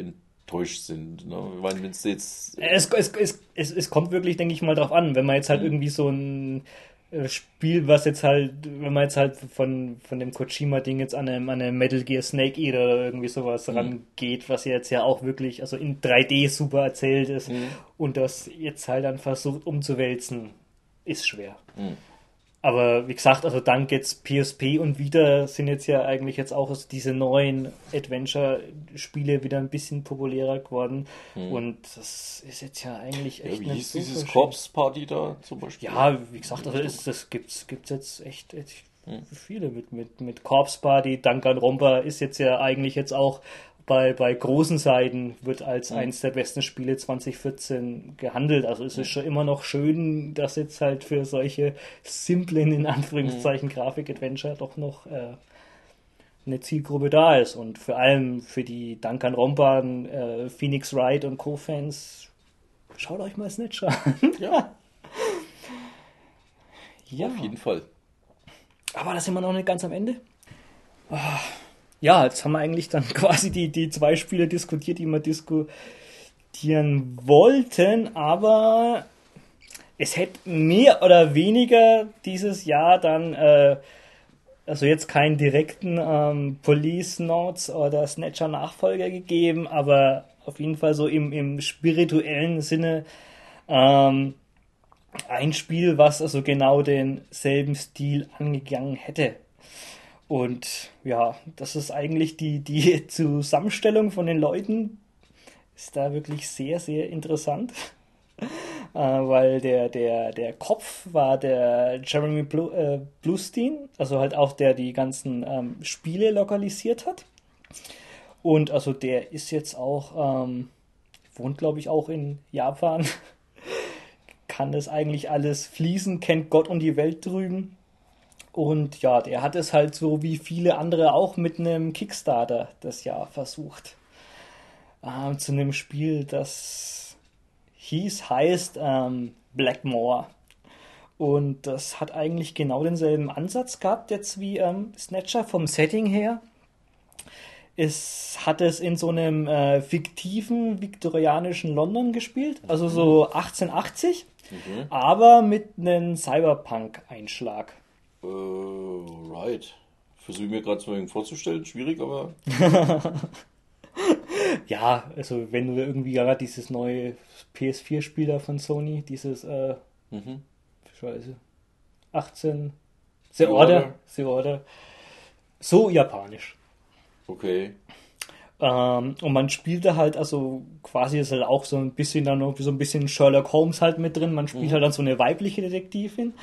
enttäuscht sind. Ne? Meine, wenn es jetzt. Es, es, es, es, es kommt wirklich, denke ich mal, darauf an, wenn man jetzt halt mhm. irgendwie so ein äh, Spiel, was jetzt halt, wenn man jetzt halt von, von dem Kojima-Ding jetzt an eine, an eine Metal Gear Snake Eater oder irgendwie sowas mhm. rangeht, was jetzt ja auch wirklich, also in 3D super erzählt ist mhm. und das jetzt halt dann versucht umzuwälzen, ist schwer. Mhm. Aber wie gesagt, also dank jetzt PSP und wieder sind jetzt ja eigentlich jetzt auch also diese neuen Adventure-Spiele wieder ein bisschen populärer geworden. Hm. Und das ist jetzt ja eigentlich echt. Ja, wie hieß dieses Corpse Party da zum Beispiel? Ja, wie gesagt, also ist, das gibt's, gibt's jetzt echt, echt hm. viele mit, mit, mit Corpse Party. Danganronpa ist jetzt ja eigentlich jetzt auch bei, bei großen Seiten wird als mhm. eines der besten Spiele 2014 gehandelt. Also es ist schon immer noch schön, dass jetzt halt für solche simplen, in Anführungszeichen, mhm. Grafik-Adventure doch noch äh, eine Zielgruppe da ist. Und vor allem für die Danganronpa, äh, Phoenix Wright und Co-Fans, schaut euch mal Snatcher an. ja. ja. Auf jeden Fall. Aber da sind wir noch nicht ganz am Ende. Oh ja, jetzt haben wir eigentlich dann quasi die, die zwei Spiele diskutiert, die wir diskutieren wollten, aber es hätte mehr oder weniger dieses Jahr dann äh, also jetzt keinen direkten ähm, Police Notes oder Snatcher Nachfolger gegeben, aber auf jeden Fall so im, im spirituellen Sinne ähm, ein Spiel, was also genau denselben Stil angegangen hätte. Und ja, das ist eigentlich die, die Zusammenstellung von den Leuten, ist da wirklich sehr, sehr interessant. äh, weil der, der, der Kopf war der Jeremy Blu äh, Bluestein, also halt auch der die ganzen ähm, Spiele lokalisiert hat. Und also der ist jetzt auch, ähm, wohnt glaube ich auch in Japan, kann das eigentlich alles fließen, kennt Gott und die Welt drüben. Und ja, der hat es halt so wie viele andere auch mit einem Kickstarter das Jahr versucht. Ähm, zu einem Spiel, das hieß, heißt ähm, Blackmore. Und das hat eigentlich genau denselben Ansatz gehabt, jetzt wie ähm, Snatcher vom Setting her. Es hat es in so einem äh, fiktiven viktorianischen London gespielt, also so 1880, mhm. aber mit einem Cyberpunk-Einschlag. Uh, right. Versuche mir gerade so vorzustellen, schwierig, aber. ja, also wenn du irgendwie gerade dieses neue PS4-Spiel da von Sony, dieses äh, mhm. Scheiße. 18 The, The Order. Order. The Order. So japanisch. Okay. Ähm, und man spielte halt, also quasi ist halt auch so ein bisschen dann noch so ein bisschen Sherlock Holmes halt mit drin. Man spielt mhm. halt dann so eine weibliche Detektivin.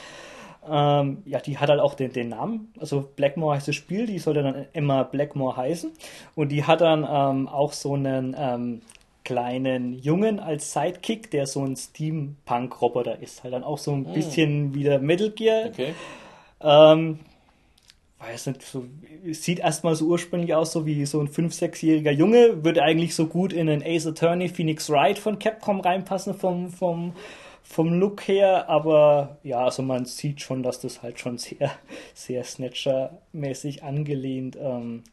Ähm, ja, die hat halt auch den, den Namen. Also Blackmore heißt das Spiel, die sollte dann immer Blackmore heißen. Und die hat dann ähm, auch so einen ähm, kleinen Jungen als Sidekick, der so ein Steampunk-Roboter ist. Halt dann auch so ein mm. bisschen wie der Metal Gear. Okay. Ähm, weiß nicht, so, sieht erstmal so ursprünglich aus, so wie so ein 5-, 6-jähriger Junge, würde eigentlich so gut in einen Ace Attorney Phoenix Wright von Capcom reinpassen vom, vom, vom Look her, aber ja, also man sieht schon, dass das halt schon sehr, sehr Snatcher-mäßig angelehnt ähm,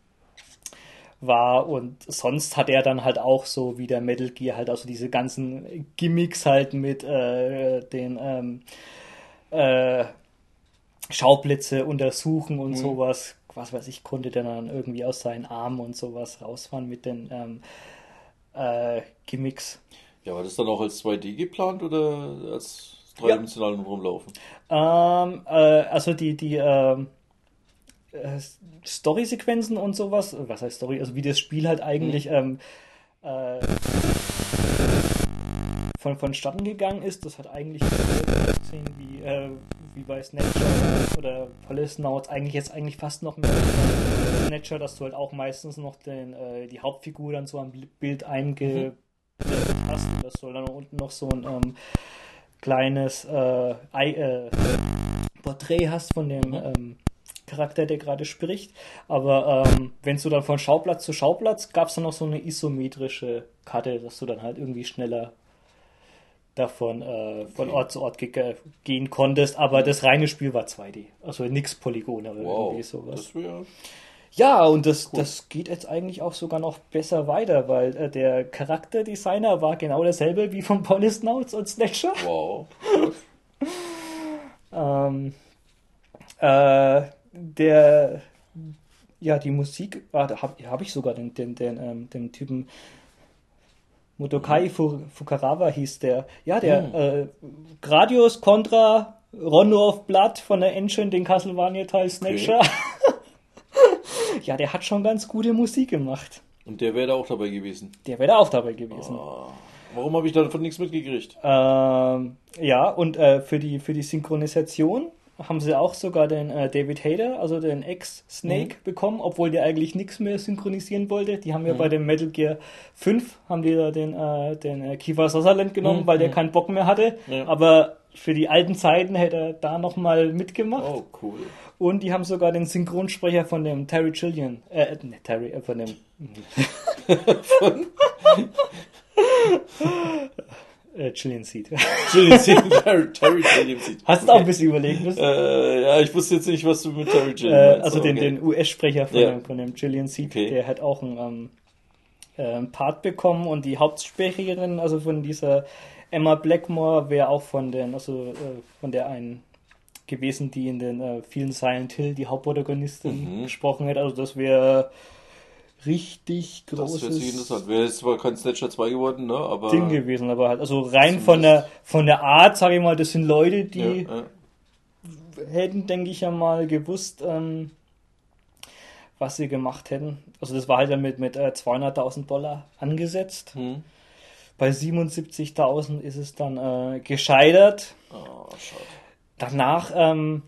war und sonst hat er dann halt auch so wie der Metal Gear halt also diese ganzen Gimmicks halt mit äh, den ähm, äh, Schaublitze untersuchen und mhm. sowas. Was weiß ich, konnte der dann irgendwie aus seinen Armen und sowas rausfahren mit den ähm, äh, Gimmicks. Ja, war das dann auch als 2D geplant oder als dreidimensionalen ja. Rumlaufen? Ähm, äh, also die, die ähm, äh, Story-Sequenzen und sowas, was heißt Story, also wie das Spiel halt eigentlich mhm. ähm, äh, von, vonstatten gegangen ist, das hat eigentlich gesehen wie, äh, wie bei Snatcher oder Policenauts, eigentlich jetzt eigentlich fast noch mehr Snatcher, dass du halt auch meistens noch den, äh, die Hauptfigur dann so am Bild einge mhm. Das soll dann unten noch so ein ähm, kleines äh, äh, Porträt hast von dem mhm. ähm, Charakter, der gerade spricht. Aber ähm, wenn du dann von Schauplatz zu Schauplatz, gab es dann noch so eine isometrische Karte, dass du dann halt irgendwie schneller davon äh, von Ort zu Ort ge gehen konntest, aber mhm. das reine Spiel war 2D. Also nichts Polygone oder wow, irgendwie sowas. Das ja, und das, cool. das geht jetzt eigentlich auch sogar noch besser weiter, weil äh, der Charakterdesigner war genau derselbe wie von Police Notes und Snatcher. Wow. ähm, äh, der, ja, die Musik, ah, da habe hab ich sogar den, den, den, ähm, den Typen Motokai mhm. Fukarawa hieß der. Ja, der mhm. äh, Gradius Contra Rondo of Blood von der Engine, den Castlevania-Teil Snatcher. Okay. ja, der hat schon ganz gute Musik gemacht. Und der wäre da auch dabei gewesen. Der wäre da auch dabei gewesen. Oh. Warum habe ich davon nichts mitgekriegt? Ähm, ja, und äh, für, die, für die Synchronisation haben sie auch sogar den äh, David Hayter, also den Ex-Snake, mhm. bekommen, obwohl der eigentlich nichts mehr synchronisieren wollte. Die haben ja mhm. bei dem Metal Gear 5 haben die da den, äh, den äh, Kiefer Sutherland genommen, mhm. weil der mhm. keinen Bock mehr hatte. Ja. Aber für die alten Zeiten hätte er da nochmal mitgemacht. Oh, cool. Und die haben sogar den Synchronsprecher von dem Terry Chillian, äh, ne, Terry, äh, von dem. von, Äh, Chilean Seed. Chilean Seed, Terry, Terry Gilliam Seed. Hast du okay. auch ein bisschen überlegt müssen? Äh, ja, ich wusste jetzt nicht, was du mit Terry Gilliam äh, Also den, okay. den US-Sprecher von, ja. dem, von dem Chilean Seed, okay. der hat auch einen ähm, äh, Part bekommen und die Hauptsprecherin, also von dieser Emma Blackmore, wäre auch von den, also äh, von der einen gewesen, die in den äh, vielen Silent Hill die Hauptprotagonistin mhm. gesprochen hat. Also das wäre richtig großes das wäre interessant. Wäre jetzt zwar kein Snatcher 2 geworden, ne? aber Ding gewesen, aber halt also rein von der von der Art, sage ich mal, das sind Leute, die ja, ja. hätten, denke ich ja mal, gewusst, ähm, was sie gemacht hätten. Also das war halt damit mit äh, 200.000 Dollar angesetzt. Hm. Bei 77.000 ist es dann äh, gescheitert. Oh. Danach ähm,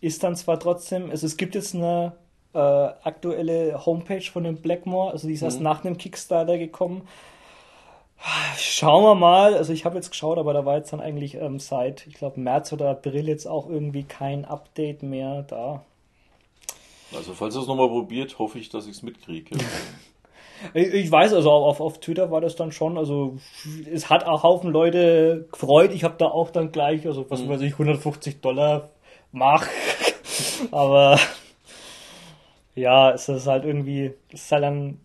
ist dann zwar trotzdem, also es gibt jetzt eine äh, aktuelle Homepage von dem Blackmore, also die ist mhm. erst nach dem Kickstarter gekommen. Schauen wir mal, also ich habe jetzt geschaut, aber da war jetzt dann eigentlich ähm, seit, ich glaube, März oder April jetzt auch irgendwie kein Update mehr da. Also falls ihr es nochmal probiert, hoffe ich, dass ich es mitkriege. Ich weiß, also auf, auf Twitter war das dann schon, also es hat auch Haufen Leute gefreut. Ich habe da auch dann gleich, also was mhm. weiß ich, 150 Dollar mach. Aber ja, es ist halt irgendwie, es ist halt dann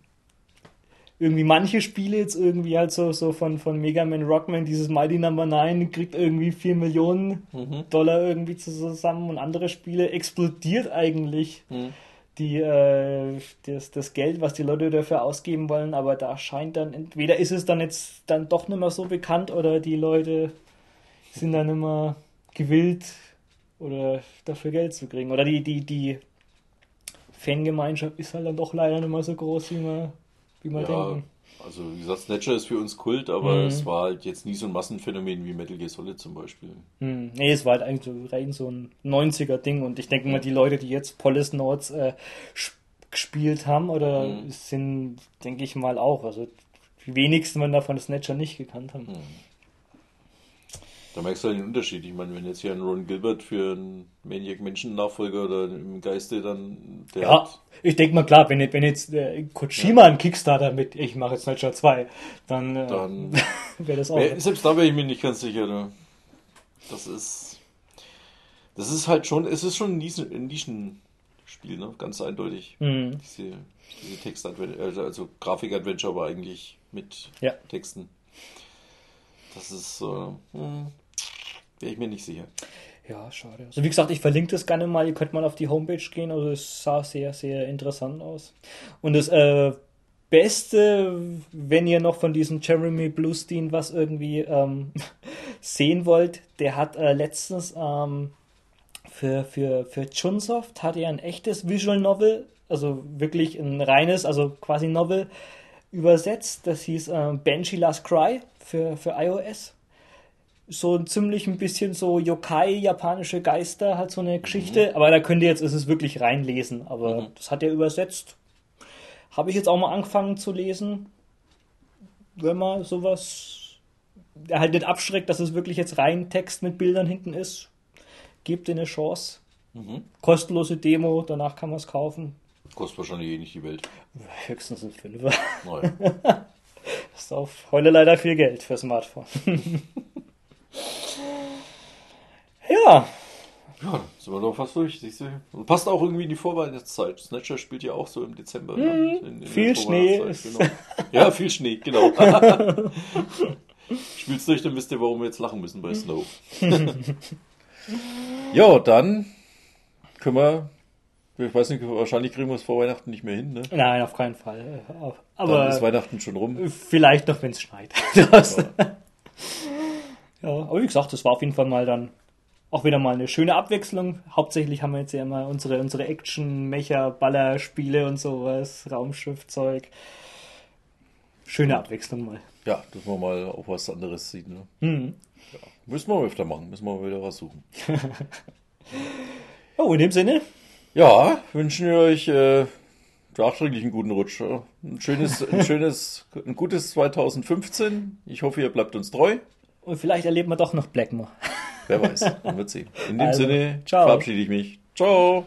irgendwie manche Spiele jetzt irgendwie halt so, so von, von Mega Man Rockman, dieses Mighty Number no. 9 kriegt irgendwie 4 Millionen mhm. Dollar irgendwie zusammen und andere Spiele explodiert eigentlich. Mhm die, äh, das, das Geld, was die Leute dafür ausgeben wollen, aber da scheint dann, entweder ist es dann jetzt dann doch nicht mehr so bekannt oder die Leute sind dann immer gewillt oder dafür Geld zu kriegen. Oder die, die, die Fangemeinschaft ist halt dann doch leider nicht mehr so groß, wie man, wie man ja, denken. Also wie gesagt, Snatcher ist für uns Kult, aber mhm. es war halt jetzt nie so ein Massenphänomen wie Metal Gear Solid zum Beispiel. Mhm. Nee, es war halt eigentlich so rein so ein 90er-Ding und ich denke mal, die Leute, die jetzt Polis Notes äh, gespielt haben oder mhm. sind, denke ich mal auch, also die wenigsten werden davon Snatcher nicht gekannt haben. Mhm. Da merkst du halt den Unterschied. Ich meine, wenn jetzt hier ein Ron Gilbert für einen Maniac-Menschen-Nachfolger oder im Geiste dann. Der ja, hat, ich denke mal, klar, wenn, wenn jetzt äh, Kojima ja. einen Kickstarter mit Ich mache jetzt Snatcher 2, dann, äh, dann wäre das auch. Wär, selbst da wäre ich mir nicht ganz sicher. Ne? Das ist. Das ist halt schon. Es ist schon ein Nischenspiel, ne? ganz eindeutig. Mhm. Diese, diese Text-Adventure, also, also Grafik-Adventure, aber eigentlich mit ja. Texten. Das ist. Äh, hm. Wäre ich mir nicht sicher. Ja, schade. Also wie gesagt, ich verlinke das gerne mal. Ihr könnt mal auf die Homepage gehen. Also es sah sehr, sehr interessant aus. Und das äh, Beste, wenn ihr noch von diesem Jeremy Bluestein was irgendwie ähm, sehen wollt, der hat äh, letztens ähm, für, für, für Chunsoft hat er ein echtes Visual Novel, also wirklich ein reines, also quasi Novel übersetzt. Das hieß äh, Banshee Last Cry für, für iOS so ziemlich ein bisschen so Yokai, japanische Geister, hat so eine Geschichte. Mhm. Aber da könnt ihr jetzt, ist es wirklich reinlesen. Aber mhm. das hat er übersetzt. Habe ich jetzt auch mal angefangen zu lesen. Wenn man sowas halt nicht abschreckt, dass es wirklich jetzt rein Text mit Bildern hinten ist, gebt ihr eine Chance. Mhm. Kostenlose Demo, danach kann man es kaufen. Kostet wahrscheinlich eh nicht die Welt. Höchstens ein Fünfer. Nein. das ist auf heute leider viel Geld für Smartphone. Ja. Ja, sind wir doch fast durch. Siehst du? Passt auch irgendwie in die Vorweihnachtszeit. Snatcher spielt ja auch so im Dezember. Ne? Mhm. In, in viel Schnee. Genau. Ja, viel Schnee, genau. Spielst durch, dann wisst ihr, warum wir jetzt lachen müssen bei Snow. ja, dann können wir. Ich weiß nicht, wahrscheinlich kriegen wir es vor Weihnachten nicht mehr hin, ne? Nein, auf keinen Fall. Aber dann ist Weihnachten schon rum. Vielleicht noch, wenn es schneit. ja. aber wie gesagt, das war auf jeden Fall mal dann auch wieder mal eine schöne Abwechslung. Hauptsächlich haben wir jetzt ja immer unsere, unsere Action, Mecher, Ballerspiele und sowas, Raumschiffzeug. Schöne Abwechslung mal. Ja, dass man mal auch was anderes sieht. Ne? Mhm. Ja. Müssen wir öfter machen, müssen wir wieder was suchen. oh, in dem Sinne. Ja, wünschen wir euch äh, nachträglich einen guten Rutsch. Ein schönes, ein schönes, ein gutes 2015. Ich hoffe, ihr bleibt uns treu. Und vielleicht erleben wir doch noch Blackmore. Wer weiß, man wird sehen. In dem also, Sinne ciao. verabschiede ich mich. Ciao.